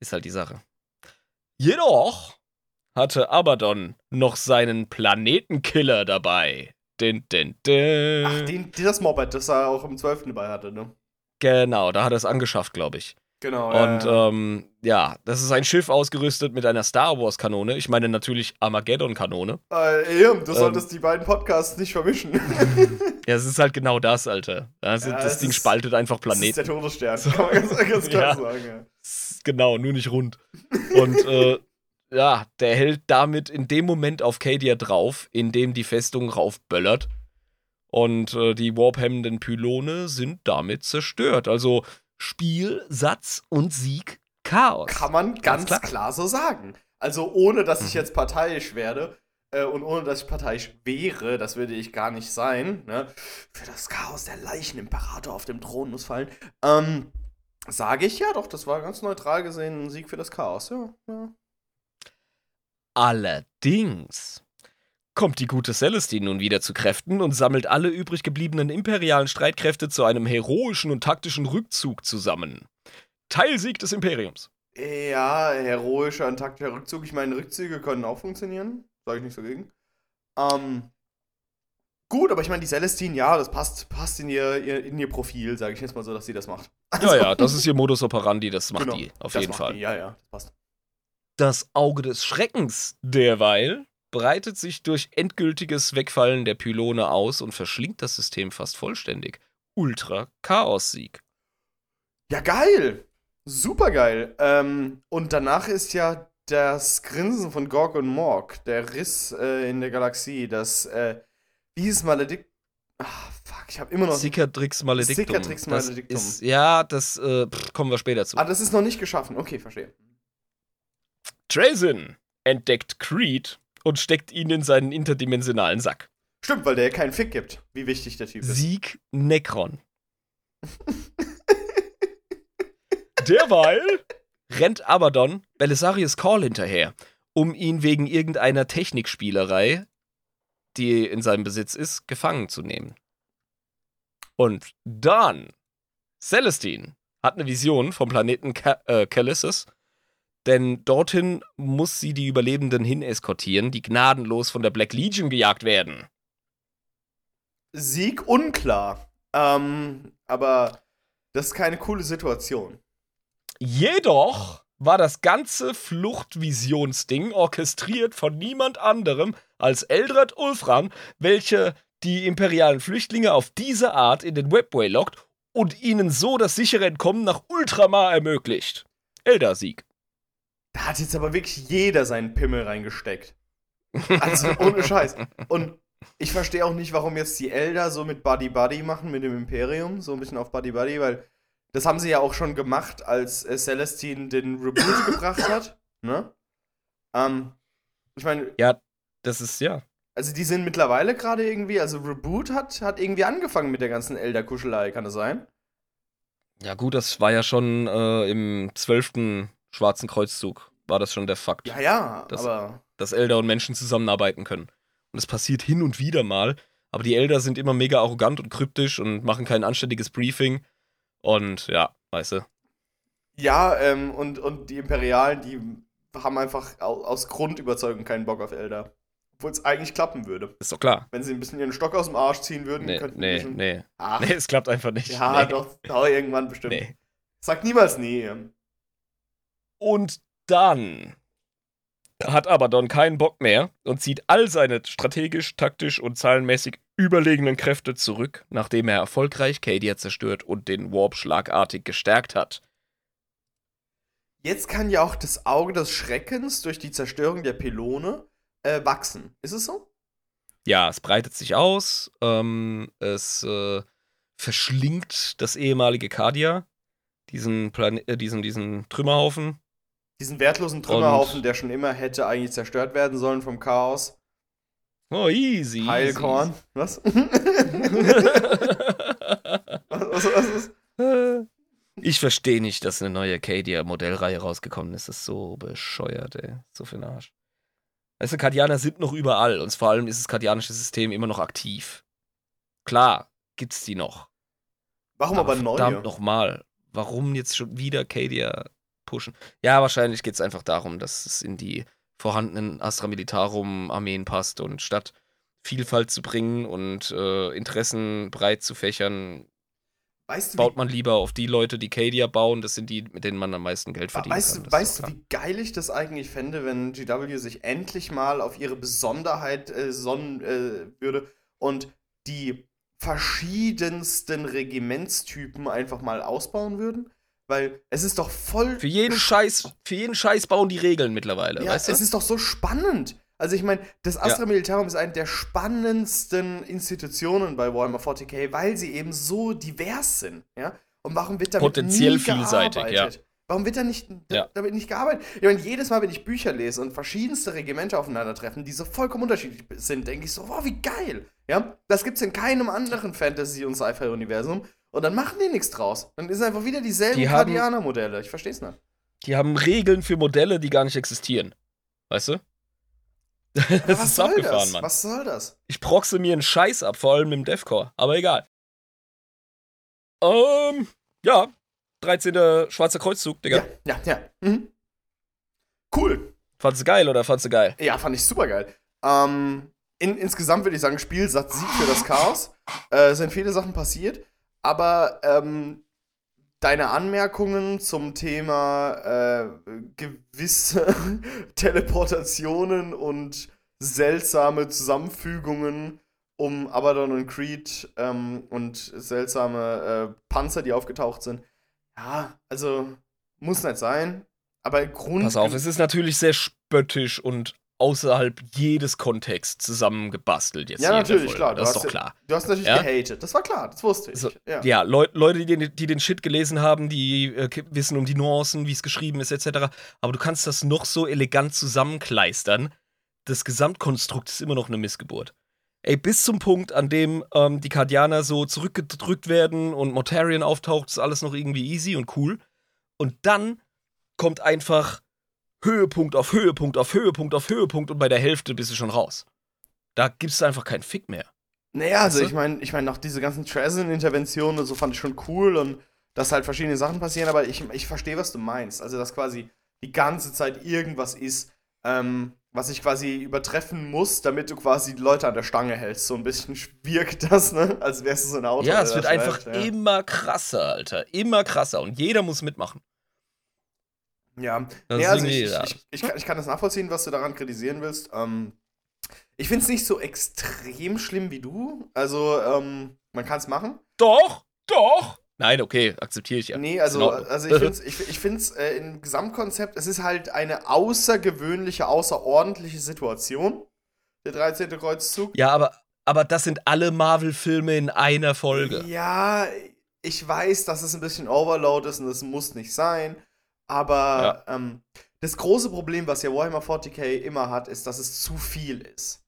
ist halt die Sache. Jedoch hatte Abaddon noch seinen Planetenkiller dabei. Din, din, din. Ach, den, das Moped, das er auch im 12. dabei hatte, ne? Genau, da hat er es angeschafft, glaube ich. Genau. Und ja. ähm, ja, das ist ein Schiff ausgerüstet mit einer Star Wars-Kanone. Ich meine natürlich Armageddon-Kanone. Äh, Ehm, du ähm, solltest die beiden Podcasts nicht vermischen. [laughs] Ja, es ist halt genau das, Alter. Das, Ja, das Ding ist- spaltet einfach Das ist der Planeten. Todesstern, [laughs] kann man ganz, ganz klar Ja. sagen. Ja. Genau, nur nicht rund. Und äh, ja, der hält damit in dem Moment auf Cadia drauf, in dem die Festung raufböllert. Und äh, die warphemmenden Pylone sind damit zerstört. Also Spiel, Satz und Sieg, Chaos. Kann man ganz, klar. klar. so sagen. Also ohne, dass ich Mhm. jetzt parteiisch werde äh, und ohne, dass ich parteiisch wäre, das würde ich gar nicht sein, ne? Für das Chaos der Leichenimperator auf dem Thron muss fallen. Ähm, sage ich ja doch, das war ganz neutral gesehen ein Sieg für das Chaos, ja. ja. Allerdings kommt die gute Celestine nun wieder zu Kräften und sammelt alle übrig gebliebenen imperialen Streitkräfte zu einem heroischen und taktischen Rückzug zusammen. Teilsieg des Imperiums. Ja, heroischer und taktischer Rückzug. Ich meine, Rückzüge können auch funktionieren. Sage ich nicht so gegen. Ähm, gut, aber ich meine, die Celestine, ja, das passt, passt in, ihr, ihr, in ihr Profil, sage ich jetzt mal so, dass sie das macht. Ja, ja, das ist ihr Modus operandi, das macht Genau, die, auf jeden Fall. Die. Ja, ja, das passt. Das Auge des Schreckens derweil breitet sich durch endgültiges Wegfallen der Pylone aus und verschlingt das System fast vollständig. Ultra-Chaos-Sieg. Ja, geil. Super geil. Ähm, und danach ist ja das Grinsen von Gorg und Morg, der Riss äh, in der Galaxie, das, äh, wie hieß Maledikt? Ah, fuck, ich habe immer noch. Cicatrix Maledictum. Cicatrix Das Maledictum. Ist, ja, das äh, pff, kommen wir später zu. Ah, das ist noch nicht geschaffen. Okay, verstehe. Drazen entdeckt Creed und steckt ihn in seinen interdimensionalen Sack. Stimmt, weil der keinen Fick gibt, wie wichtig der Typ ist. Sieg Necron. Derweil rennt Abaddon Belisarius Call hinterher, um ihn wegen irgendeiner Technikspielerei, die in seinem Besitz ist, gefangen zu nehmen. Und dann, Celestine hat eine Vision vom Planeten Ca äh, denn dorthin muss sie die Überlebenden hin eskortieren, die gnadenlos von der Black Legion gejagt werden. Sieg unklar. Ähm, aber das ist keine coole Situation. Jedoch war das ganze Fluchtvisionsding orchestriert von niemand anderem als Eldred Ulfran, welcher die imperialen Flüchtlinge auf diese Art in den Webway lockt und ihnen so das sichere Entkommen nach Ultramar ermöglicht. Elder-Sieg. Da hat jetzt aber wirklich jeder seinen Pimmel reingesteckt. Also ohne Scheiß. Und ich verstehe auch nicht, warum jetzt die Elder so mit Buddy Buddy machen mit dem Imperium, so ein bisschen auf Buddy Buddy, weil das haben sie ja auch schon gemacht, als äh, Celestine den Reboot [laughs] gebracht hat. Ne? Ähm, ich meine, Ja, das ist ja. also die sind mittlerweile gerade irgendwie, also Reboot hat, hat irgendwie angefangen mit der ganzen Elder-Kuschelei, kann das sein? Ja, gut, das war ja schon äh, im zwölften Schwarzen Kreuzzug. War das schon der Fakt. Ja, ja, Das- aber dass Elder und Menschen zusammenarbeiten können. Und es passiert hin und wieder mal, aber die Elder sind immer mega arrogant und kryptisch und machen kein anständiges Briefing. Und ja, weißt du. Ja, ähm, und, und die Imperialen, die haben einfach au aus Grundüberzeugung keinen Bock auf Elder. Obwohl es eigentlich klappen würde. Ist doch klar. Wenn sie ein bisschen ihren Stock aus dem Arsch ziehen würden, Nee, könnten nee, bisschen. nee. Ach, Nee, es klappt einfach nicht. ja, nee. doch, doch, irgendwann bestimmt. Nee. Sag niemals nie. Und dann hat Abaddon keinen Bock mehr und zieht all seine strategisch, taktisch und zahlenmäßig überlegenen Kräfte zurück, nachdem er erfolgreich Cadia zerstört und den Warp schlagartig gestärkt hat. Jetzt kann ja auch das Auge des Schreckens durch die Zerstörung der Pylone äh, wachsen. Ist es so? ja, es breitet sich aus. Ähm, es äh, verschlingt das ehemalige Kadia, diesen, Plan äh, diesen, diesen Trümmerhaufen. Diesen wertlosen Trümmerhaufen, der schon immer hätte eigentlich zerstört werden sollen vom Chaos. Oh, easy. Heilkorn. easy. Was? [laughs] was, was, was? Ich verstehe nicht, dass eine neue Cadia-Modellreihe rausgekommen ist. Das ist so bescheuert, ey. So für den Arsch. Weißt du, Kardianer sind noch überall und vor allem ist das kardianische System immer noch aktiv. Klar, gibt's die noch. Warum aber, aber neue? Verdammt nochmal. Warum jetzt schon wieder Cadia pushen? Ja, wahrscheinlich geht's einfach darum, dass es in die vorhandenen Astra Militarum-Armeen passt und statt Vielfalt zu bringen und äh, Interessen breit zu fächern, Weißt du, baut man lieber auf die Leute, die Cadia bauen. Das sind die, mit denen man am meisten Geld verdient. Weißt, kann. weißt du, wie geil ich das eigentlich fände, wenn GW sich endlich mal auf ihre Besonderheit äh, sonnen äh, würde und die verschiedensten Regimentstypen einfach mal ausbauen würden? Weil es ist doch voll. Für jeden Scheiß, für jeden Scheiß bauen die Regeln mittlerweile. Ja, weißt du? es ist doch so spannend. Also ich meine, das Astra ja. Militarum ist eine der spannendsten Institutionen bei Warhammer 40k, weil sie eben so divers sind, ja. Und warum wird damit Potenziell nie vielseitig, gearbeitet? ja. Warum wird da nicht ja. damit nicht gearbeitet? Ich meine, jedes Mal, wenn ich Bücher lese und verschiedenste Regimente aufeinandertreffen, die so vollkommen unterschiedlich sind, denke ich so, wow, wie geil. Ja, das gibt's in keinem anderen Fantasy- und Sci-Fi-Universum. Und dann machen die nichts draus. Dann ist einfach wieder dieselben die Guardianer-Modelle. Ich versteh's nicht. Die haben Regeln für Modelle, die gar nicht existieren. Weißt du? [laughs] das ist abgefahren, das? Mann. Was soll das? Ich proxe mir einen Scheiß ab, vor allem im Deathcore. Aber egal. Ähm, ja. 13. Schwarzer Kreuzzug, Digga. Ja, ja, ja. Mhm. Cool. Fandst du geil oder fandst du geil? Ja, fand ich super geil. Ähm, in, insgesamt würde ich sagen, Spielsatz Sieg für das Chaos. Äh, es sind viele Sachen passiert, aber ähm, deine Anmerkungen zum Thema äh, gewisse [laughs] Teleportationen und seltsame Zusammenfügungen um Abaddon und Creed ähm, und seltsame äh, Panzer, die aufgetaucht sind. Ja, also muss nicht sein. Aber Grund. Pass auf, es ist natürlich sehr spöttisch und außerhalb jedes Kontexts zusammengebastelt jetzt. Ja, natürlich, klar. Das ist doch klar. Du hast natürlich ja? gehatet. Das war klar, das wusste ich. So, ja, ja Leu Leute, die den, die den Shit gelesen haben, die äh, wissen um die Nuancen, wie es geschrieben ist, etc. Aber du kannst das noch so elegant zusammenkleistern. Das Gesamtkonstrukt ist immer noch eine Missgeburt. Ey, bis zum Punkt, an dem ähm, die Kardianer so zurückgedrückt werden und Mortarion auftaucht, ist alles noch irgendwie easy und cool. Und dann kommt einfach Höhepunkt auf Höhepunkt auf Höhepunkt auf Höhepunkt und bei der Hälfte bist du schon raus. Da gibst du einfach keinen Fick mehr. Naja, also ich meine, ich meine, auch diese ganzen Trezen-Interventionen und so fand ich schon cool und dass halt verschiedene Sachen passieren, aber ich, ich verstehe, was du meinst. Also, dass quasi die ganze Zeit irgendwas ist, ähm, was ich quasi übertreffen muss, damit du quasi die Leute an der Stange hältst. So ein bisschen wirkt das, ne? Als wärst du so ein Auto. Ja, es wird einfach ja. immer krasser, Alter. Immer krasser. Und jeder muss mitmachen. Ja, nee, also ich, ich, ich, kann, ich, kann, das nachvollziehen, was du daran kritisieren willst. Ähm, ich finde es nicht so extrem schlimm wie du. Also, ähm, man kann es machen. Doch, doch. Nein, okay, akzeptiere ich ja. Nee, also, also ich finde es ich, ich find's, äh, im Gesamtkonzept, es ist halt eine außergewöhnliche, außerordentliche Situation, der 13. Kreuzzug. Ja, aber, aber das sind alle Marvel-Filme in einer Folge. Ja, ich weiß, dass es ein bisschen Overload ist und das muss nicht sein. Aber ja. ähm, das große Problem, was ja Warhammer 40k immer hat, ist, dass es zu viel ist.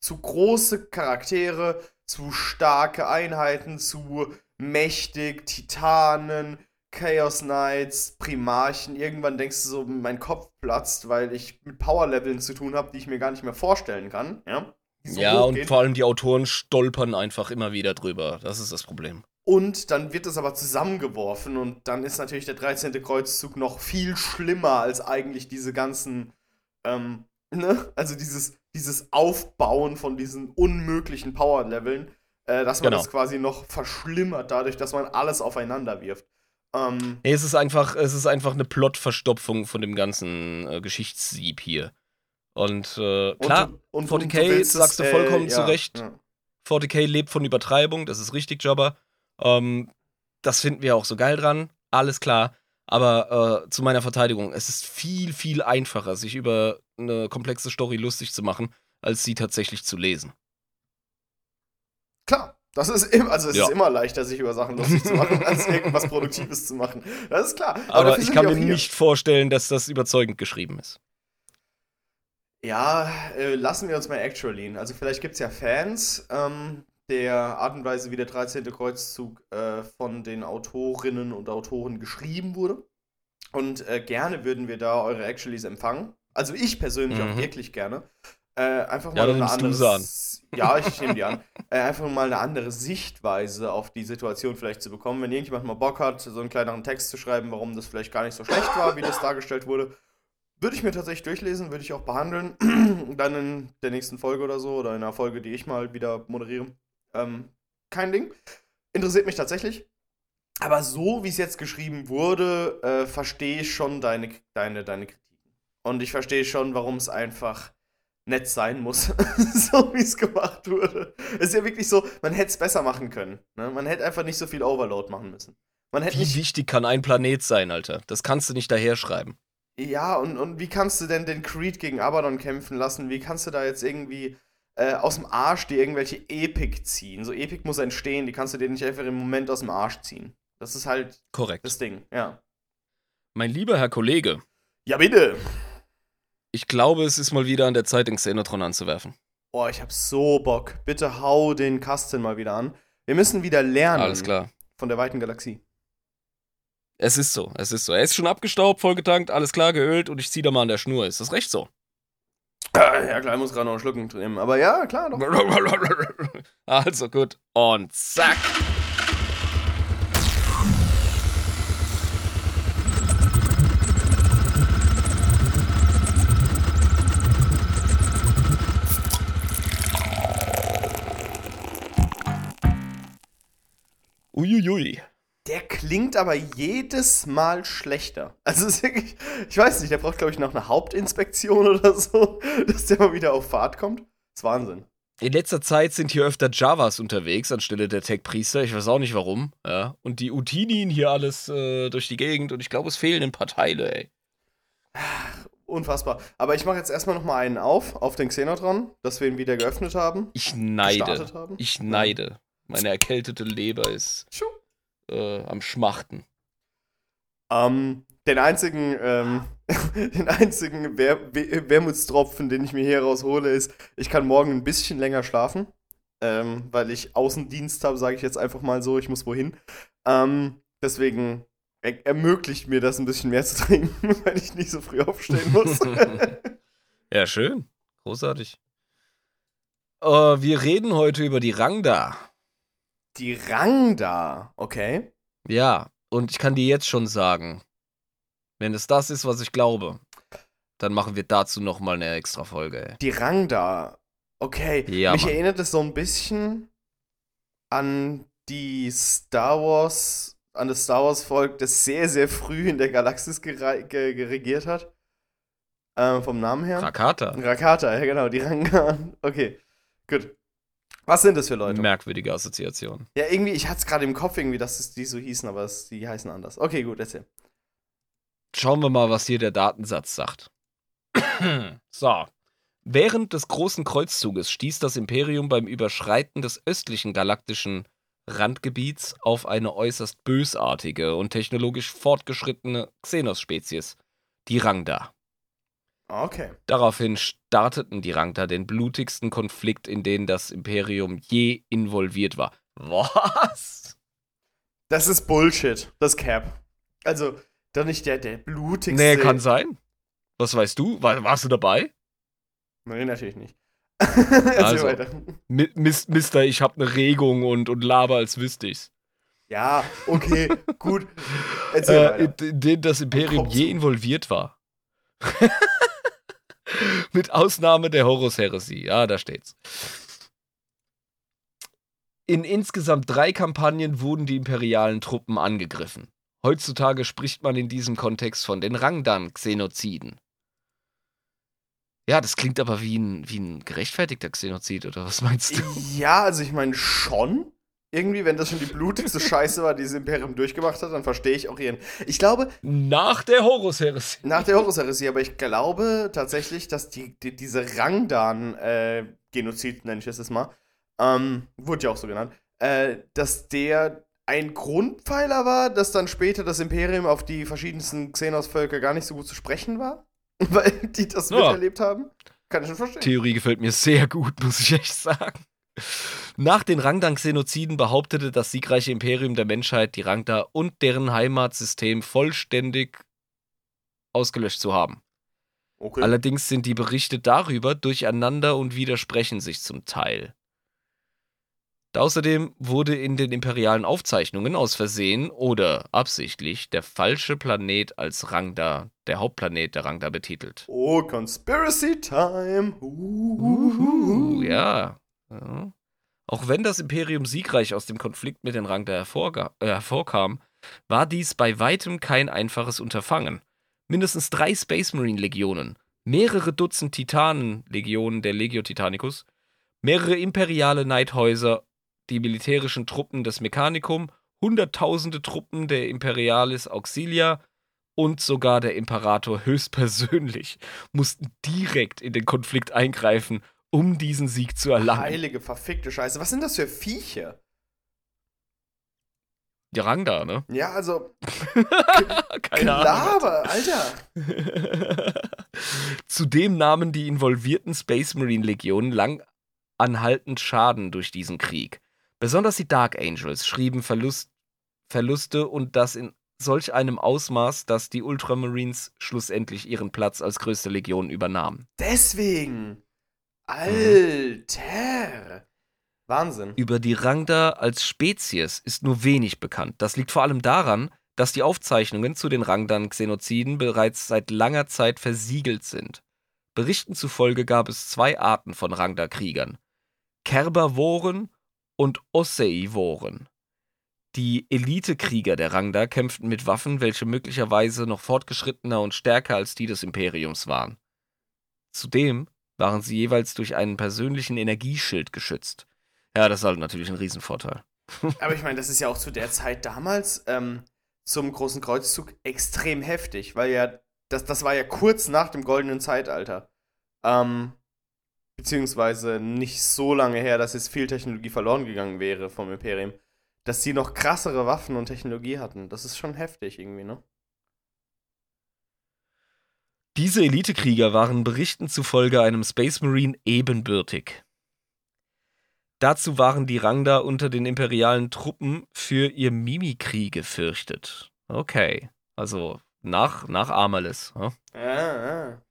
Zu große Charaktere, zu starke Einheiten, zu mächtig, Titanen, Chaos Knights, Primarchen. Irgendwann denkst du so, mein Kopf platzt, weil ich mit Power-Leveln zu tun habe, die ich mir gar nicht mehr vorstellen kann. Ja, so ja und vor allem die Autoren stolpern einfach immer wieder drüber. Das ist das Problem. Und dann wird das aber zusammengeworfen und dann ist natürlich der 13. Kreuzzug noch viel schlimmer als eigentlich diese ganzen, ähm, ne? Also dieses, dieses Aufbauen von diesen unmöglichen Power-Leveln, äh, dass man genau. das quasi noch verschlimmert, dadurch, dass man alles aufeinander wirft. Ähm, nee, es ist einfach, es ist einfach eine Plotverstopfung von dem ganzen äh, Geschichtssieb hier. Und äh, klar, und, und, 40k und sagst du vollkommen äh, ja, zu Recht. Ja. 40k lebt von Übertreibung, das ist richtig, Jobber. Ähm, das finden wir auch so geil dran, alles klar. Aber äh, zu meiner Verteidigung, es ist viel, viel einfacher, sich über eine komplexe Story lustig zu machen, als sie tatsächlich zu lesen. Klar. Das ist immer, also es Ja. ist immer leichter, sich über Sachen lustig zu machen, als [laughs] irgendwas Produktives zu machen. Das ist klar. Aber, dafür ich kann mir hier. nicht vorstellen, dass das überzeugend geschrieben ist. Ja, äh, lassen wir uns mal actualien. Also vielleicht gibt es ja Fans ähm, der Art und Weise, wie der 13. Kreuzzug äh, von den Autorinnen und Autoren geschrieben wurde. Und äh, gerne würden wir da eure Actualies empfangen. Also ich persönlich auch Mhm. wirklich gerne. Äh, einfach Ja, mal dann eine andere. Ja, ich nehme die an. [laughs] Äh, einfach mal eine andere Sichtweise auf die Situation vielleicht zu bekommen. Wenn irgendjemand mal Bock hat, so einen kleineren Text zu schreiben, warum das vielleicht gar nicht so schlecht war, wie das dargestellt wurde, würde ich mir tatsächlich durchlesen, würde ich auch behandeln. [clears throat] Dann in der nächsten Folge oder so oder in einer Folge, die ich mal wieder moderiere. Ähm, kein Ding. Interessiert mich tatsächlich. Aber so wie es jetzt geschrieben wurde, äh, verstehe ich schon deine, deine, deine Kritiken. Und ich verstehe schon, warum es einfach nett sein muss, [laughs] so wie es gemacht wurde. Es ist ja wirklich so, man hätte es besser machen können. Ne? Man hätte einfach nicht so viel Overload machen müssen. Man hätte Wie wichtig kann ein Planet sein, Alter? Das kannst du nicht daherschreiben. Ja, und, und wie kannst du denn den Creed gegen Abaddon kämpfen lassen? Wie kannst du da jetzt irgendwie äh, aus dem Arsch dir irgendwelche Epic ziehen? So Epic muss entstehen, die kannst du dir nicht einfach im Moment aus dem Arsch ziehen. Das ist halt Korrekt. das Ding, ja. Mein lieber Herr Kollege, Ja, bitte! ich glaube, es ist mal wieder an der Zeit, den Xenotron anzuwerfen. Oh, ich hab so Bock. Bitte hau den Kasten mal wieder an. Wir müssen wieder lernen Alles klar. von der weiten Galaxie. Es ist so, es ist so. Er ist schon abgestaubt, vollgetankt, alles klar, geölt und ich ziehe da mal an der Schnur. Ist das recht so? Ja, klar, ich muss gerade noch einen Schluck nehmen. Aber ja, klar, doch. [laughs] Also gut. Und zack. Uiuiui. Der klingt aber jedes Mal schlechter. Also ist wirklich, ich weiß nicht, der braucht, glaube ich, noch eine Hauptinspektion oder so, [laughs] dass der mal wieder auf Fahrt kommt. Das ist Wahnsinn. In letzter Zeit sind hier öfter Javas unterwegs anstelle der Tech-Priester. Ich weiß auch nicht warum. Ja. Und die Utinien hier alles äh, durch die Gegend und ich glaube, es fehlen ein paar Teile, ey. Unfassbar. Aber ich mache jetzt erstmal noch mal einen auf, auf den Xenotron, dass wir ihn wieder geöffnet haben. Ich neide. Haben? Ich neide. Meine erkältete Leber ist Tschu. Äh, am Schmachten. Ähm, den einzigen, ähm, [laughs] den einzigen Wer We Wermutstropfen, den ich mir hier raushole, ist, ich kann morgen ein bisschen länger schlafen. Ähm, weil ich Außendienst habe, sage ich jetzt einfach mal so, ich muss wohin. Ähm, deswegen er ermöglicht mir das ein bisschen mehr zu [laughs] trinken, weil ich nicht so früh aufstehen muss. [laughs] Ja, schön. Großartig. Äh, wir reden heute über die Rangda. Die Rangda, okay. Ja, und ich kann dir jetzt schon sagen, wenn es das ist, was ich glaube, dann machen wir dazu nochmal eine extra Folge, ey. Die Rangda, okay. Ja, Mich Mann. erinnert es so ein bisschen an die Star Wars, an das Star Wars Volk, das sehr, sehr früh in der Galaxis gere ge geregiert hat. Ähm, vom Namen her. Rakata. Rakata, ja genau, die Rangda. Okay, gut. Was sind das für Leute? Merkwürdige Assoziation. Ja, irgendwie, ich hatte es gerade im Kopf irgendwie, dass die so hießen, aber es, die heißen anders. Okay, gut, erzähl. Schauen wir mal, was hier der Datensatz sagt. [clears throat] so. Während des großen Kreuzzuges stieß das Imperium beim Überschreiten des östlichen galaktischen Randgebiets auf eine äußerst bösartige und technologisch fortgeschrittene Xenos-Spezies, die Rangda. Okay. Daraufhin starteten die Rangda den blutigsten Konflikt, in den das Imperium je involviert war. Was? Das ist Bullshit, das Cap. Also, doch nicht der, der blutigste. Nee, kann sein. Was weißt du? War, warst du dabei? Nee, natürlich nicht. [laughs] Also. Mister, ich hab ne Regung und, und laber, als wüsste ich's. Ja, okay, gut. [laughs] Erzähl Äh, in, in den das Imperium je involviert war. Mit Ausnahme der Horus-Heresie. Ja, da steht's. In insgesamt drei Kampagnen wurden die imperialen Truppen angegriffen. Heutzutage spricht man in diesem Kontext von den Rangdan-Xenoziden. Ja, das klingt aber wie ein, wie ein gerechtfertigter Xenozid, oder was meinst du? Ja, also ich meine schon. Irgendwie, wenn das schon die blutigste Scheiße war, die das Imperium durchgemacht hat, dann verstehe ich auch ihren. Ich glaube, Nach der Horus-Heresie. nach der Horus-Heresie, aber ich glaube tatsächlich, dass die, die, diese Rangdan-Genozid, nenne ich es jetzt mal, ähm, wurde ja auch so genannt, äh, dass der ein Grundpfeiler war, dass dann später das Imperium auf die verschiedensten Xenos-Völker gar nicht so gut zu sprechen war, [laughs] weil die das Ja. miterlebt haben. Kann ich schon verstehen. Theorie gefällt mir sehr gut, muss ich echt sagen. Nach den Rangdan-Genoziden behauptete das siegreiche Imperium der Menschheit, die Rangda und deren Heimatsystem vollständig ausgelöscht zu haben. Okay. Allerdings sind die Berichte darüber durcheinander und widersprechen sich zum Teil. Außerdem wurde in den imperialen Aufzeichnungen aus Versehen oder absichtlich der falsche Planet als Rangda, der Hauptplanet der Rangda betitelt. Oh, Conspiracy Time. Uhu, ja. ja. Auch wenn das Imperium siegreich aus dem Konflikt mit den Rangda äh, hervorkam, war dies bei weitem kein einfaches Unterfangen. Mindestens drei Space Marine Legionen, mehrere Dutzend Titanen-Legionen der Legio Titanicus, mehrere imperiale Neidhäuser, die militärischen Truppen des Mechanicum, hunderttausende Truppen der Imperialis Auxilia und sogar der Imperator höchstpersönlich mussten direkt in den Konflikt eingreifen, um diesen Sieg zu erlangen. Heilige, verfickte Scheiße. Was sind das für Viecher? Die Rangda, ne? Ja, also, [laughs] Keine Ahnung. Klaver, Alter. [laughs] Zudem nahmen die involvierten Space Marine Legionen lang anhaltend Schaden durch diesen Krieg. Besonders die Dark Angels schrieben Verlust, Verluste und das in solch einem Ausmaß, dass die Ultramarines schlussendlich ihren Platz als größte Legion übernahmen. Deswegen. Alter. Wahnsinn. Über die Rangda als Spezies ist nur wenig bekannt. Das liegt vor allem daran, dass die Aufzeichnungen zu den Rangdan-Xenoziden bereits seit langer Zeit versiegelt sind. Berichten zufolge gab es zwei Arten von Rangda-Kriegern: Kerbervoren und Osseivoren. Die Elitekrieger der Rangda kämpften mit Waffen, welche möglicherweise noch fortgeschrittener und stärker als die des Imperiums waren. Zudem waren sie jeweils durch einen persönlichen Energieschild geschützt. Ja, das ist halt natürlich ein Riesenvorteil. [laughs] Aber ich meine, das ist ja auch zu der Zeit damals ähm, zum Großen Kreuzzug extrem heftig, weil ja, das, das war ja kurz nach dem Goldenen Zeitalter. Ähm, beziehungsweise nicht so lange her, dass jetzt viel Technologie verloren gegangen wäre vom Imperium. Dass die noch krassere Waffen und Technologie hatten. Das ist schon heftig irgendwie, ne? Diese Elitekrieger waren Berichten zufolge einem Space Marine ebenbürtig. Dazu waren die Rangda unter den imperialen Truppen für ihr Mimikrie gefürchtet. Okay, also nach, nach Amerlis. Ja? Ja, ja.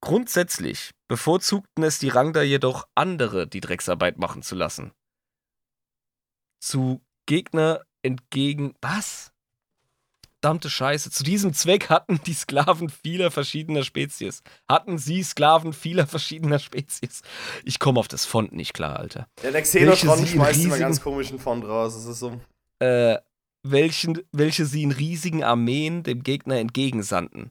Grundsätzlich bevorzugten es die Rangda jedoch, andere die Drecksarbeit machen zu lassen. Zu Gegner entgegen. Was? Verdammte Scheiße. Zu diesem Zweck hatten die Sklaven vieler verschiedener Spezies. Hatten sie Sklaven vieler verschiedener Spezies. Ich komme auf das Font nicht klar, Alter. Ja, der Xenotron schmeißt immer ganz komischen Font raus. Das ist so. Äh, welchen, welche sie in riesigen Armeen dem Gegner entgegensandten.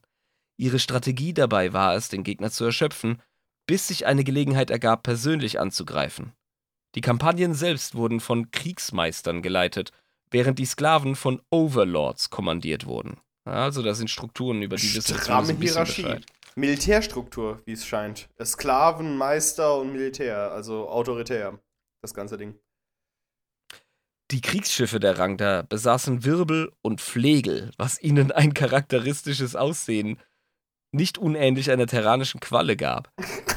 Ihre Strategie dabei war es, den Gegner zu erschöpfen, bis sich eine Gelegenheit ergab, persönlich anzugreifen. Die Kampagnen selbst wurden von Kriegsmeistern geleitet, während die Sklaven von Overlords kommandiert wurden. Also da sind Strukturen, über die wissen wir ein Hierarchie. Bescheid. Militärstruktur, wie es scheint. Sklaven, Meister und Militär, also autoritär. Das ganze Ding. Die Kriegsschiffe der Rangda besaßen Wirbel und Flegel, was ihnen ein charakteristisches Aussehen nicht unähnlich einer terranischen Qualle gab. [laughs]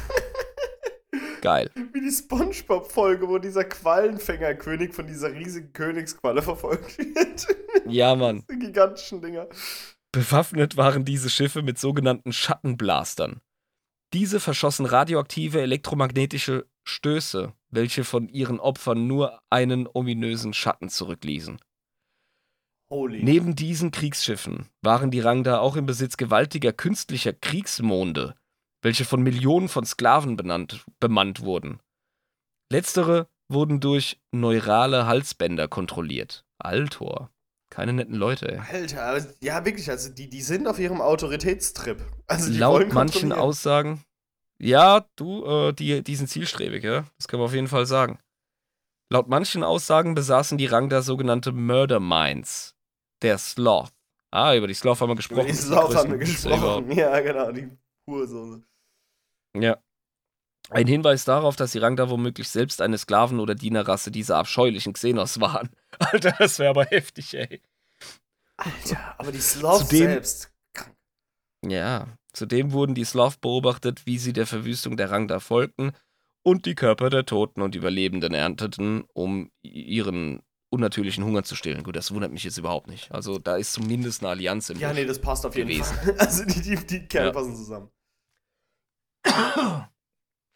Geil. Wie die Spongebob-Folge, wo dieser Quallenfängerkönig von dieser riesigen Königsqualle verfolgt wird. [laughs] Ja, Mann. die gigantischen Dinger. Bewaffnet waren diese Schiffe mit sogenannten Schattenblastern. Diese verschossen radioaktive elektromagnetische Stöße, welche von ihren Opfern nur einen ominösen Schatten zurückließen. Holy. Neben diesen Kriegsschiffen waren die Rangda auch im Besitz gewaltiger künstlicher Kriegsmonde, welche von Millionen von Sklaven benannt, bemannt wurden. Letztere wurden durch neurale Halsbänder kontrolliert. Altor. Keine netten Leute, ey. Alter, aber- ja, wirklich, also die, die sind auf ihrem Autoritätstrip. Also Laut manchen. Aussagen. Ja, du, äh, die, die sind zielstrebig, ja. Das können wir auf jeden Fall sagen. Laut manchen Aussagen besaßen die Rangda sogenannte Murder Minds. Der Sloth. Ah, über die Sloth haben wir gesprochen. Über die Sloth haben wir gesprochen. Ja, genau, die Hursose. Ja. Ein Hinweis darauf, dass die Rangda womöglich selbst eine Sklaven- oder Dienerrasse dieser abscheulichen Xenos waren. [laughs] Alter, das wäre aber heftig, ey. Alter, aber die Sloth Zudem- selbst. Krank. Ja, zudem wurden die Slav beobachtet, wie sie der Verwüstung der Rangda folgten und die Körper der Toten und Überlebenden ernteten, um ihren unnatürlichen Hunger zu stillen. Gut, das wundert mich jetzt überhaupt nicht. Also da ist zumindest eine Allianz im Ja, Busch. nee, das passt auf jeden gewesen. Fall. [laughs] Also die, die, die Kerle Ja. passen zusammen.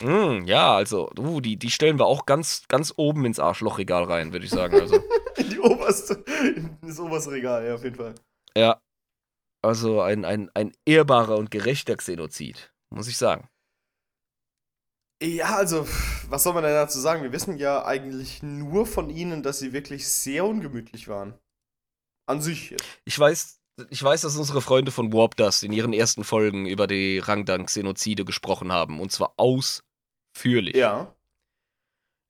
Mm, ja, also, uh, die, die stellen wir auch ganz, ganz oben ins Arschlochregal rein, würde ich sagen. Also, [laughs] In die oberste, in das oberste Regal, ja, auf jeden Fall. ja. Also ein, ein, ein ehrbarer und gerechter Xenozid, muss ich sagen. Ja, also, was soll man denn dazu sagen? Wir wissen ja eigentlich nur von ihnen, dass sie wirklich sehr ungemütlich waren. An sich jetzt. Ich weiß, ich weiß, dass unsere Freunde von Warp Dust in ihren ersten Folgen über die Rangdan-Xenozide gesprochen haben. Und zwar ausführlich. Ja.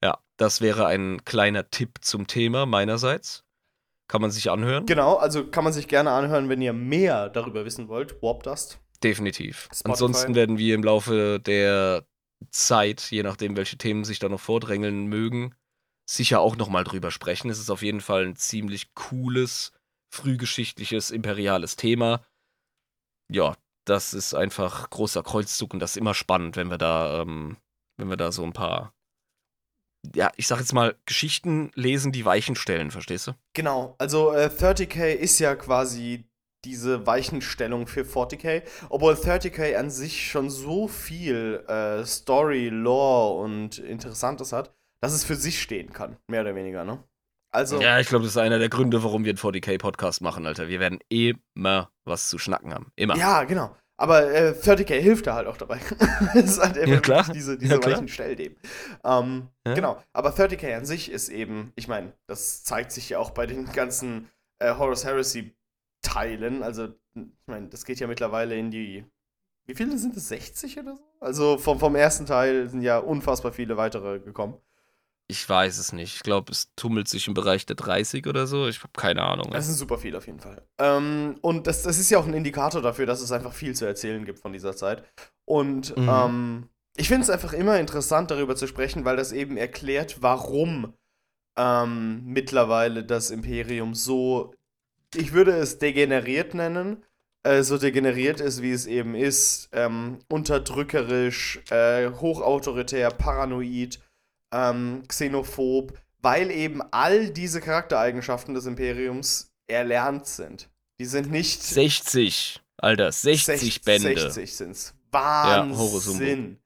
Ja, das wäre ein kleiner Tipp zum Thema meinerseits. Kann man sich anhören? Genau, also kann man sich gerne anhören, wenn ihr mehr darüber wissen wollt. Warp Dust. Definitiv. Spotify. Ansonsten werden wir im Laufe der Zeit, je nachdem, welche Themen sich da noch vordrängeln mögen, sicher auch nochmal drüber sprechen. Es ist auf jeden Fall ein ziemlich cooles, frühgeschichtliches, imperiales Thema. Ja, das ist einfach großer Kreuzzug und das ist immer spannend, wenn wir da, ähm, wenn wir da so ein paar, ja, ich sag jetzt mal, Geschichten lesen, die Weichen stellen, verstehst du? Genau, also äh, 30k ist ja quasi diese Weichenstellung für 40k, obwohl 30k an sich schon so viel äh, Story, Lore und Interessantes hat, dass es für sich stehen kann, mehr oder weniger, ne? Also, Ja, ich glaube, das ist einer der Gründe, warum wir einen 40k-Podcast machen, Alter. Wir werden immer was zu schnacken haben. Immer. ja, genau. Aber äh, 30k hilft da halt auch dabei. [laughs] Es ist halt einfach Ja, klar. diese, diese Ja, klar. weichen Stellleben. Ähm, Ja. Genau, aber 30k an sich ist eben, ich meine, das zeigt sich ja auch bei den ganzen äh, Horus Heresy Teilen. Also, ich meine, das geht ja mittlerweile in die. Wie viele sind es? 60 oder so? Also vom, vom ersten Teil sind ja unfassbar viele weitere gekommen. Ich weiß es nicht. Ich glaube, es tummelt sich im Bereich der 30 oder so. Ich habe keine Ahnung. Das sind super viele auf jeden Fall. Ähm, und das, das ist ja auch ein Indikator dafür, dass es einfach viel zu erzählen gibt von dieser Zeit. Und Mhm. ähm, ich finde es einfach immer interessant, darüber zu sprechen, weil das eben erklärt, warum ähm, mittlerweile das Imperium so, ich würde es degeneriert nennen, äh, so degeneriert ist, wie es eben ist, ähm, unterdrückerisch, äh, hochautoritär, paranoid, ähm, xenophob, weil eben all diese Charaktereigenschaften des Imperiums erlernt sind. Die sind nicht 60. Alter, 60 Sech- Bände. 60 sind's. Ja. Wahnsinn.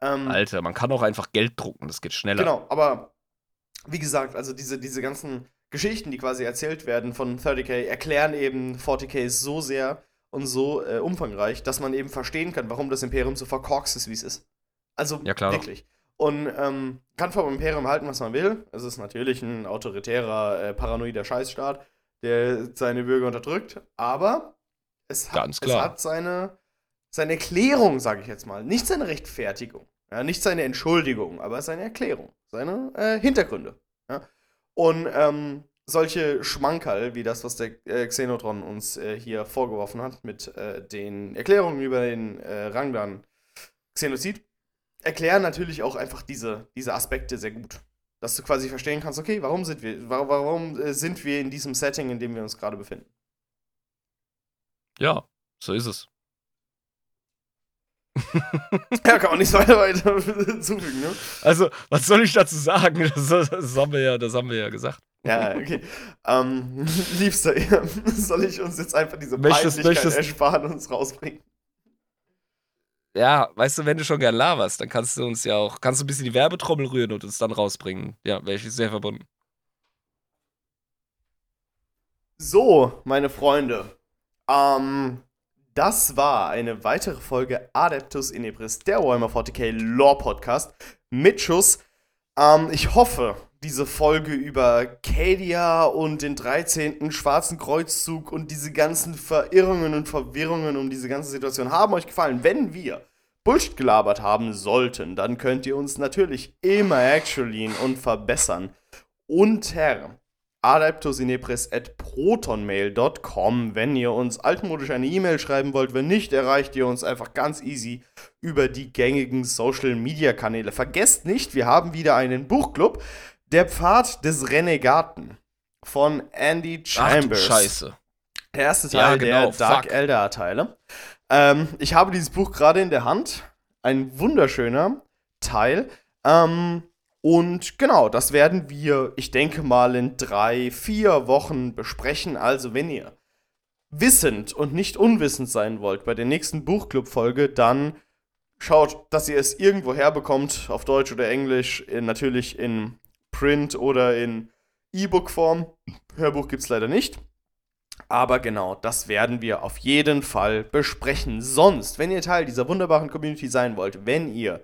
ähm, Alter, man kann auch einfach Geld drucken. Das geht schneller. Genau, aber wie gesagt, also diese, diese ganzen Geschichten, die quasi erzählt werden von 30k, erklären eben 40k so sehr und so äh, umfangreich, dass man eben verstehen kann, warum das Imperium so verkorkst ist, wie es ist. Also Ja, klar. wirklich. Und ähm, kann vom Imperium halten, was man will. Es ist natürlich ein autoritärer, äh, paranoider Scheißstaat, der seine Bürger unterdrückt, aber es hat. Es hat seine, seine Erklärung, sage ich jetzt mal. Nicht seine Rechtfertigung. Ja, nicht seine Entschuldigung, aber seine Erklärung. Seine äh, Hintergründe. Ja? Und ähm, solche Schmankerl, wie das, was der äh, Xenotron uns äh, hier vorgeworfen hat, mit äh, den Erklärungen über den äh, Rangdan Xenozid, erklären natürlich auch einfach diese, diese Aspekte sehr gut. Dass du quasi verstehen kannst, okay, warum sind wir, warum, äh, sind wir in diesem Setting, in dem wir uns gerade befinden? Ja, so ist es. [laughs] Ja, kann man nicht weiter, weiter [laughs] zufügen, ne? Also, was soll ich dazu sagen? Das, das, haben, wir ja, das haben wir ja gesagt. Ja, okay. ähm, [laughs] liebster, soll ich uns jetzt einfach diese Möchtest- möchtest- ersparen und uns rausbringen? Ja, weißt du, wenn du schon gern laberst, dann kannst du uns ja auch, kannst du ein bisschen die Werbetrommel rühren und uns dann rausbringen. Ja, wäre ich sehr verbunden. So, meine Freunde. Ähm, das war eine weitere Folge Adeptus Inebris, der Warhammer 40k Lore Podcast mit Schuss. Ähm, ich hoffe, diese Folge über Cadia und den 13. Schwarzen Kreuzzug und diese ganzen Verirrungen und Verwirrungen um diese ganze Situation haben euch gefallen. Wenn wir Bullshit gelabert haben sollten, dann könnt ihr uns natürlich immer actuallyen und verbessern unter adeptusinepris.protonmail.com. Wenn ihr uns altmodisch eine E-Mail schreiben wollt, wenn nicht, erreicht ihr uns einfach ganz easy über die gängigen Social Media Kanäle. Vergesst nicht, wir haben wieder einen Buchclub, Der Pfad des Renegaten von Andy Chambers. Ach, Scheiße. Der erste Teil Ja, genau, der Dark fuck. Elder Teile. Ähm, ich habe dieses Buch gerade in der Hand. Ein wunderschöner Teil. Ähm, und genau, das werden wir, ich denke mal, in drei, vier Wochen besprechen. Also, wenn ihr wissend und nicht unwissend sein wollt bei der nächsten Buchclub-Folge, dann schaut, dass ihr es irgendwo herbekommt, auf Deutsch oder Englisch, in, natürlich in Print oder in E-Book-Form. Hörbuch gibt es leider nicht. Aber genau, das werden wir auf jeden Fall besprechen. Sonst, wenn ihr Teil dieser wunderbaren Community sein wollt, wenn ihr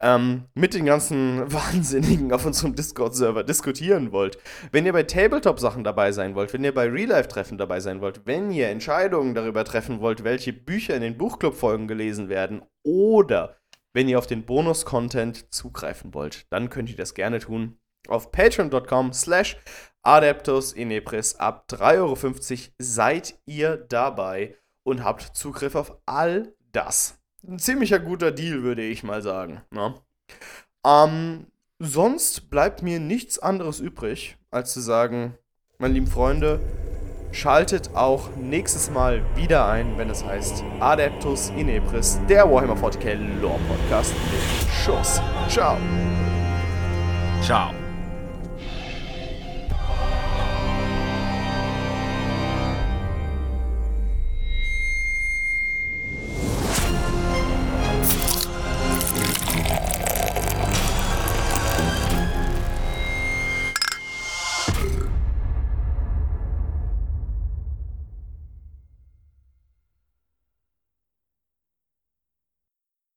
ähm, mit den ganzen [laughs] Wahnsinnigen auf unserem Discord-Server diskutieren wollt, wenn ihr bei Tabletop-Sachen dabei sein wollt, wenn ihr bei Real-Life-Treffen dabei sein wollt, wenn ihr Entscheidungen darüber treffen wollt, welche Bücher in den Buchclub-Folgen gelesen werden oder wenn ihr auf den Bonus-Content zugreifen wollt, dann könnt ihr das gerne tun auf patreon.com slash Adeptus Inepris ab 3,50 Euro seid ihr dabei und habt Zugriff auf all das. Ein ziemlicher guter Deal, würde ich mal sagen. Ne? Ähm, sonst bleibt mir nichts anderes übrig, als zu sagen, meine lieben Freunde, schaltet auch nächstes Mal wieder ein, wenn es heißt Adeptus Inepris, der Warhammer 40k Lore Podcast mit Schuss. Ciao. Ciao.